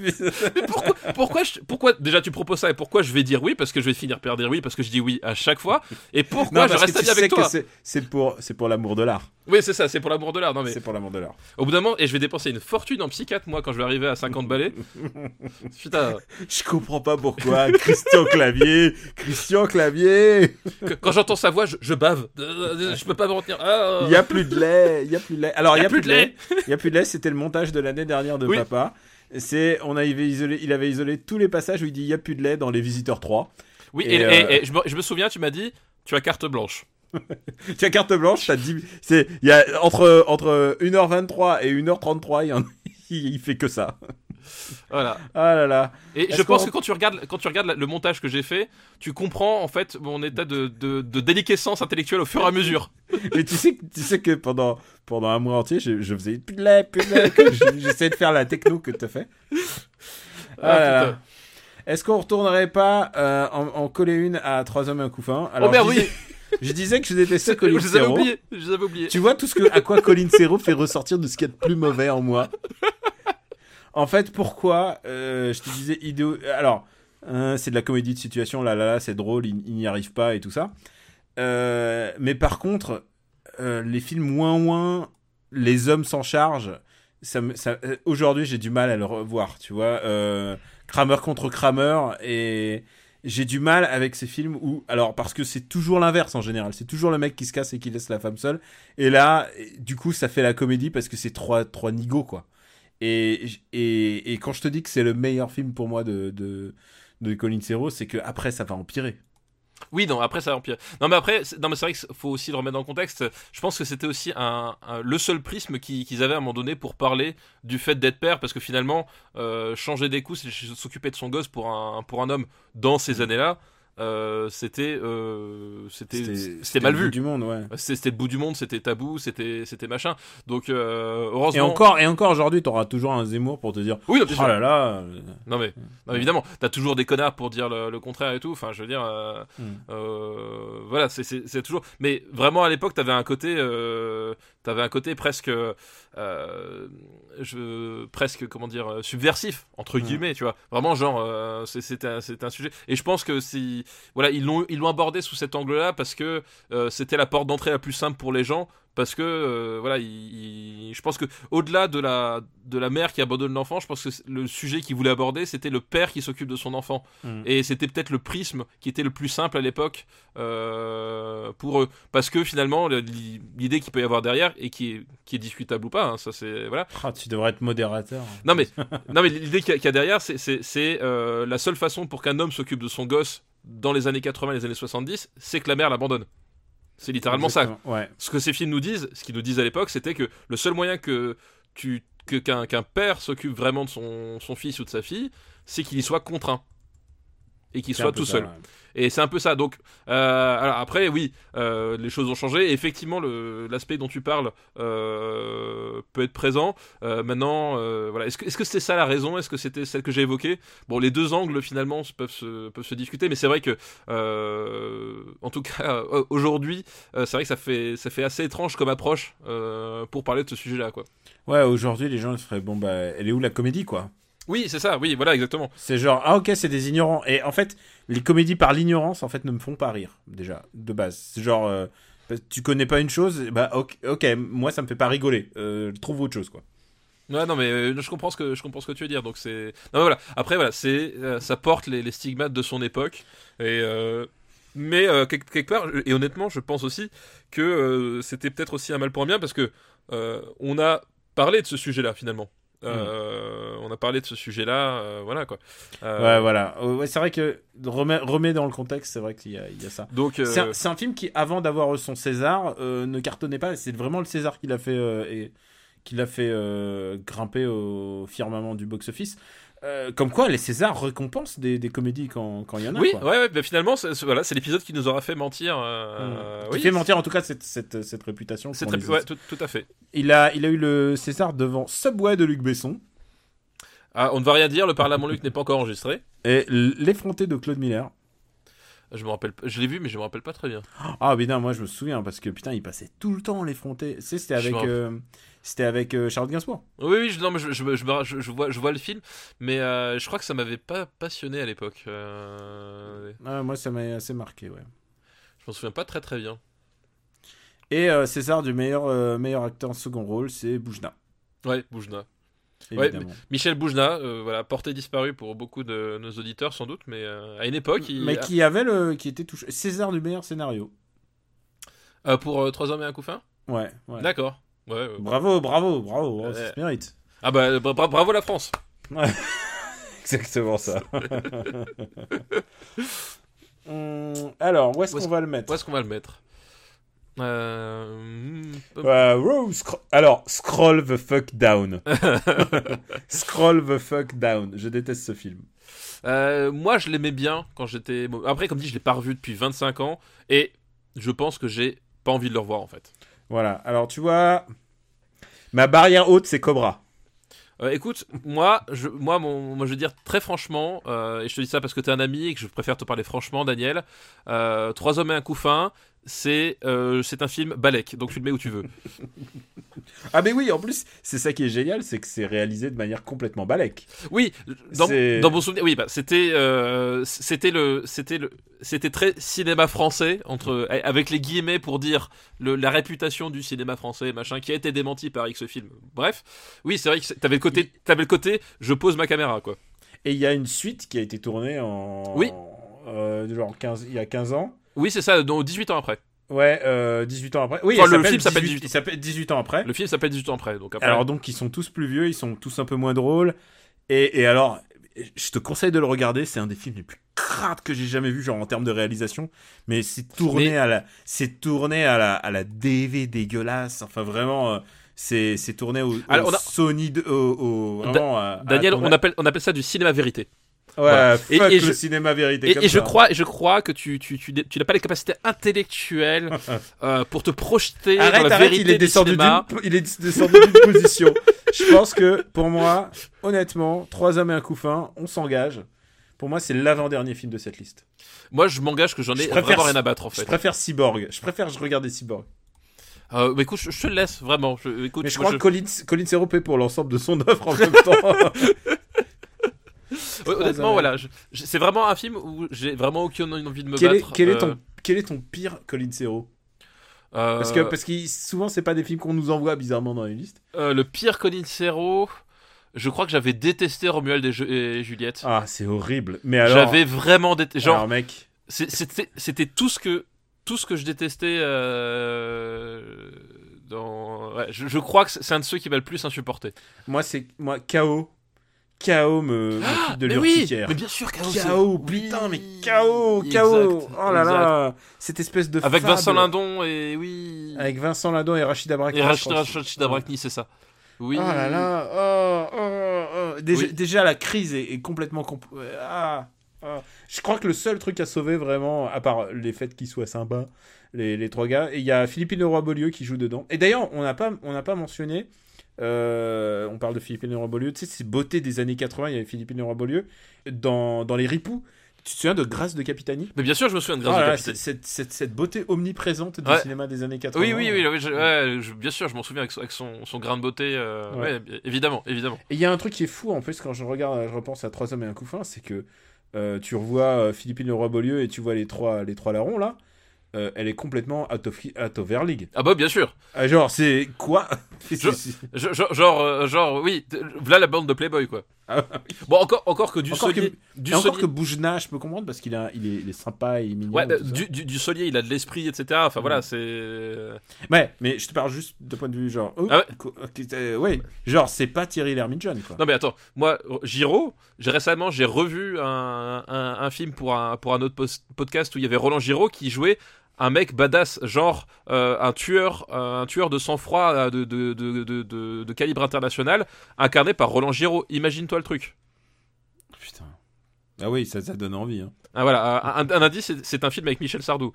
Mais pourquoi, pourquoi, je- pourquoi déjà tu proposes ça et pourquoi je vais dire oui? Parce que je vais finir par dire oui parce que je dis oui à chaque fois et pourquoi non, je reste ami avec toi? c'est- pour, c'est pour l'amour de l'art. Oui, c'est ça, c'est pour l'amour de l'art. Non mais C'est pour l'amour de l'art. au bout d'un moment et je vais dépenser une fortune en psychiatre moi quand je vais arriver à 50 balais. [laughs] Putain, Je comprends pas pourquoi. Christian Clavier, Christian Clavier. que- quand j'entends sa voix, je, je bave. Euh, Je peux pas me retenir. Ah, Il y a plus de lait, il y a plus de lait. Alors Il y a plus de lait. Il y a plus de lait, c'était le montage de l'année dernière de Oui. papa. C'est on avait isolé, il avait isolé tous les passages où il dit il y a plus de lait dans les visiteurs 3. Oui, Et, et, euh, et- et je, me, je me souviens, tu m'as dit, tu as carte blanche. [laughs] Tu as carte blanche, t'as dit c'est il y a entre entre 1h23 et 1h33, il y en il, [laughs] il fait que ça. Voilà. Ah là là. Et je pense que quand tu regardes, quand tu regardes le montage que j'ai fait, tu comprends en fait mon état de, de, de déliquescence intellectuelle au fur et à mesure. [laughs] Mais tu sais, que- tu sais que pendant, pendant un mois entier, je, je faisais je- J'essayais de faire la techno que t'as fait. Ah là là. putain. Est-ce qu'on retournerait pas euh, en, en coller une à trois hommes et un couffin oh merde, je oui, je disais que je détestais [laughs] Colin Serrault. Je les avais oubliés. Tu vois tout ce que, à quoi Colin Serrault fait ressortir de ce qu'il y a de plus mauvais en moi? En fait, pourquoi euh, je te disais idéo. Alors, euh, c'est de la comédie de situation, là, là, là, c'est drôle, il, n'y arrive pas et tout ça. Euh, mais par contre, euh, les films moins moins, les hommes s'en chargent. Ça euh, aujourd'hui, j'ai du mal à le revoir, tu vois. Euh, Kramer contre Kramer et j'ai du mal avec ces films où, alors parce que c'est toujours l'inverse en général, c'est toujours le mec qui se casse et qui laisse la femme seule. Et là, du coup, ça fait la comédie parce que c'est trois trois nigauds quoi. Et, et, et quand je te dis que c'est le meilleur film pour moi de de, de Colin Serrault, c'est que après ça va empirer. Oui, non, après ça va empirer. Non, mais après, c'est- non, mais c'est vrai qu'il faut aussi le remettre dans le contexte. Je pense que c'était aussi un, un- le seul prisme qui- qu'ils avaient à un moment donné pour parler du fait d'être père, parce que finalement, euh, changer des coups, c'est s'occuper de son gosse pour un, pour un homme dans ces années-là, euh, c'était, euh, c'était, c'était mal le bout vu. du monde, ouais. C'était c'était le bout du monde, c'était tabou, c'était, c'était machin. Donc, euh, heureusement. Et encore et encore aujourd'hui, t'auras toujours un Zemmour pour te dire Oui, non, oh là là. euh, Non mais, non, mais évidemment, t'as toujours des connards pour dire le, le contraire et tout. Enfin, je veux dire, euh, Mm. euh, voilà, c'est- toujours. Mais vraiment à l'époque, t'avais un côté, euh, t'avais un côté presque, euh, je, presque comment dire, euh, subversif entre Mm. guillemets, tu vois. Vraiment, genre, euh, c'est- c'était un, un sujet. Et je pense que si, voilà, ils l'ont, ils l'ont abordé sous cet angle-là parce que euh, c'était la porte d'entrée la plus simple pour les gens. Parce que euh, voilà, il- il- je pense que au-delà de la de la mère qui abandonne l'enfant, je pense que le sujet qu'il voulait aborder, c'était le père qui s'occupe de son enfant. Mm. Et c'était peut-être le prisme qui était le plus simple à l'époque euh, pour eux, parce que finalement le- l'idée qu'il peut y avoir derrière et qui est qui est discutable ou pas, hein, ça c'est voilà. ah, tu devrais être modérateur. Non mais non mais l'idée qu'il y, a- qu'il y a derrière, c'est euh, la seule façon pour qu'un homme s'occupe de son gosse dans les années 80 et les années 70, c'est que la mère l'abandonne. C'est littéralement ça Ouais. ce que ces films nous disent, ce qu'ils nous disent à l'époque, c'était que le seul moyen que tu qu'un père s'occupe vraiment de son, son fils ou de sa fille, c'est qu'il y soit contraint et qu'il soit tout seul. ouais. Et c'est un peu ça. Donc, euh, alors après, oui, euh, les choses ont changé. Effectivement, l'aspect dont tu parles euh, peut être présent. Maintenant, voilà. Est-ce que que c'est ça la raison? Est-ce que c'était celle que j'ai évoquée? Bon, les deux angles finalement peuvent se discuter, mais c'est vrai que, en tout cas, [laughs] aujourd'hui, c'est vrai que ça fait ça fait assez étrange comme approche pour parler de ce sujet-là. Ouais, aujourd'hui, les gens se feraient bon bah, elle est où la comédie quoi? Oui, c'est ça. Oui, voilà, exactement. C'est genre ah ok, c'est des ignorants. Et en fait, les comédies par l'ignorance en fait ne me font pas rire déjà de base. C'est genre euh, tu connais pas une chose, bah ok, ok, moi ça me fait pas rigoler. Euh, trouve autre chose quoi. Ouais, non, mais euh, je comprends ce que je comprends ce que tu veux dire. Donc c'est, non, mais voilà. Après, voilà, c'est, euh, ça porte les, les stigmates de son époque. Et mais quelque, quelque part, et honnêtement, je pense aussi que c'était peut-être aussi un mal pour un bien parce que on a parlé de ce sujet-là finalement. Euh, On a parlé de ce sujet-là, euh, voilà quoi. Euh, Ouais, voilà. Ouais, c'est vrai que remet, remet dans le contexte, c'est vrai qu'il y a, il y a ça. Donc, C'est un, film qui, avant d'avoir son César, ne cartonnait pas. C'est vraiment le César qui l'a fait, et, qui l'a fait grimper au firmament du box-office. Euh, comme quoi, les Césars récompensent des, des comédies quand quand il y en a. oui, quoi. ouais, ouais, mais finalement, c'est, voilà, c'est l'épisode qui nous aura fait mentir. euh, Qui oui, fait mentir en tout cas cette, cette, cette réputation. Très, les- ouais, tout, tout à fait. il, a, il a eu le César devant Subway de Luc Besson Ah, on ne va rien dire. Le Parlement Luc n'est pas encore enregistré. et L'effronté de Claude Miller. Je me rappelle, je l'ai vu, mais je me rappelle pas très bien. Ah, mais non, moi je me souviens parce que putain, il passait tout le temps l'effronté. Tu sais, c'était avec, euh, c'était avec euh, Charles Gainsbourg. Oui, oui, je, non, mais je, je, je, je- vois, je vois le film, mais euh, je crois que ça m'avait pas passionné à l'époque. Euh, Ah, moi, ça m'a assez marqué, ouais. je m'en souviens pas très très bien. Et César du meilleur, meilleur acteur en second rôle, c'est Boujna. Ouais, Boujna. Ouais. Michel Boujna, euh, voilà, porté disparu pour beaucoup de nos auditeurs sans doute, mais euh, à une époque, il, Mais qui avait le, qui était touché. César du meilleur scénario. euh, pour euh, Trois hommes et un couffin? Ouais. ouais. D'accord. Ouais. Bravo, bravo, bravo, bravo, ça Ouais. se mérite. Ah bah bra- bra- bravo la France. [laughs] Exactement ça. [laughs] Hum, alors, où est-ce Où est-ce- qu'on va le mettre? Où est-ce qu'on va le mettre? Euh, hmm, Euh, scro- Alors, scroll the fuck down. [laughs] [laughs] scroll the fuck down. Je déteste ce film. euh, moi, je l'aimais bien quand j'étais. Après, comme dit, je l'ai pas revu depuis 25 ans et je pense que j'ai pas envie de le revoir en fait. Voilà. Alors, tu vois, ma barrière haute, c'est Cobra. Euh, écoute, moi, je, moi, mon, moi, je veux dire très franchement, euh, et je te dis ça parce que t'es un ami et que je préfère te parler franchement, Daniel. euh, Trois hommes et un couffin, c'est euh, c'est un film Balek, donc tu le mets où tu veux. [laughs] Ah, mais oui, en plus, c'est ça qui est génial, c'est que c'est réalisé de manière complètement balèque. Oui, dans, dans mon souvenir, oui, bah, c'était euh, c'était le c'était le c'était très cinéma français entre avec les guillemets pour dire le, la réputation du cinéma français machin qui a été démenti par X film. Bref, oui, c'est vrai que t'avais le côté t'avais le côté je pose ma caméra quoi. Et il y a une suite qui a été tournée en. Oui. euh, genre 15, il y a 15 ans. Oui, c'est ça, donc 18 ans après. Ouais, euh, 18 ans après. Oui, Enfin, le film s'appelle 18 18 Il s'appelle 18 ans après. Le film s'appelle 18 ans après, donc après. Alors donc ils sont tous plus vieux, ils sont tous un peu moins drôles. Et, et alors, je te conseille de le regarder, c'est un des films les plus crades que j'ai jamais vu, genre en termes de réalisation. Mais c'est tourné Mais- à la, c'est tourné à la, à la DV dégueulasse. Enfin vraiment, euh, c'est, c'est tourné au, au Alors, on a- Sony, de- au, au- Da- vraiment. à- à Daniel, on appelle on appelle ça du cinéma vérité. Ouais, fuck Et- et le je- cinéma vérité. Et, comme et je crois, je crois que tu, tu, tu, tu n'as pas les capacités intellectuelles [laughs] euh, pour te projeter dans Arrête, la arrête, vérité il est du descendu il est descendu d'une [laughs] position. Je pense que, pour moi, honnêtement, trois hommes et un couffin, on s'engage. Pour moi, c'est l'avant-dernier film de cette liste. Moi, je m'engage que j'en ai Je préfère- vraiment rien à battre en Je fait. préfère Cyborg. Je préfère regarder Cyborg. Euh, mais écoute, je, je te le laisse vraiment. Je, écoute, Mais je crois que Colin, Colin paie pour l'ensemble de son œuvre en même temps. [laughs] Honnêtement, voilà, c'est vraiment un film où j'ai vraiment aucune envie de me quel, est, battre. quel, est euh, ton, quel est ton pire Colin Serrault? Euh, Parce que parce que souvent, c'est pas des films qu'on nous envoie bizarrement dans les listes. euh, le pire Colin Serrault, je crois que j'avais détesté Romuald et, Ju- et Juliette. Ah, c'est horrible. Mais alors. J'avais vraiment détesté. Genre, alors, mec. C'était tout ce que tout ce que je détestais euh, dans. Ouais, je, je crois que c'est un de ceux qui m'a le plus insupporté. Moi, c'est. Moi, KO. KO me, me fout de mais oui, l'urticaire. mais bien sûr, KO, Oui, putain, mais KO, KO. exact, oh là exact. là, cette espèce de Avec fable. Vincent Lindon et oui. Avec Vincent Lindon et Rachid Abrakni. et je Rachid crois. Rachid Abrakni, c'est ça. Oui. Oh là là, oh, oh, oh. Déjà, Oui. déjà, la crise est, est complètement. comp- Ah, ah. Je crois que le seul truc à sauver vraiment, à part les faits qu'ils soient sympas, les, les trois gars, et il y a Philippine Leroy-Beaulieu qui joue dedans. Et d'ailleurs, on n'a pas, on n'a pas mentionné. Euh, on parle de Philippine Leroy-Beaulieu, tu sais, ces beautés des années 80, il y avait Philippine Leroy-Beaulieu. Dans, dans Les Ripoux, tu te souviens de Grâce de Capitani? Mais bien sûr, je me souviens de Grâce Oh de Capitaine. cette, cette, cette beauté omniprésente du Ouais. cinéma des années 80. Oui, oui, oui, oui, je- ouais, je- bien sûr, je m'en souviens avec son, avec son, son grain de beauté. euh, Ouais. évidemment, évidemment. Et il y a un truc qui est fou en plus quand je regarde, je repense à Trois hommes et un couffin, c'est que euh, tu revois euh, Philippine Leroy-Beaulieu et tu vois les trois, les trois larrons là. Euh, elle est complètement out of, out of Air League. Ah bah bien sûr. Ah, genre, c'est quoi? [laughs] Genre, genre, euh, genre, oui, voilà la bande de Playboy quoi. Ah, Bon, encore, encore que du Encore Solier, que- du Et encore Solier- que Boujna, je peux comprendre parce qu'il a- il est, il est sympa et mignon. Ouais, bah, du, du, du Solier, il a de l'esprit, etc. Enfin voilà, Mm. c'est. Ouais, mais je te parle juste de point de vue genre. oh, Ah ouais euh, ouais, genre, c'est pas Thierry Lhermitte-Jeune quoi. Non mais attends, moi, Giro, j'ai récemment, j'ai revu un, un, un film pour un, pour un autre podcast où il y avait Roland Giraud qui jouait un mec badass, genre euh, un tueur, euh, un tueur de sang-froid euh, de, de, de, de, de- de calibre international, incarné par Roland Giraud. Imagine-toi le truc. Putain. Ah oui, ça, ça donne envie. Hein. Ah, voilà, un, un indice, c'est- un film avec Michel Sardou.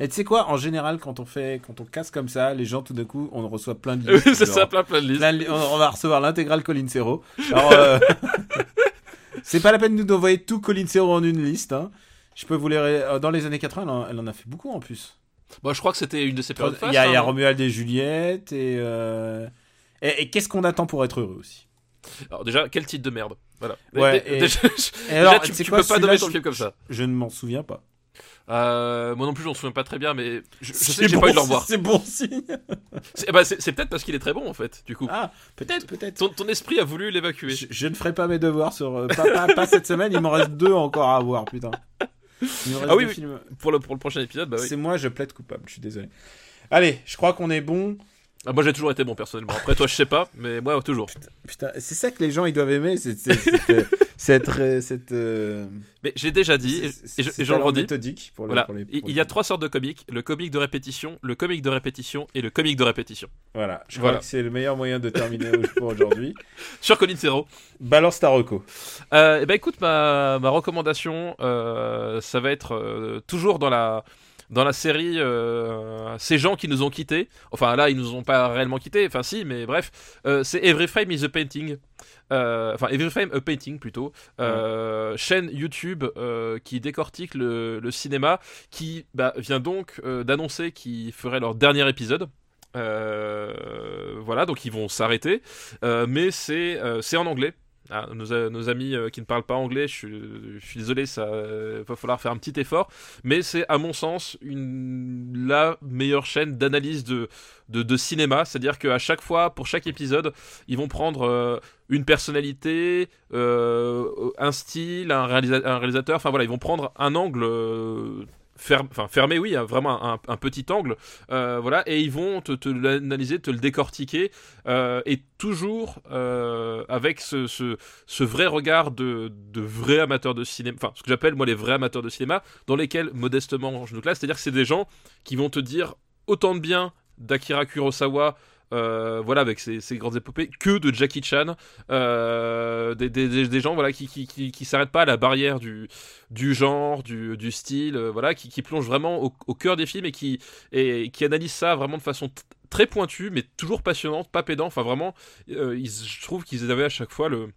Et tu sais quoi, en général, quand on fait, quand on casse comme ça, les gens tout d'un coup, on reçoit plein de [laughs] listes, c'est ça, plein plein de listes. plein de li- on on va recevoir l'intégrale Colin Serrault. Alors, euh, [laughs] [laughs] c'est pas la peine de nous envoyer tout Colin Serrault en une liste. Hein. Je peux vous les. euh, Dans les années 80, elle en, elle en a fait beaucoup en plus. Bon, je crois que c'était une de ses périodes Il y a, y a hein. Romuald et Juliette et. euh, Et, et qu'est-ce qu'on attend pour être heureux aussi? Alors déjà, quel titre de merde. Voilà. Ouais, [laughs] et- déjà, Et alors, tu, tu sais tu quoi, peux pas donner ton je- film comme ça. Je ne m'en souviens pas. Euh, moi non plus, je m'en souviens pas très bien, mais je, je sais que j'ai bon pas eu de le revoir. [laughs] C'est bon signe. C'est bah, c'est- peut-être parce qu'il est très bon en fait, du coup. Ah, peut-être, peut-être. Ton, ton esprit a voulu l'évacuer. Je, je ne ferai pas mes devoirs sur. euh, pas, pas- pas cette semaine, il m'en reste deux encore à voir, putain. Ah oui, deux oui. films. Pour le, pour le prochain épisode, bah oui. C'est moi, je plaide coupable, je suis désolé. Allez, je crois qu'on est bon. Ah, moi j'ai toujours été bon personnellement. Après toi, je sais pas, mais moi toujours. Putain, c'est ça que les gens ils doivent aimer, c'est c'est, [laughs] euh, cette, cette, euh, Mais j'ai déjà dit, et, c'est- et je, c'est et je le talent redis, méthodique pour, le- voilà, pour les- il pour il les- y a trois sortes de comiques le comique de répétition, le comique de répétition et le comique de répétition. Voilà, je Voilà. crois que c'est le meilleur moyen de terminer pour aujourd'hui. [laughs] Sur Colin Serrault. Balance ta reco. Euh, eh ben écoute, ma, ma recommandation, euh, ça va être toujours dans la dans la série euh, ces gens qui nous ont quittés. Enfin là, ils nous ont pas réellement quittés. Enfin si, mais bref, euh, c'est Every Frame is a Painting. Euh, Enfin, Every Frame a Painting plutôt. Chaîne YouTube qui décortique le, le cinéma, qui bah, vient donc d'annoncer qu'ils feraient leur dernier épisode. Voilà, donc ils vont s'arrêter. Mais c'est c'est en anglais. Ah, nos, a- nos amis euh, qui ne parlent pas anglais, je suis, désolé, ça euh, va falloir faire un petit effort, mais c'est à mon sens la meilleure chaîne d'analyse de, cinéma, c'est-à-dire qu'à chaque fois, pour chaque épisode, ils vont prendre euh, une personnalité, euh, un style, un, réalisa- un réalisateur, enfin voilà, ils vont prendre un angle. euh, fermé oui hein, vraiment un, petit angle euh, voilà et ils vont te, l'analyser te le décortiquer euh, et toujours euh, avec ce vrai regard de, de vrais amateurs de cinéma, enfin ce que j'appelle moi les vrais amateurs de cinéma, dans lesquels modestement je nous classe, c'est-à-dire que c'est des gens qui vont te dire autant de bien d'Akira Kurosawa. Euh, voilà avec ses grandes épopées que de Jackie Chan. Euh, des, gens voilà qui qui, qui, s'arrêtent pas à la barrière du, du genre du, style euh, voilà qui, qui plongent vraiment au, cœur des films et qui et qui analysent ça vraiment de façon très pointue mais toujours passionnante pas pédant. Enfin vraiment je trouve qu'ils avaient à chaque fois le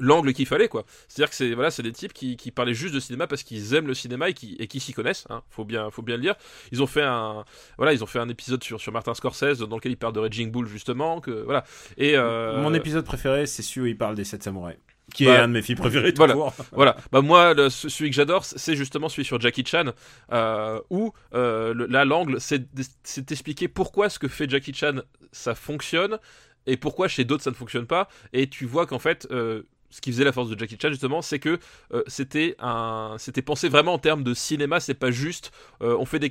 l'angle qu'il fallait quoi c'est à dire que c'est voilà c'est des types qui, qui parlaient juste de cinéma parce qu'ils aiment le cinéma et qui et qui s'y connaissent hein, faut bien faut bien le dire ils ont fait un voilà ils ont fait un épisode sur sur Martin Scorsese dans lequel ils parlent de Raging Bull justement que voilà et euh, Mon épisode préféré, c'est celui où il parle des 7 samouraïs. Qui est Bah, un de mes films préférés tout voilà. court. [laughs] Voilà, bah moi, le- celui que j'adore, c'est justement celui sur Jackie Chan, euh, où euh, le- là, l'angle, c'est c'est d'expliquer pourquoi ce que fait Jackie Chan, ça fonctionne, et pourquoi chez d'autres ça ne fonctionne pas, et tu vois qu'en fait... euh, ce qui faisait la force de Jackie Chan justement, c'est que euh, c'était un, pensé vraiment en termes de cinéma. C'est pas juste, euh, on fait des,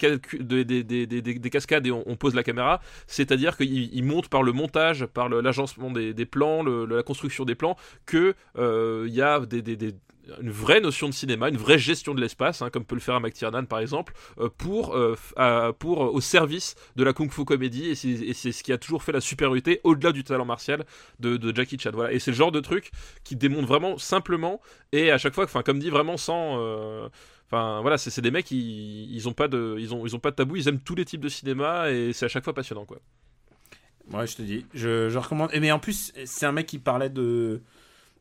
cascades et on, pose la caméra. C'est-à-dire qu'il il montre par le montage, par l'agencement des, plans, la construction des plans, que euh, y a des- une vraie notion de cinéma, une vraie gestion de l'espace, hein, comme peut le faire un McTiernan par exemple, euh, pour, euh, pour euh, au service de la kung fu comédie, et c'est ce qui a toujours fait la supériorité au-delà du talent martial de, Jackie Chan. Voilà. Et c'est le genre de truc qui démontre vraiment simplement et à chaque fois, comme dit, vraiment sans. Enfin voilà, c'est des mecs, ils, ils ont pas de, ils ont, ils pas de tabou, ils aiment tous les types de cinéma et c'est à chaque fois passionnant quoi. Ouais, je te dis. Je, je recommande. Et mais en plus, c'est un mec qui parlait de,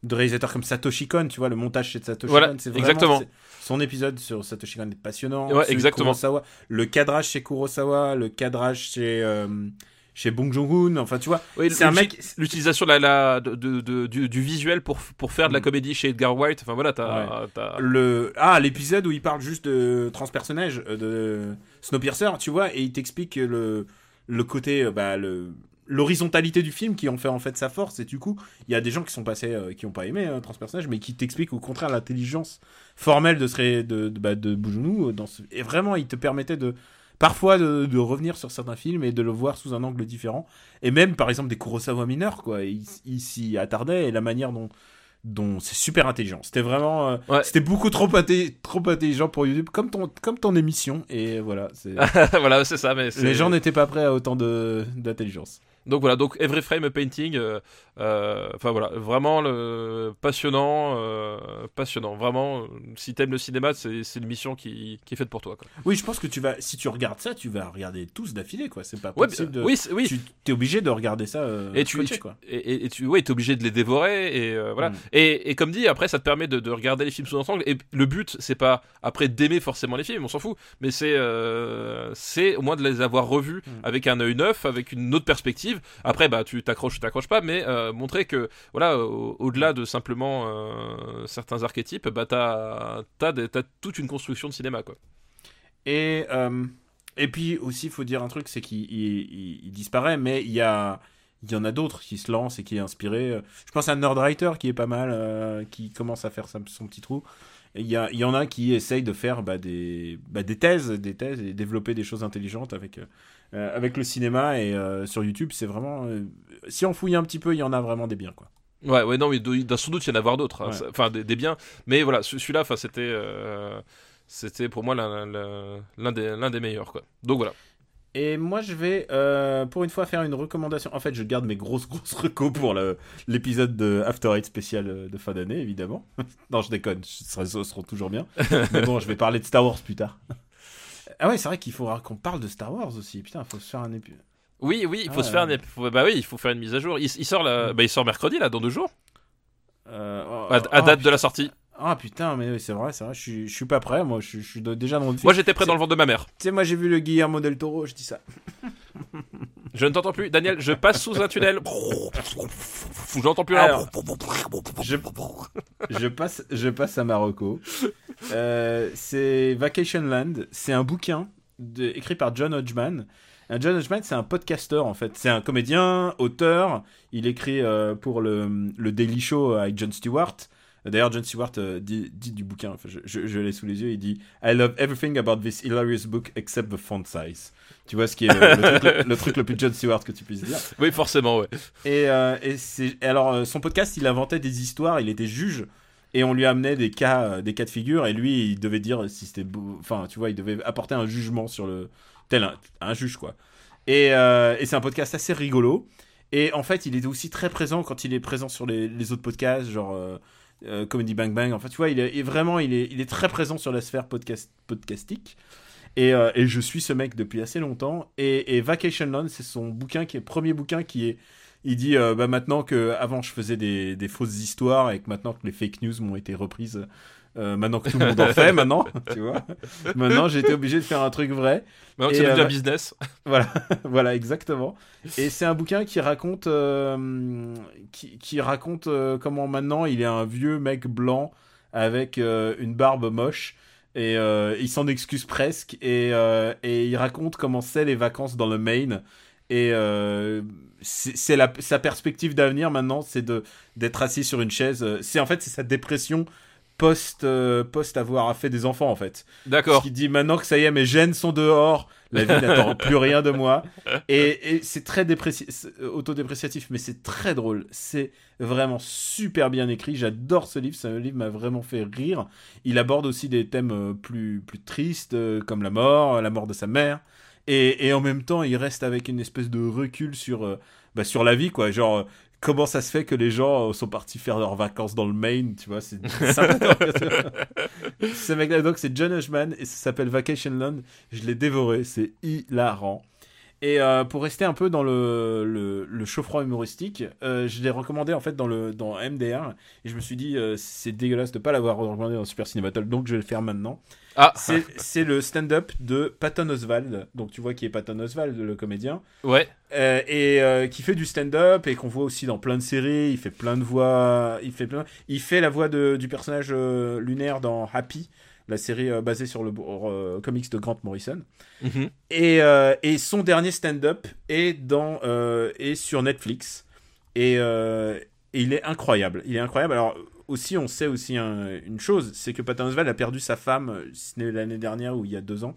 de réalisateurs comme Satoshi Kon, tu vois, le montage chez Satoshi Voilà, Kon. c'est vraiment- exactement. Son épisode sur Satoshi Kon est passionnant. Ouais, exactement. Kurosawa. Le cadrage chez Kurosawa, le cadrage chez, euh, chez Bong Joon-ho. Enfin, tu vois, Oui, c'est un mec. L'utilisation de la, la- de, de- de- du, du visuel pour, pour faire de la Mm. comédie chez Edgar White, enfin voilà, t'as. t'as- Le... Ah, l'épisode où il parle juste de transpersonnage, euh, de Snowpiercer, tu vois, et il t'explique le, le côté, euh, bah, le l'horizontalité du film qui en fait en fait sa force. Et du coup il y a des gens qui sont passés euh, qui ont pas aimé euh, transpersonnage mais qui t'expliquent au contraire l'intelligence formelle de ce de de, bah, de Bougenou, euh, dans ce... et vraiment il te permettait de parfois de, de revenir sur certains films et de le voir sous un angle différent. Et même par exemple des Kurosawa mineurs quoi. Il, il s'y attardait et la manière dont dont c'est super intelligent. C'était vraiment euh, Ouais. c'était beaucoup trop, trop intelligent pour YouTube comme ton comme ton émission. Et voilà c'est [laughs] voilà, c'est ça, mais les gens n'étaient pas prêts à autant de d'intelligence Donc voilà, donc Every Frame a Painting, euh, euh, enfin voilà, vraiment le, passionnant, euh, passionnant. Vraiment, si t'aimes le cinéma, c'est une mission qui, qui est faite pour toi. Quoi. oui je pense que tu vas si tu regardes ça tu vas regarder tous d'affilée quoi c'est pas Ouais, possible de oui, oui. tu t'es obligé de regarder ça et tu, scotché, tu- quoi et, et- et tu ouais, t'es obligé de les dévorer et voilà Mm. et, et comme dit après ça te permet de, de regarder les films sous ensemble et le but c'est pas après d'aimer forcément les films on s'en fout mais c'est c'est au moins de les avoir revus Mm. avec un œil neuf avec une autre perspective après bah tu t'accroches ou t'accroches pas mais euh, montrer que voilà au- au-delà de simplement euh, certains archétypes bah t'as t'as toute une construction de cinéma quoi Et, euh, et puis aussi, il faut dire un truc, c'est qu'il il- il- il disparaît, mais il y, a, il y en a d'autres qui se lancent et qui est inspiré. Je pense à Nerdwriter qui est pas mal, qui commence à faire son petit trou. Il y, y en a qui essayent de faire bah, des, bah, des thèses, des thèses et développer des choses intelligentes avec, euh, avec le cinéma. Et euh, sur YouTube, c'est vraiment. euh, si on fouille un petit peu, il y en a vraiment des biens. Quoi. Ouais, ouais, non, mais il doit sans doute y en avoir d'autres, hein, Ouais. enfin des, des biens. Mais voilà, ce- celui-là, enfin, c'était, c'était pour moi l'un, des, l'un des meilleurs, quoi. Donc voilà. Et moi, je vais, euh, pour une fois, faire une recommandation. En fait, je garde mes grosses, grosses recos pour l'épisode de After Eight spécial de fin d'année, évidemment. [laughs] non, je déconne, ce seront toujours bien. [laughs] Mais bon, je vais parler de Star Wars plus tard. Ah ouais, c'est vrai qu'il faudra qu'on parle de Star Wars aussi. Putain, il faut se faire un épisode. Oui, oui, il faut Ah, se faire, ouais. une, faut- bah oui, il faut faire une mise à jour. Il, il sort, la, bah, il sort mercredi là, dans deux jours, Euh, oh, à, à oh, date de la sortie. Ah putain, mais oui, c'est vrai, c'est vrai, je suis, je suis pas prêt, moi, je, suis- je suis de- déjà dans le film. Moi, j'étais prêt dans le ventre de ma mère. Tu sais, moi, j'ai vu le Guillermo del Toro, je dis ça. [laughs] Je ne t'entends plus, Daniel. Je passe sous un tunnel. Je n'entends plus. Rien. je, je passe, je passe à Marocco. Euh, c'est Vacation Land. C'est un bouquin de- écrit par John Hodgman. Un John Hodgman, c'est un podcasteur en fait. C'est un comédien, auteur. Il écrit euh, pour le, le Daily Show avec Jon Stewart. D'ailleurs, Jon Stewart euh, dit, dit du bouquin, enfin, je, je- je l'ai sous les yeux, il dit I love everything about this hilarious book except the font size. Tu vois ce qui est le, le truc, le- le truc le plus Jon Stewart que tu puisses dire. [laughs] Oui, forcément, ouais. Et, euh, et c'est alors euh, son podcast, il inventait des histoires, il était juge et on lui amenait des cas, euh, des cas de figure et lui, il devait dire si c'était, beau- enfin, tu vois, il devait apporter un jugement sur le tel un, un juge quoi. Et, euh, et c'est un podcast assez rigolo. Et en fait, il est aussi très présent quand il est présent sur les, les autres podcasts, genre euh, euh, Comedy Bang Bang. En fait, tu vois, il est, il est vraiment, il est, il est très présent sur la sphère podcast, podcastique. Et, euh, et je suis ce mec depuis assez longtemps. Et, et Vacation Land, c'est son bouquin qui est premier bouquin qui est. Il dit euh, bah maintenant que avant je faisais des, des fausses histoires et que maintenant que les fake news m'ont été reprises, euh, maintenant que tout le monde en fait, [laughs] maintenant, tu vois, maintenant j'ai été obligé de faire un truc vrai. Maintenant que c'est devenu un business. [laughs] Voilà, voilà, exactement. Et c'est un bouquin qui raconte, qui, qui raconte comment maintenant il est un vieux mec blanc avec une barbe moche et euh, il s'en excuse presque et, euh, et il raconte comment c'est les vacances dans le Maine et euh, c'est sa perspective d'avenir maintenant, c'est de d'être assis sur une chaise. C'est en fait c'est sa dépression post euh, post avoir fait des enfants en fait. D'accord. Qui dit maintenant que ça y est, mes gènes sont dehors, la vie n'attend [laughs] plus rien de moi. Et, et c'est très euh, autodépréciatif, mais c'est très drôle. C'est vraiment super bien écrit. J'adore ce livre. Ce livre m'a vraiment fait rire. Il aborde aussi des thèmes euh, plus, plus tristes, comme la mort, la mort de sa mère. Et, et en même temps, il reste avec une espèce de recul sur, bah, sur la vie, quoi. Genre, comment ça se fait que les gens euh, sont partis faire leurs vacances dans le Maine, tu vois, c'est. [laughs] Ce mec-là, donc, c'est John Hushman et ça s'appelle Vacation Land. Je l'ai dévoré, c'est hilarant. Et euh, pour rester un peu dans le, le, le chaud-froid humoristique, euh, je l'ai recommandé en fait dans, le, dans MDR. Et je me suis dit, euh, c'est dégueulasse de pas l'avoir recommandé dans Super Cinématol, donc je vais le faire maintenant. Ah, C'est c'est le stand-up de Patton Oswald. Donc tu vois qui est Patton Oswald, le comédien. ouais. Et qui fait du stand-up et qu'on voit aussi dans plein de séries. Il fait plein de voix. Il fait plein. Il fait la voix de, du personnage lunaire dans Happy, la série euh, basée sur le euh, comics de Grant Morrison. Mhm. Et, euh, et son dernier stand-up est dans est sur Netflix. Et, et il est incroyable. Il est incroyable. Alors aussi, on sait aussi un- une chose, c'est que Patton Oswalt a perdu sa femme, si ce n'est l'année dernière ou il y a deux ans.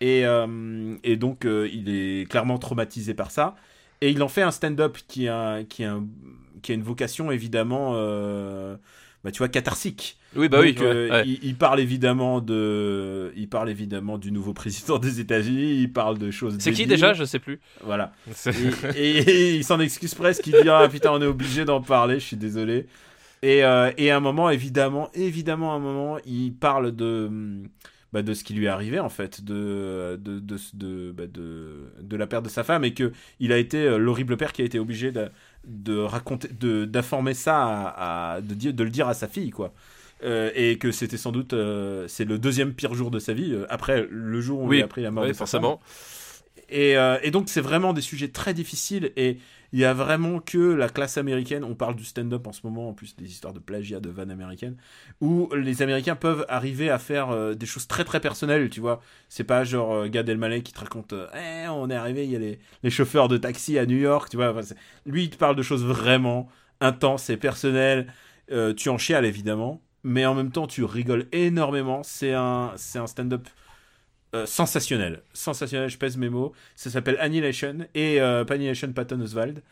Et, et donc, il est clairement traumatisé par ça. Et il en fait un stand-up qui a, qui, a un- qui a une vocation évidemment, bah, tu vois, catharsique. Oui, bah oui. Donc, euh, ouais. il, il parle évidemment de, il parle évidemment du nouveau président des États-Unis. Il parle de choses. C'est qui déjà? Je sais plus. Voilà. Et, et il s'en excuse presque. Il dit ah putain on est obligé d'en parler. Je suis désolé. Et, euh, et à un moment évidemment, évidemment à un moment, il parle de bah, de ce qui lui est arrivé en fait, de de de de, bah, de, de la perte de sa femme et que il a été euh, l'horrible père qui a été obligé de, de raconter, de d'informer ça à, à- de dire de le dire à sa fille quoi. Euh, et que c'était sans doute euh, c'est le deuxième pire jour de sa vie euh, après le jour où Oui, il a appris la mort oui, de forcément. Et, et donc c'est vraiment des sujets très difficiles et il y a vraiment que la classe américaine, on parle du stand-up en ce moment, en plus des histoires de plagiat, de vannes américaines, où les Américains peuvent arriver à faire euh, des choses très très personnelles, tu vois. C'est pas genre euh, Gad Elmaleh qui te raconte, euh, Eh, on est arrivé, il y a les, les chauffeurs de taxi à New York, tu vois. Lui, il te parle de choses vraiment intenses et personnelles. Euh, tu en chiales évidemment, mais en même temps tu rigoles énormément. C'est un, c'est un stand-up euh, sensationnel. Sensationnel, je pèse mes mots. Ça s'appelle Annihilation et euh, pas Annihilation Patton Oswald.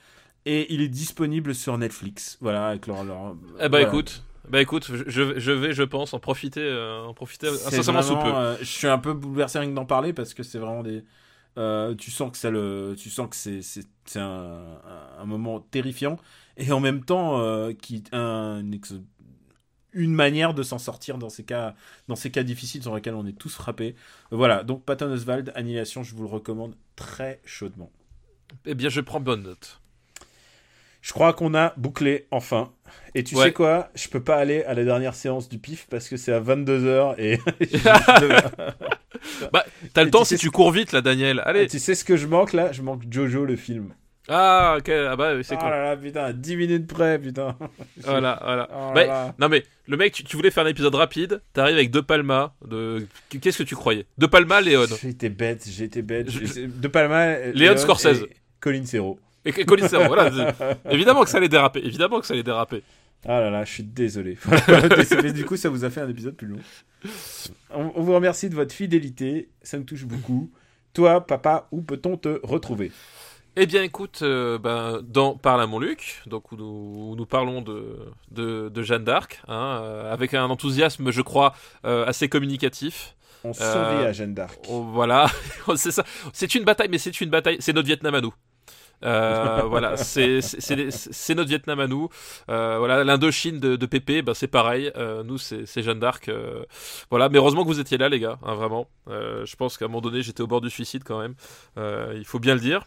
Et il est disponible sur Netflix. Voilà, avec leur. leur Eh bah voilà. écoute, bah écoute, je, je- vais, je pense, en profiter, euh, en profiter incessamment sous peu. vraiment, euh, je suis un peu bouleversé rien que d'en parler parce que c'est vraiment des. tu sens que ça le, tu sens que c'est c'est c'est un, moment terrifiant et en même temps qui un une manière de s'en sortir dans ces cas dans ces cas difficiles sur lesquels on est tous frappés. Voilà donc Patton Oswald Annihilation je vous le recommande très chaudement. Eh bien, je prends bonne note. Je crois qu'on a bouclé enfin. Et tu Ouais. sais quoi? Je peux pas aller à la dernière séance du pif parce que c'est à 22h et [laughs] [laughs] T'as Et le temps tu si tu cours vite, là, Daniel. Allez. tu sais ce que je manque là? Je manque Jojo le film. Ah, ok. Ah bah, c'est oh cool. là là, putain, à 10 minutes près, putain. [laughs] Voilà, voilà. Oh Bah, là. Non mais le mec, tu, tu voulais faire un épisode rapide, t'arrives avec deux palmas. De... Qu'est-ce que tu croyais? Deux palmas, Léon. Été bête, été bête. Je- De Palma, Léon Léon Scorsese. Colin Serrault. Et et Colin Serrault, voilà. [laughs] Évidemment que ça allait déraper. Évidemment que ça allait déraper. Ah là là, je suis désolé. [laughs] Mais du coup, ça vous a fait un épisode plus long. On, on vous remercie de votre fidélité, ça me touche beaucoup. Toi, papa, où peut-on te retrouver? Eh bien, écoute, euh, ben, dans Parle à mon Luc, donc où nous, où nous parlons de, de, de Jeanne d'Arc, hein, euh, avec un enthousiasme, je crois, euh, assez communicatif. On Euh, à Jeanne d'Arc. Oh, voilà, [laughs] c'est ça. C'est une bataille, mais c'est une bataille. C'est notre Vietnam à nous. Euh, [laughs] voilà, c'est notre Vietnam à nous. Euh, voilà, l'Indochine de, de Pépé, ben c'est pareil. Euh, nous, c'est Jeanne d'Arc. voilà, mais heureusement que vous étiez là, les gars. hein, vraiment. Je pense qu'à un moment donné, j'étais au bord du suicide quand même. Il faut bien le dire.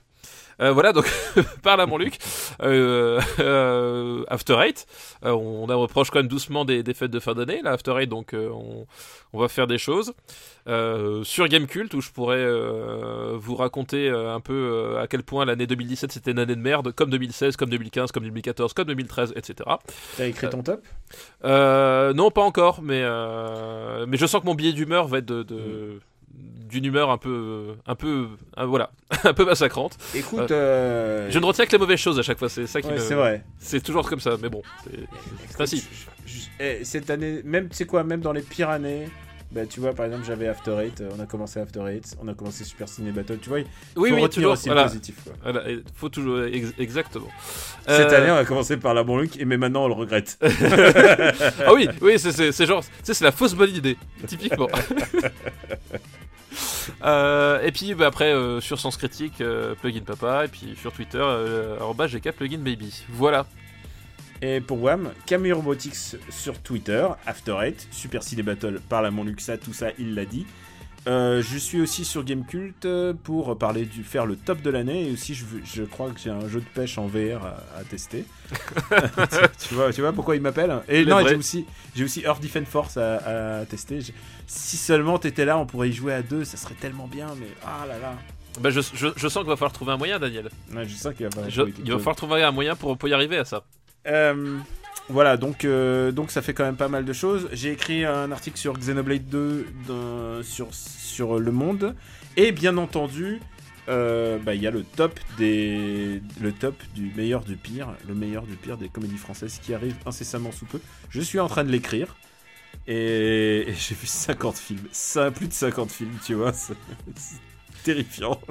Euh, voilà, donc [laughs] parle à mon Luc. Euh, euh, After Eight, on a reproche quand même doucement des, des fêtes de fin d'année. Là, After Eight, donc on, on va faire des choses. Sur Gamecult, où je pourrais vous raconter un peu à quel point l'année 2017 c'était une année de merde, comme 2016, comme 2015, comme 2014, comme 2013, etc. T'as écrit ton top? Non, pas encore, mais, mais je sens que mon billet d'humeur va être de. de- d'une humeur un peu un peu un- voilà [laughs] un peu massacrante Écoute, euh, je ne retiens que les mauvaises choses à chaque fois c'est ça qui ouais, me- c'est vrai. c'est toujours comme ça mais bon c'est c'est ainsi eh, cette année, même, sais quoi, même dans les pires années, bah, tu vois, par exemple, j'avais After Eight, euh, on a commencé After Eight, on a commencé Super Ciné Battle, tu vois, il oui faut oui toujours aussi voilà, le positif. Quoi. Voilà, faut toujours ex- exactement Cette Euh, année, on a commencé par la bon Luc, et mais maintenant on le regrette. [laughs] ah oui, oui, c'est- c'est c'est genre, c'est la fausse bonne idée, typiquement. [laughs] [laughs] Euh, et puis bah, après euh, sur Sens Critique, euh, Plugin Papa, et puis sur Twitter, arobase GK Plugin Baby. Voilà. Et pour WAM, Camille Robotics sur Twitter, After Eight, Super Ciné Battle par la mon Luxa, tout ça, il l'a dit. Euh, je suis aussi sur Gamecult euh, pour parler du faire le top de l'année et aussi je, crois que j'ai un jeu de pêche en VR à, à tester. [laughs] [laughs] tu, vois, tu vois pourquoi il m'appelle Et non, et vrais. j'ai aussi j'ai aussi Earth Defense Force à, à tester. Si seulement t'étais là, on pourrait y jouer à deux, ça serait tellement bien. Mais ah là là, Bah, je, je, je sens qu'il va falloir trouver un moyen, Daniel. Ouais, je sens qu'il va falloir Je- il va falloir trouver un moyen pour, pour y arriver à ça. Euh, voilà, donc, euh, donc ça fait quand même pas mal de choses. J'ai écrit un article sur Xenoblade 2 dans- sur, sur Le Monde. Et bien entendu, euh, bah, il y a le top, des, le top du meilleur du pire, le meilleur du pire des comédies françaises qui arrive incessamment sous peu. Je suis en train de l'écrire. Et, et j'ai vu 50 films. Ça, plus de 50 films, tu vois. [laughs] Terrifiant.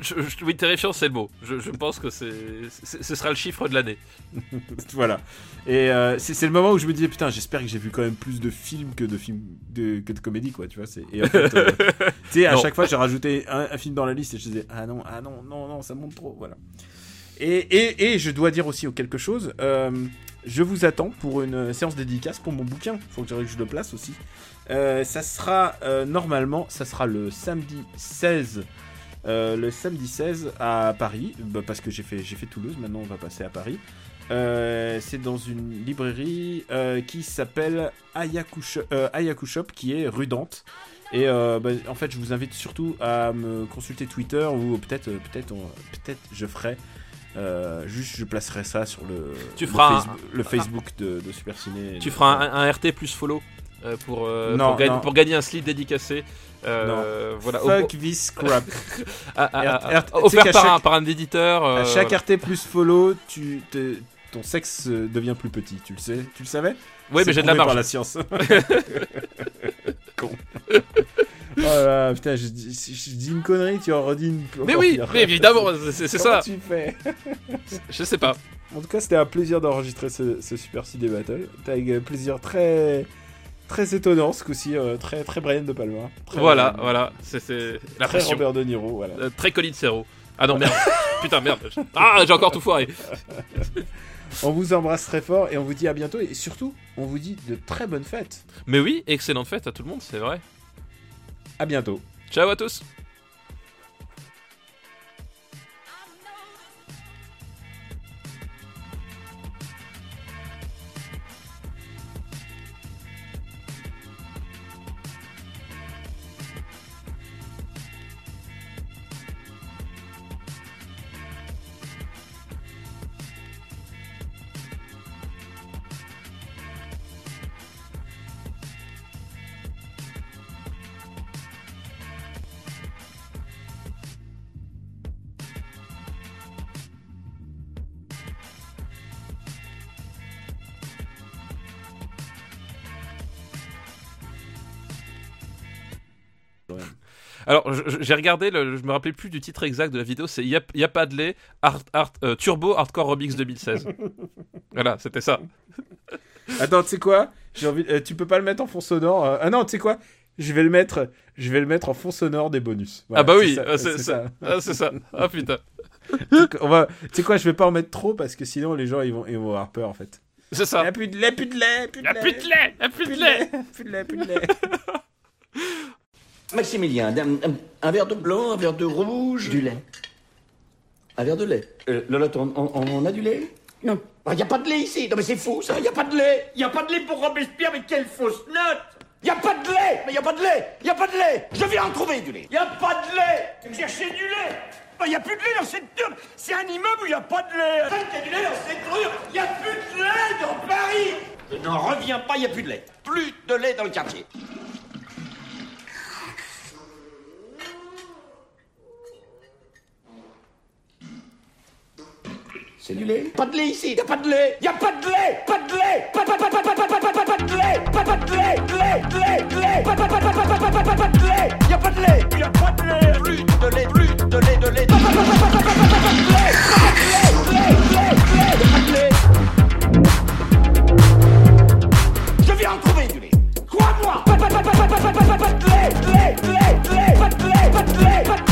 Je, je- oui, terrifiant, c'est le mot. Je, je pense que c'est, ce sera le chiffre de l'année. [laughs] voilà. Et euh, c'est le moment où je me disais putain, j'espère que j'ai vu quand même plus de films que de films de, que de comédies quoi, tu vois. c'est- Et en fait, euh, [laughs] tu sais, à Non. chaque fois j'ai rajouté un, un film dans la liste et je disais ah non, ah non, non, non, ça monte trop, voilà. Et, et, et je dois dire aussi quelque chose. euh, je vous attends pour une séance dédicace pour mon bouquin. Faut que je, que je le place aussi. Euh, ça sera euh, normalement, ça sera le samedi 16. Euh, le samedi 16 à Paris, bah, parce que j'ai fait, j'ai fait Toulouse, maintenant on va passer à Paris. Euh, c'est dans une librairie euh, qui s'appelle Ayaku, Sho- euh, Ayaku Shop, qui est rue Dante. Et bah, en fait, je vous invite surtout à me consulter Twitter ou peut-être, peut-être, on- peut-être, je ferai. juste, je placerai ça sur le, Tu le feras un- Facebook, le Facebook de, de Super Ciné. Tu feras un, un RT plus follow pour, euh, Non, pour, gagner- non. pour gagner un slip dédicacé. Euh, voilà, au- Fuck this crap. [laughs] R- R- tu sais offert par, chaque- un, par un éditeur. euh, à chaque voilà. RT plus follow, tu, te- ton sexe euh, devient plus petit. Tu le sais Tu le savais? Oui, mais j'ai de la prouvé par marge. la science. [laughs] [laughs] Con. Oh là putain, je dis, si je dis une connerie, tu en redis une. Mais oui, pire. mais évidemment, c'est ça. tu fais? Je sais pas. En tout cas, c'était un plaisir d'enregistrer ce, ce Super CD Battle. C'était avec un plaisir très très étonnant ce coup-ci, euh, très très Brian de Palma. Très, Voilà, voilà, c'est- c'est la Très pression. Robert De Niro, voilà. Euh, très Colin Serrault. Ah non, merde. [laughs] Putain, merde. Ah, j'ai encore tout foiré. [laughs] On vous embrasse très fort et on vous dit à bientôt et surtout, on vous dit de très bonnes fêtes. Mais oui, excellente fête à tout le monde, c'est vrai. À bientôt. Ciao à tous. Alors, j'ai regardé, le, je me rappelais plus du titre exact de la vidéo, c'est Y'a y a pas de lait, Art- Art- euh, Turbo Hardcore Remix 2016. [laughs] voilà, c'était ça. [laughs] Attends, tu sais quoi? J'ai envie. euh, tu peux pas le mettre en fond sonore. euh, Ah non, tu sais quoi? Je vais le mettre. Je vais le mettre en fond sonore des bonus. Voilà, ah bah oui, c'est ça. Ah, c'est ça. Ah [laughs] putain. On va. Tu sais quoi Je vais pas en mettre trop parce que sinon les gens ils vont, ils vont avoir peur en fait. C'est ça. a plus de lait, plus de lait, plus de Y'a lait. plus de lait, y'a plus de lait. plus de lait, plus de lait. Maximilien, un, un- un verre de blanc, un verre de rouge. Du lait. Un verre de lait. Euh, Lolotte, on, on- on a du lait? Non. Il n'y a pas de lait ici. Non mais c'est fou ça, il n'y a pas de lait. Il n'y a pas de lait pour Robespierre, mais quelle fausse note Il n'y a pas de lait. Mais il n'y a pas de lait. Il n'y a pas de lait. Je viens en trouver du lait. Il n'y a pas de lait Tu cherchais du lait Il n'y a plus de lait dans cette turbe C'est un immeuble où il n'y a pas de lait Il y a du lait dans cette rue Il n'y a plus de lait dans Paris Je n'en reviens pas, il n'y a plus de lait. Plus de lait dans le quartier. C'est du lait Pas de lait ici, t'as pas de lait Y'a pas de lait Pas de lait Pas de lait Pas pas pas pas pas de lait Pas pas de lait de lait de lait De lait. Pas pas pas pas pas pas pas pas de lait Y'a pas de lait Y'a pas de lait Plus de lait, plus de lait, de lait Pas pas pas pas pas pas pas pas de lait Pas de lait De Pas de lait Je viens en trouver du lait Crois-moi Pas pas pas pas pas pas pas pas de lait Pas de lait de lait Pas de lait Pas de lait